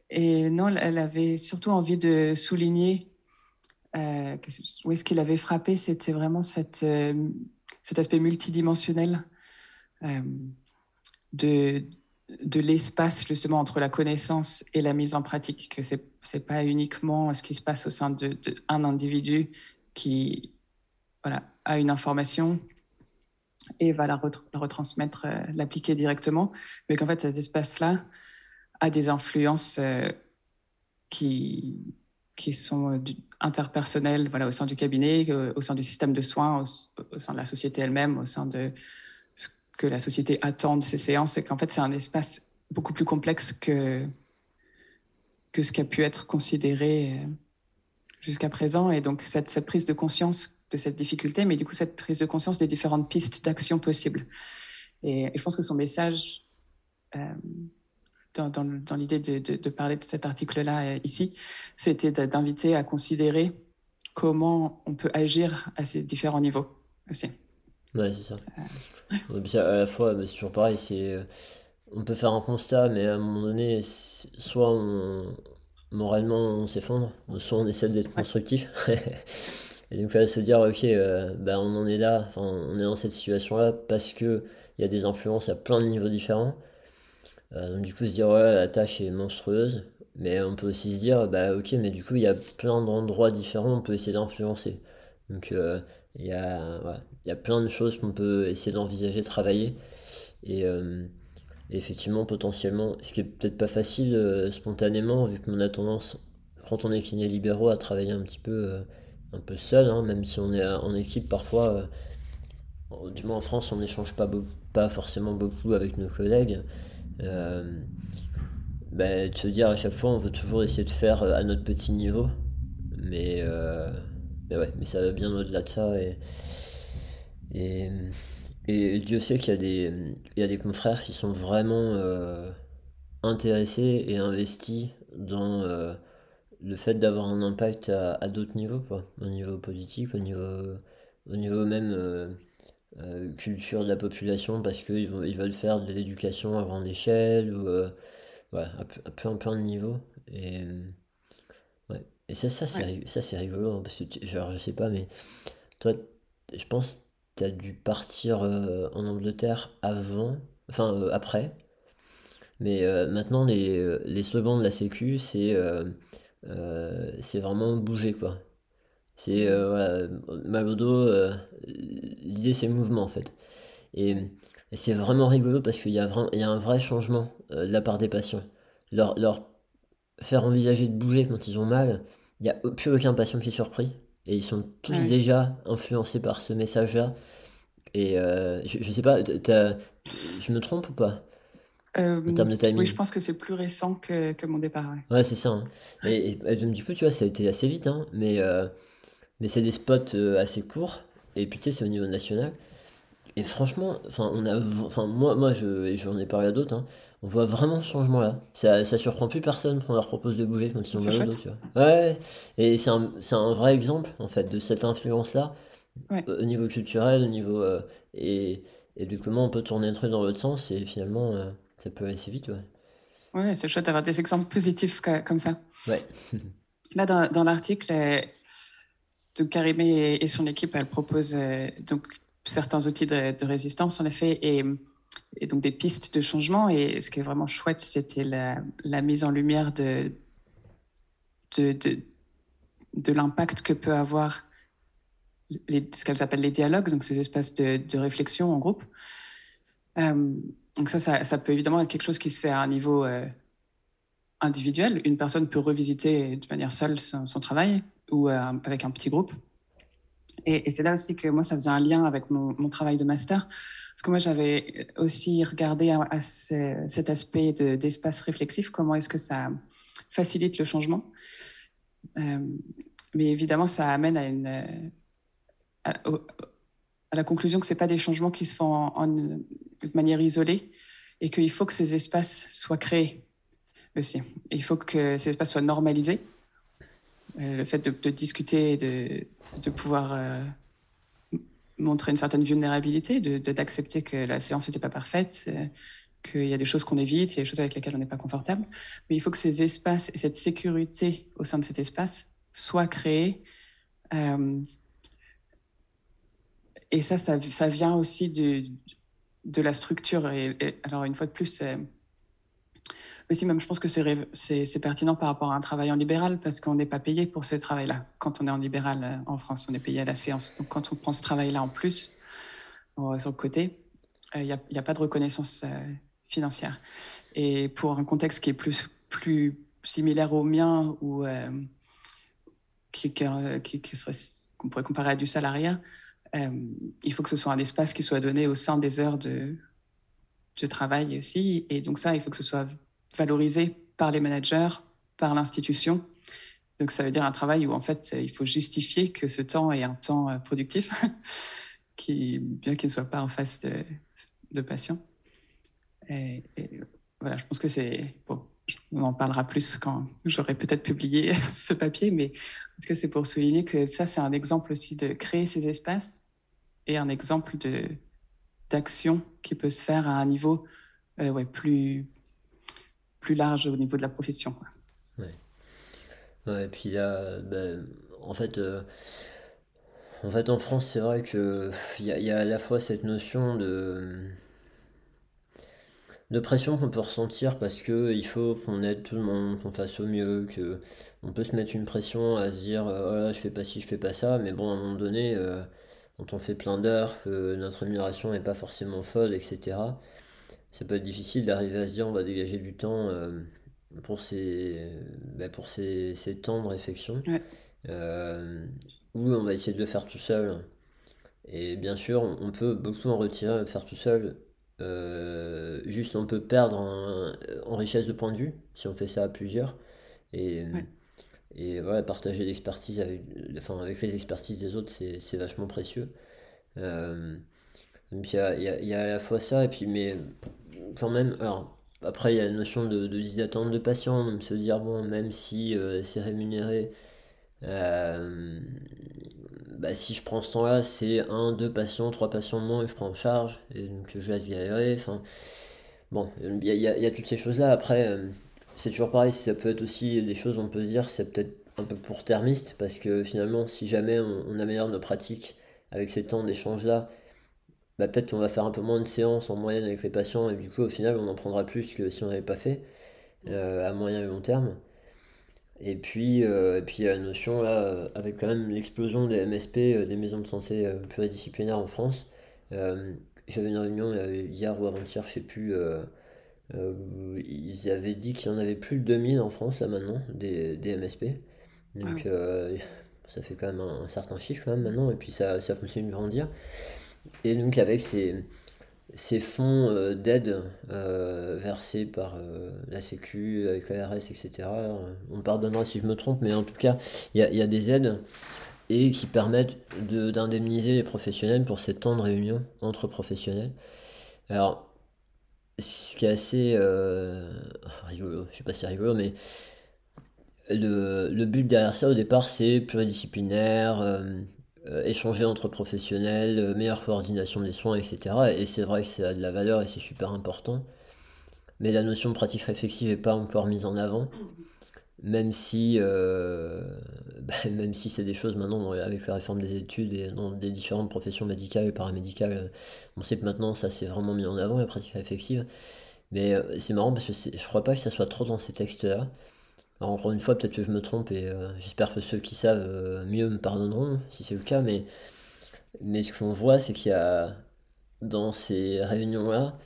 et non, elle avait surtout envie de souligner euh, où est-ce qu'il avait frappé, c'était vraiment euh, cet aspect multidimensionnel euh, de, l'espace justement entre la connaissance et la mise en pratique, que c'est n'est pas uniquement ce qui se passe au sein d'un de, individu qui voilà, a une information et va la, retransmettre, l'appliquer directement, mais qu'en fait cet espace-là a des influences qui, qui sont interpersonnels voilà, au sein du cabinet, euh, au sein du système de soins, au, sein de la société elle-même, au sein de ce que la société attend de ces séances, et qu'en fait c'est un espace beaucoup plus complexe que, que ce qui a pu être considéré euh, jusqu'à présent. Et donc cette, prise de conscience de cette difficulté, mais du coup cette prise de conscience des différentes pistes d'action possibles. Et, je pense que son message... Euh, dans, l'idée de, parler de cet article-là euh, ici, c'était d'inviter à considérer comment on peut agir à ces différents niveaux aussi. Ouais, c'est ça. Euh, à la fois, c'est toujours pareil, c'est, euh, on peut faire un constat, mais à un moment donné, soit on, moralement on s'effondre, soit on essaie d'être constructif. [laughs] Et donc, il fallait se dire, ok, ben, on en est là, on est dans cette situation-là parce qu'il y a des influences à plein de niveaux différents. Euh, donc du coup se dire ouais la tâche est monstrueuse, mais on peut aussi se dire bah ok mais du coup il y a plein d'endroits différents on peut essayer d'influencer. Donc euh, il y, a, y a plein de choses qu'on peut essayer d'envisager, de travailler. Et, euh, effectivement potentiellement, ce qui est peut-être pas facile spontanément vu qu'on a tendance quand on est kiné libéraux à travailler un petit peu un peu seul, hein, même si on est en équipe parfois. du moins en France, on n'échange pas, pas forcément beaucoup avec nos collègues. Euh, bah, de se dire à chaque fois on veut toujours essayer de faire euh, à notre petit niveau. Mais, euh, mais ouais mais ça va bien au-delà de ça et, et, Dieu sait qu'il y a des y a des confrères qui sont vraiment intéressés et investis dans le fait d'avoir un impact à, à d'autres niveaux quoi. Au niveau politique au niveau au niveau même euh, culture de la population parce qu'ils ils veulent faire de l'éducation à grande échelle ou euh, ouais, à, plein, plein de niveaux. Et, ouais. et ça, ça c'est rigolo hein, parce que genre, je sais pas, mais toi, je pense tu as dû partir euh, en Angleterre avant enfin après. Mais maintenant, les, les slogans de la Sécu, c'est c'est vraiment bouger, quoi. C'est voilà, mal au dos, l'idée c'est le mouvement en fait. Et, c'est vraiment rigolo parce qu'il y, a il y a un vrai changement de la part des patients. Leur, leur faire envisager de bouger quand ils ont mal, il n'y a plus aucun patient qui est surpris. Et ils sont tous déjà influencés par ce message-là. Et euh, je, je sais pas, je me trompe ou pas euh, en termes de timing Oui, je pense que c'est plus récent que, que mon départ. Ouais, c'est ça. Hein. Et, et, un petit peu, tu vois, ça a été assez vite, hein, mais, euh, mais c'est des spots assez courts. Et puis, tu sais, c'est au niveau national. Et franchement, enfin, on a, enfin, moi, moi, je, j'en ai parlé à d'autres, hein, on voit vraiment ce changement là. Ça, ça surprend plus personne quand on leur propose de bouger quand ils sont mal tu vois. Ouais, et c'est un, c'est un vrai exemple en fait de cette influence là au niveau culturel, au niveau euh, et, et du comment on peut tourner un truc dans l'autre sens et finalement euh, ça peut aller assez vite ouais. Ouais, c'est chouette d'avoir des exemples positifs comme ça. Ouais. [laughs] là dans, dans l'article, euh, Karimé et, son équipe, elle propose donc certains outils de, résistance en effet et donc des pistes de changement. Et ce qui est vraiment chouette, c'était la, mise en lumière de, de, l'impact que peut avoir les, ce qu'elles appellent les dialogues, donc ces espaces de, réflexion en groupe. Euh, donc ça, ça, peut évidemment être quelque chose qui se fait à un niveau euh, individuel. Une personne peut revisiter de manière seule son travail ou euh, avec un petit groupe. Et, c'est là aussi que moi, ça faisait un lien avec mon, travail de master, parce que moi, j'avais aussi regardé cet aspect d'espace réflexif, comment est-ce que ça facilite le changement. Euh, mais évidemment, ça amène à, la conclusion que ce pas des changements qui se font de manière isolée et qu'il faut que ces espaces soient créés aussi. Il faut que ces espaces soient normalisés. Le fait de, discuter de, de pouvoir euh, montrer une certaine vulnérabilité, d'accepter que la séance n'était pas parfaite, euh, qu'il y a des choses qu'on évite, il y a des choses avec lesquelles on n'est pas confortable. Mais il faut que ces espaces et cette sécurité au sein de cet espace soient créés. Euh, et ça, ça, vient aussi de, la structure. Alors, une fois de plus, mais même, je pense que c'est pertinent par rapport à un travail en libéral parce qu'on n'est pas payé pour ce travail-là. Quand on est en libéral euh, en France, on est payé à la séance. Donc, quand on prend ce travail-là en plus, sur le côté, il n'y a, a, pas de reconnaissance euh, financière. Et pour un contexte qui est plus, plus similaire au mien ou euh, qui, qui, serait qu'on pourrait comparer à du salariat, euh, il faut que ce soit un espace qui soit donné au sein des heures de, de travail aussi. Et donc ça, il faut que ce soit valorisé par les managers, par l'institution. Donc ça veut dire un travail où en fait il faut justifier que ce temps est un temps euh, productif, [laughs] bien qu'il ne soit pas en face de, patients. Et, voilà, je pense que c'est bon. On en parlera plus quand j'aurai peut-être publié [laughs] ce papier, mais en tout cas c'est pour souligner que ça c'est un exemple aussi de créer ces espaces et un exemple de d'action qui peut se faire à un niveau euh, ouais, plus plus large au niveau de la profession. Ouais. Et puis là, ben, en fait, euh, en fait, en France, c'est vrai que il y, à la fois cette notion de pression qu'on peut ressentir parce que il faut qu'on aide tout le monde, qu'on fasse au mieux, que on peut se mettre une pression à se dire euh, oh je fais pas ci, je fais pas ça, mais bon à un moment donné, euh, quand on fait plein d'heures, que notre rémunération n'est pas forcément folle, etc ça peut être difficile d'arriver à se dire on va dégager du temps euh, pour, ces, bah, pour ces, ces, temps de réflexion. Ouais. Euh, ou on va essayer de le faire tout seul. Et bien sûr, on peut beaucoup en retirer, faire tout seul. Euh, juste, on peut perdre en, en, richesse de point de vue si on fait ça à plusieurs. Et, ouais. et voilà, partager l'expertise avec, enfin, avec les expertises des autres, c'est vachement précieux. Euh, donc il y a, y, a, y a, à la fois ça, et puis, mais quand même, alors, après il y a la notion de, de d'attente de patients, même se dire, bon, même si euh, c'est rémunéré, euh, bah, si je prends ce temps-là, c'est un, deux patients, trois patients de moins que je prends en charge, et donc je laisse galérer, enfin, bon, il y a, toutes ces choses-là, après, euh, c'est toujours pareil, ça peut être aussi des choses, on peut se dire, c'est peut-être un peu pour termiste, parce que finalement, si jamais on améliore nos pratiques avec ces temps d'échange-là, bah, peut-être qu'on va faire un peu moins de séances en moyenne avec les patients et du coup au final on en prendra plus que si on n'avait pas fait à moyen et long terme. Et puis, et puis il y a la notion là, avec quand même l'explosion des MSP, des maisons de santé pluridisciplinaires en France. J'avais une réunion hier ou avant-hier, je sais plus. ils avaient dit qu'il y en avait plus de 2000 en France là maintenant, des, des MSP. Donc ah ça fait quand même un, certain chiffre quand même maintenant, et puis ça, ça continue de grandir. Et donc avec ces, ces fonds euh, d'aide euh, versés par euh, la Sécu, avec l'ARS, etc., on me pardonnera si je me trompe, mais en tout cas, il y a, y a, des aides et qui permettent d'indemniser les professionnels pour ces temps de réunion entre professionnels. Alors, ce qui est assez rigolo, je sais pas si c'est rigolo, mais le, le, but derrière ça au départ c'est pluridisciplinaire, euh, échanger entre professionnels, euh, meilleure coordination des soins, etc. Et c'est vrai que ça a de la valeur et c'est super important. Mais la notion de pratique réflexive n'est pas encore mise en avant. Même si, [laughs] bah, même si c'est des choses maintenant avec la réforme des études et dans des différentes professions médicales et paramédicales, on sait que maintenant ça s'est vraiment mis en avant la pratique réflexive. Mais c'est marrant parce que je crois pas que ça soit trop dans ces textes-là encore une fois, peut-être que je me trompe et euh, j'espère que ceux qui savent euh, mieux me pardonneront si c'est le cas, mais, mais ce qu'on voit, c'est qu'il y a dans ces réunions-là,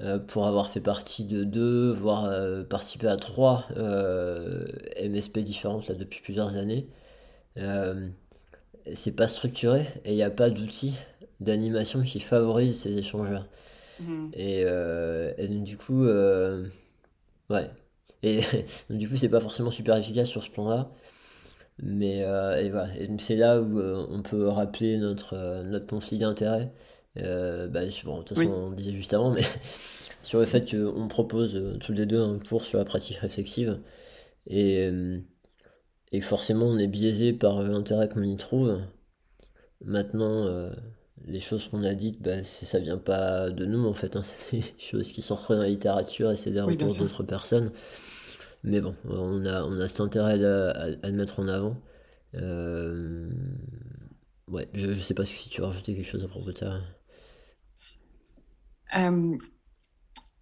euh, pour avoir fait partie de deux, voire participer à trois MSP différentes là, depuis plusieurs années, c'est pas structuré et il n'y a pas d'outils d'animation qui favorisent ces échanges-là. Mmh. Et, et, du coup, ouais, et [laughs] du coup, c'est pas forcément super efficace sur ce plan-là. Mais euh, et voilà. c'est là où euh, on peut rappeler notre, euh, notre conflit d'intérêt. bah, de toute façon, on disait juste avant, mais [laughs] sur le fait qu'on propose tous les deux un cours sur la pratique réflexive. Et, et forcément, on est biaisé par l'intérêt qu'on y trouve. Maintenant, les choses qu'on a dites, bah, ça vient pas de nous en fait. Hein. [laughs] c'est des choses qui sont retrouvées dans la littérature et c'est des retours d'autres personnes. Mais bon, on a, on a cet intérêt à, le mettre en avant. Euh, ouais, je, ne sais pas si tu veux rajouter quelque chose à propos de ça. Euh,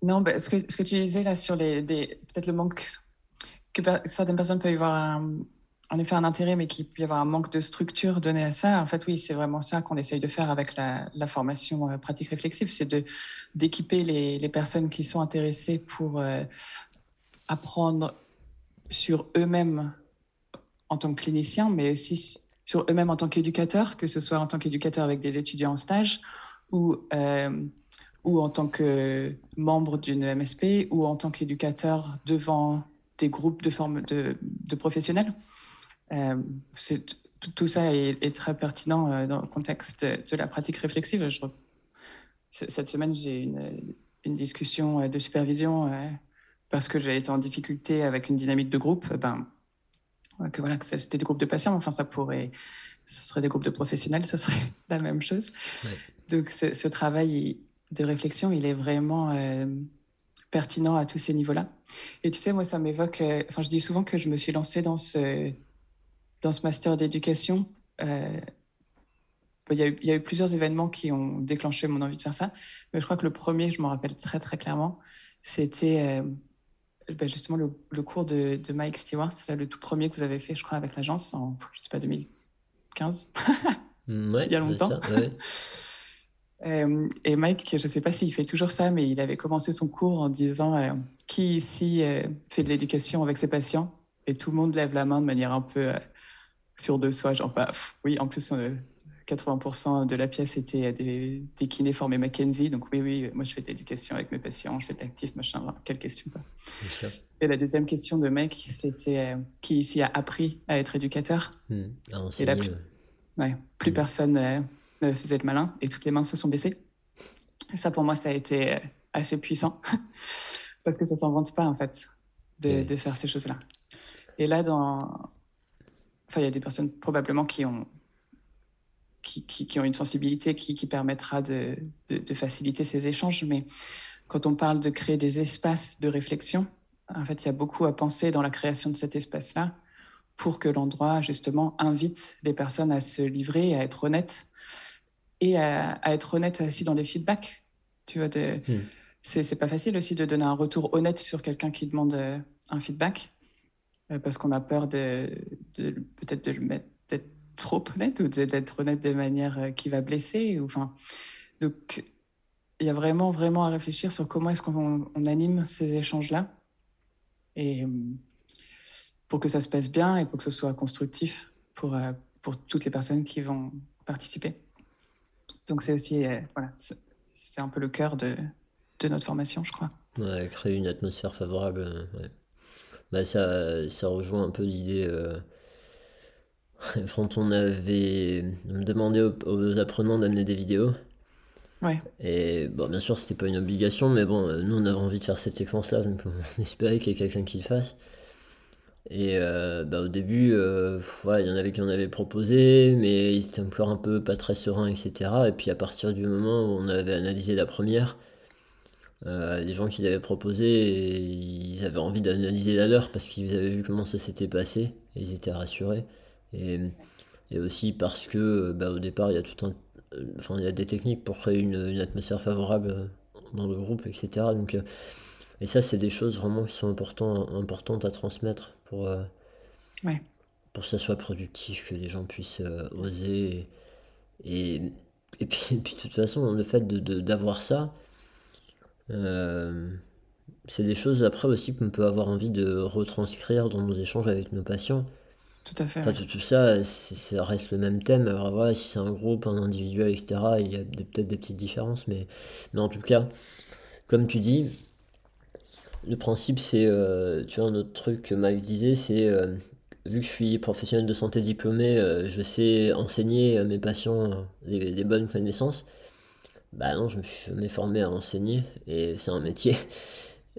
non, bah, ce, que, ce que tu disais là sur les, peut-être le manque que certaines personnes peuvent y avoir en effet un intérêt, mais qu'il peut y avoir un manque de structure donné à ça. En fait, oui, c'est vraiment ça qu'on essaye de faire avec la, formation euh, pratique réflexive, c'est d'équiper les, les, personnes qui sont intéressées pour apprendre sur eux-mêmes en tant que cliniciens, mais aussi sur eux-mêmes en tant qu'éducateurs, que ce soit en tant qu'éducateur avec des étudiants en stage ou, euh, ou en tant que membre d'une MSP ou en tant qu'éducateur devant des groupes de, forme de, professionnels. Euh, tout, ça est, très pertinent euh, dans le contexte de la pratique réflexive. Cette semaine, j'ai une, une, discussion de supervision parce que j'ai été en difficulté avec une dynamique de groupe, ben, que voilà, que c'était des groupes de patients, enfin, ça pourrait, ce serait des groupes de professionnels, ce serait [laughs] la même chose. Donc, ce, travail de réflexion, il est vraiment euh, pertinent à tous ces niveaux-là. Et tu sais, moi, ça m'évoque, euh, enfin, je dis souvent que je me suis lancée dans ce, dans ce master d'éducation. Euh, il y, a eu, il y, a eu, plusieurs événements qui ont déclenché mon envie de faire ça, mais je crois que le premier, je m'en rappelle très très clairement, c'était bah, justement le, cours de, Mike Stewart, là, le tout premier que vous avez fait, je crois, avec l'agence en, je sais pas, 2015. Mm, il y a longtemps. [laughs] Euh, et Mike, je ne sais pas s'il fait toujours ça, mais il avait commencé son cours en disant euh, Qui ici euh, fait de l'éducation avec ses patients? Et tout le monde lève la main de manière un peu sûre de soi, genre, bah, oui, en plus, 80% de la pièce était des, des kinés formés Mackenzie. Donc oui, oui, moi je fais de l'éducation avec mes patients, je fais de l'actif, machin. Quelle question pas. Et la deuxième question de mec, c'était euh, qui ici a appris à être éducateur? Hmm. Et là, plus, ouais, plus hmm. personne euh, ne faisait le malin et toutes les mains se sont baissées. Et ça pour moi, ça a été euh, assez puissant [laughs] parce que ça s'en vante pas en fait de, de faire ces choses-là. Et là, dans... enfin, il y a des personnes probablement qui ont qui, ont une sensibilité qui, permettra de, faciliter ces échanges. Mais quand on parle de créer des espaces de réflexion, en fait, il y a beaucoup à penser dans la création de cet espace-là pour que l'endroit, justement, invite les personnes à se livrer, à être honnêtes et à, être honnête aussi dans les feedbacks. Tu vois, de, hmm. c'est pas facile aussi de donner un retour honnête sur quelqu'un qui demande un feedback parce qu'on a peur de, de peut-être de le mettre trop honnête ou d'être honnête de manière qui va blesser. Ou, enfin, donc, il y a vraiment, vraiment à réfléchir sur comment est-ce qu'on anime ces échanges-là. Et pour que ça se passe bien et pour que ce soit constructif pour, euh, pour toutes les personnes qui vont participer. Donc c'est aussi, euh, voilà, c'est un peu le cœur de, de, notre formation, je crois. Créer une atmosphère favorable. Euh, bah, ça, ça rejoint un peu l'idée. [laughs] quand on avait demandé aux, aux apprenants d'amener des vidéos, Ouais. Et bon, bien sûr, c'était pas une obligation, mais bon, nous on avait envie de faire cette séquence-là, donc on [laughs] espérait qu'il y ait quelqu'un qui le fasse. Et euh, bah, au début, euh, il y en avait qui en avaient proposé, mais ils étaient encore un peu pas très sereins, etc. Et puis à partir du moment où on avait analysé la première, euh, les gens qui l'avaient proposé, ils avaient envie d'analyser la leur parce qu'ils avaient vu comment ça s'était passé, et ils étaient rassurés. Et, et aussi parce que bah, au départ, il y a tout un enfin, il y a des techniques pour créer une, atmosphère favorable euh, dans le groupe, etc. Donc, euh, et ça, c'est des choses vraiment qui sont importantes à transmettre pour, euh, pour que ça soit productif, que les gens puissent oser. Et, et, puis, puis, de toute façon, le fait d'avoir de, ça, c'est des choses après aussi qu'on peut avoir envie de retranscrire dans nos échanges avec nos patients. Tout à fait. tout, ça, ça reste le même thème. Alors voilà, si c'est un groupe, un individuel, etc., il y a peut-être des petites différences, mais, mais en tout cas, comme tu dis, le principe, c'est, euh, tu vois, un autre truc que Mike disait, c'est, euh, vu que je suis professionnel de santé diplômé, euh, je sais enseigner à mes patients des, bonnes connaissances. Bah non, je me suis jamais formé à enseigner, et c'est un métier. [laughs]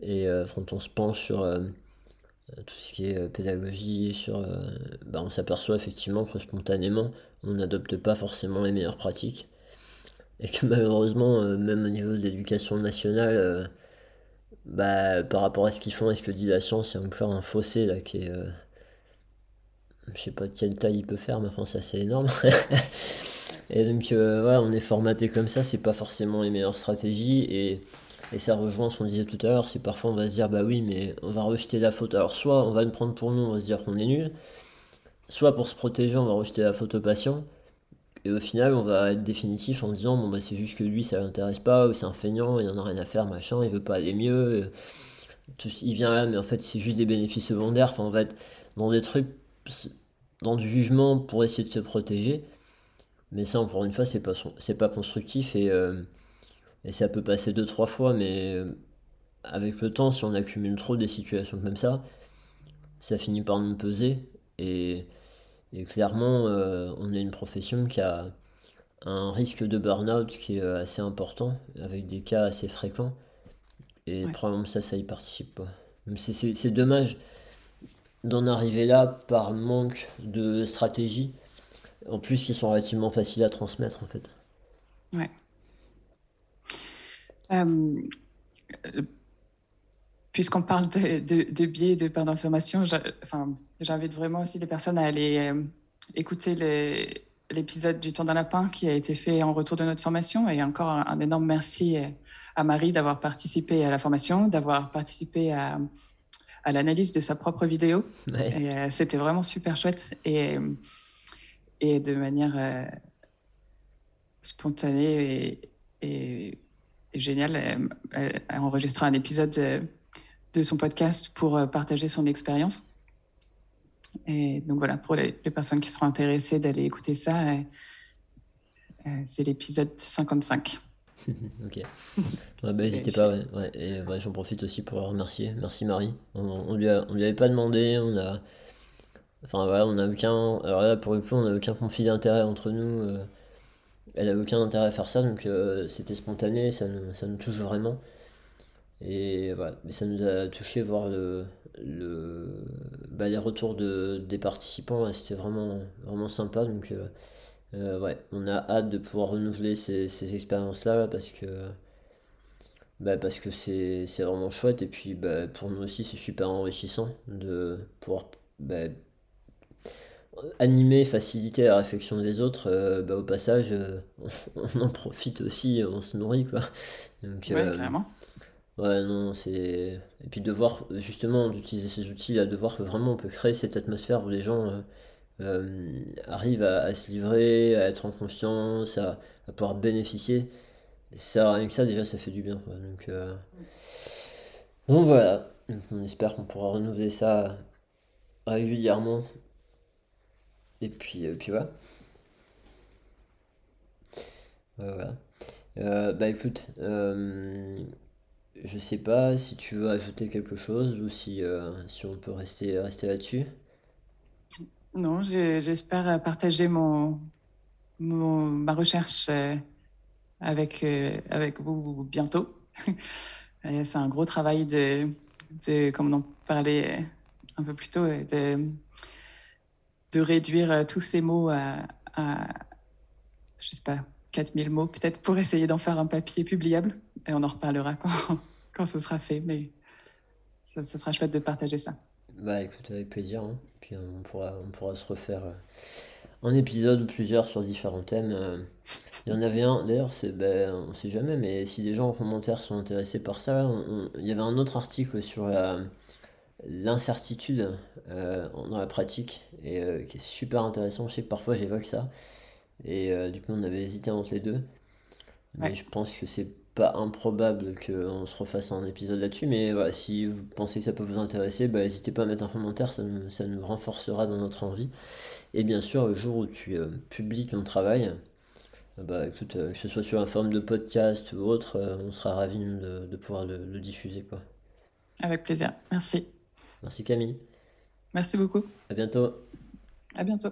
Et quand on se penche sur tout ce qui est euh, pédagogie, sur, euh, bah, on s'aperçoit effectivement que spontanément, on n'adopte pas forcément les meilleures pratiques. Et que [laughs] malheureusement, même au niveau de l'éducation nationale, bah, par rapport à ce qu'ils font et ce que dit la science, il y a encore un fossé là qui est. je sais pas de quelle taille il peut faire, mais enfin, c'est énorme. [laughs] et donc, ouais, on est formaté comme ça, c'est pas forcément les meilleures stratégies. Et et ça rejoint ce qu'on disait tout à l'heure, c'est parfois on va se dire bah oui mais on va rejeter la faute. Alors soit on va le prendre pour nous, on va se dire qu'on est nul, soit pour se protéger on va rejeter la faute au patient. Et au final on va être définitif en disant bon bah c'est juste que lui ça l'intéresse pas, ou c'est un feignant, il en a rien à faire, machin, il veut pas aller mieux. il vient là mais en fait c'est juste des bénéfices secondaires. Enfin on va être dans des trucs, dans du jugement pour essayer de se protéger. Mais ça encore une fois c'est pas, pas constructif et... Euh, et ça peut passer deux, trois fois, mais euh, avec le temps, si on accumule trop des situations comme ça, ça finit par nous peser. Et, clairement, euh, on est une profession qui a un risque de burn-out qui est assez important, avec des cas assez fréquents. Et probablement ça, ça y participe. C'est dommage d'en arriver là par manque de stratégie. En plus, ils sont relativement faciles à transmettre en fait. Ouais. Euh, puisqu'on parle de, de, biais de perte d'information, j'invite vraiment aussi les personnes à aller euh, écouter l'épisode du temps d'un lapin qui a été fait en retour de notre formation. Et encore un, énorme merci euh, à Marie d'avoir participé à la formation, d'avoir participé à, à l'analyse de sa propre vidéo. C'était vraiment super chouette et, et de manière spontanée et, et génial. Elle, a enregistré un épisode de, son podcast pour euh, partager son expérience. Et donc voilà, pour les, personnes qui seront intéressées d'aller écouter ça, euh, euh, c'est l'épisode 55. [laughs] ok. bah, N'hésitez pas, ouais. Et j'en profite aussi pour remercier. Merci Marie. On, on, lui, a, lui avait pas demandé, on a. Enfin voilà, on a aucun. Alors là, pour le coup, on n'a aucun conflit d'intérêt entre nous elle n'avait aucun intérêt à faire ça, donc euh, c'était spontané, ça nous, touche vraiment. Et voilà, mais ça nous a touché voir le, bah, les retours de, des participants, c'était vraiment, vraiment sympa. Donc euh, euh, ouais, on a hâte de pouvoir renouveler ces, ces expériences-là parce que bah, parce que c'est vraiment chouette et puis bah, pour nous aussi c'est super enrichissant de pouvoir bah, animer, faciliter la réflexion des autres, bah, au passage, [laughs] on, en profite aussi, on se nourrit, quoi. Donc, ouais, carrément. Ouais, non, c'est. Et puis de voir, justement, d'utiliser ces outils-là, de voir que vraiment on peut créer cette atmosphère où les gens arrivent à, se livrer, à être en confiance, à, à pouvoir bénéficier. ça, rien que ça, déjà, ça fait du bien. Donc, donc voilà, on espère qu'on pourra renouveler ça régulièrement. Et puis, euh, puis voilà. Euh, bah écoute, euh, je sais pas si tu veux ajouter quelque chose ou si, si on peut rester, rester là-dessus. Non, j'espère partager mon, ma recherche avec, avec vous bientôt. [laughs] C'est un gros travail de, de, comme on en parlait un peu plus tôt, de, de réduire tous ces mots à, à je sais pas, 4000 mots peut-être pour essayer d'en faire un papier publiable. Et on en reparlera quand, [laughs] quand ce sera fait, mais ça, sera chouette de partager ça. Bah écoute, avec plaisir. Hein. Puis on pourra, on pourra se refaire euh, un épisode ou plusieurs sur différents thèmes. Euh, il y en avait un, d'ailleurs, c'est, ben, on sait jamais, mais si des gens en commentaire sont intéressés par ça, il y avait un autre article sur l'incertitude euh, dans la pratique, et euh, qui est super intéressant. Je sais que parfois j'évoque ça, et du coup on avait hésité entre les deux. Mais je pense que c'est pas improbable qu'on se refasse un épisode là-dessus, mais voilà, si vous pensez que ça peut vous intéresser, bah, n'hésitez pas à mettre un commentaire, ça nous, ça nous renforcera dans notre envie. Et bien sûr, le jour où tu euh, publies ton travail, bah, écoute, euh, que ce soit sur un forme de podcast ou autre, euh, on sera ravis de, de pouvoir le, le, diffuser. Quoi. Avec plaisir, merci. Merci Camille. Merci beaucoup. À bientôt. À bientôt.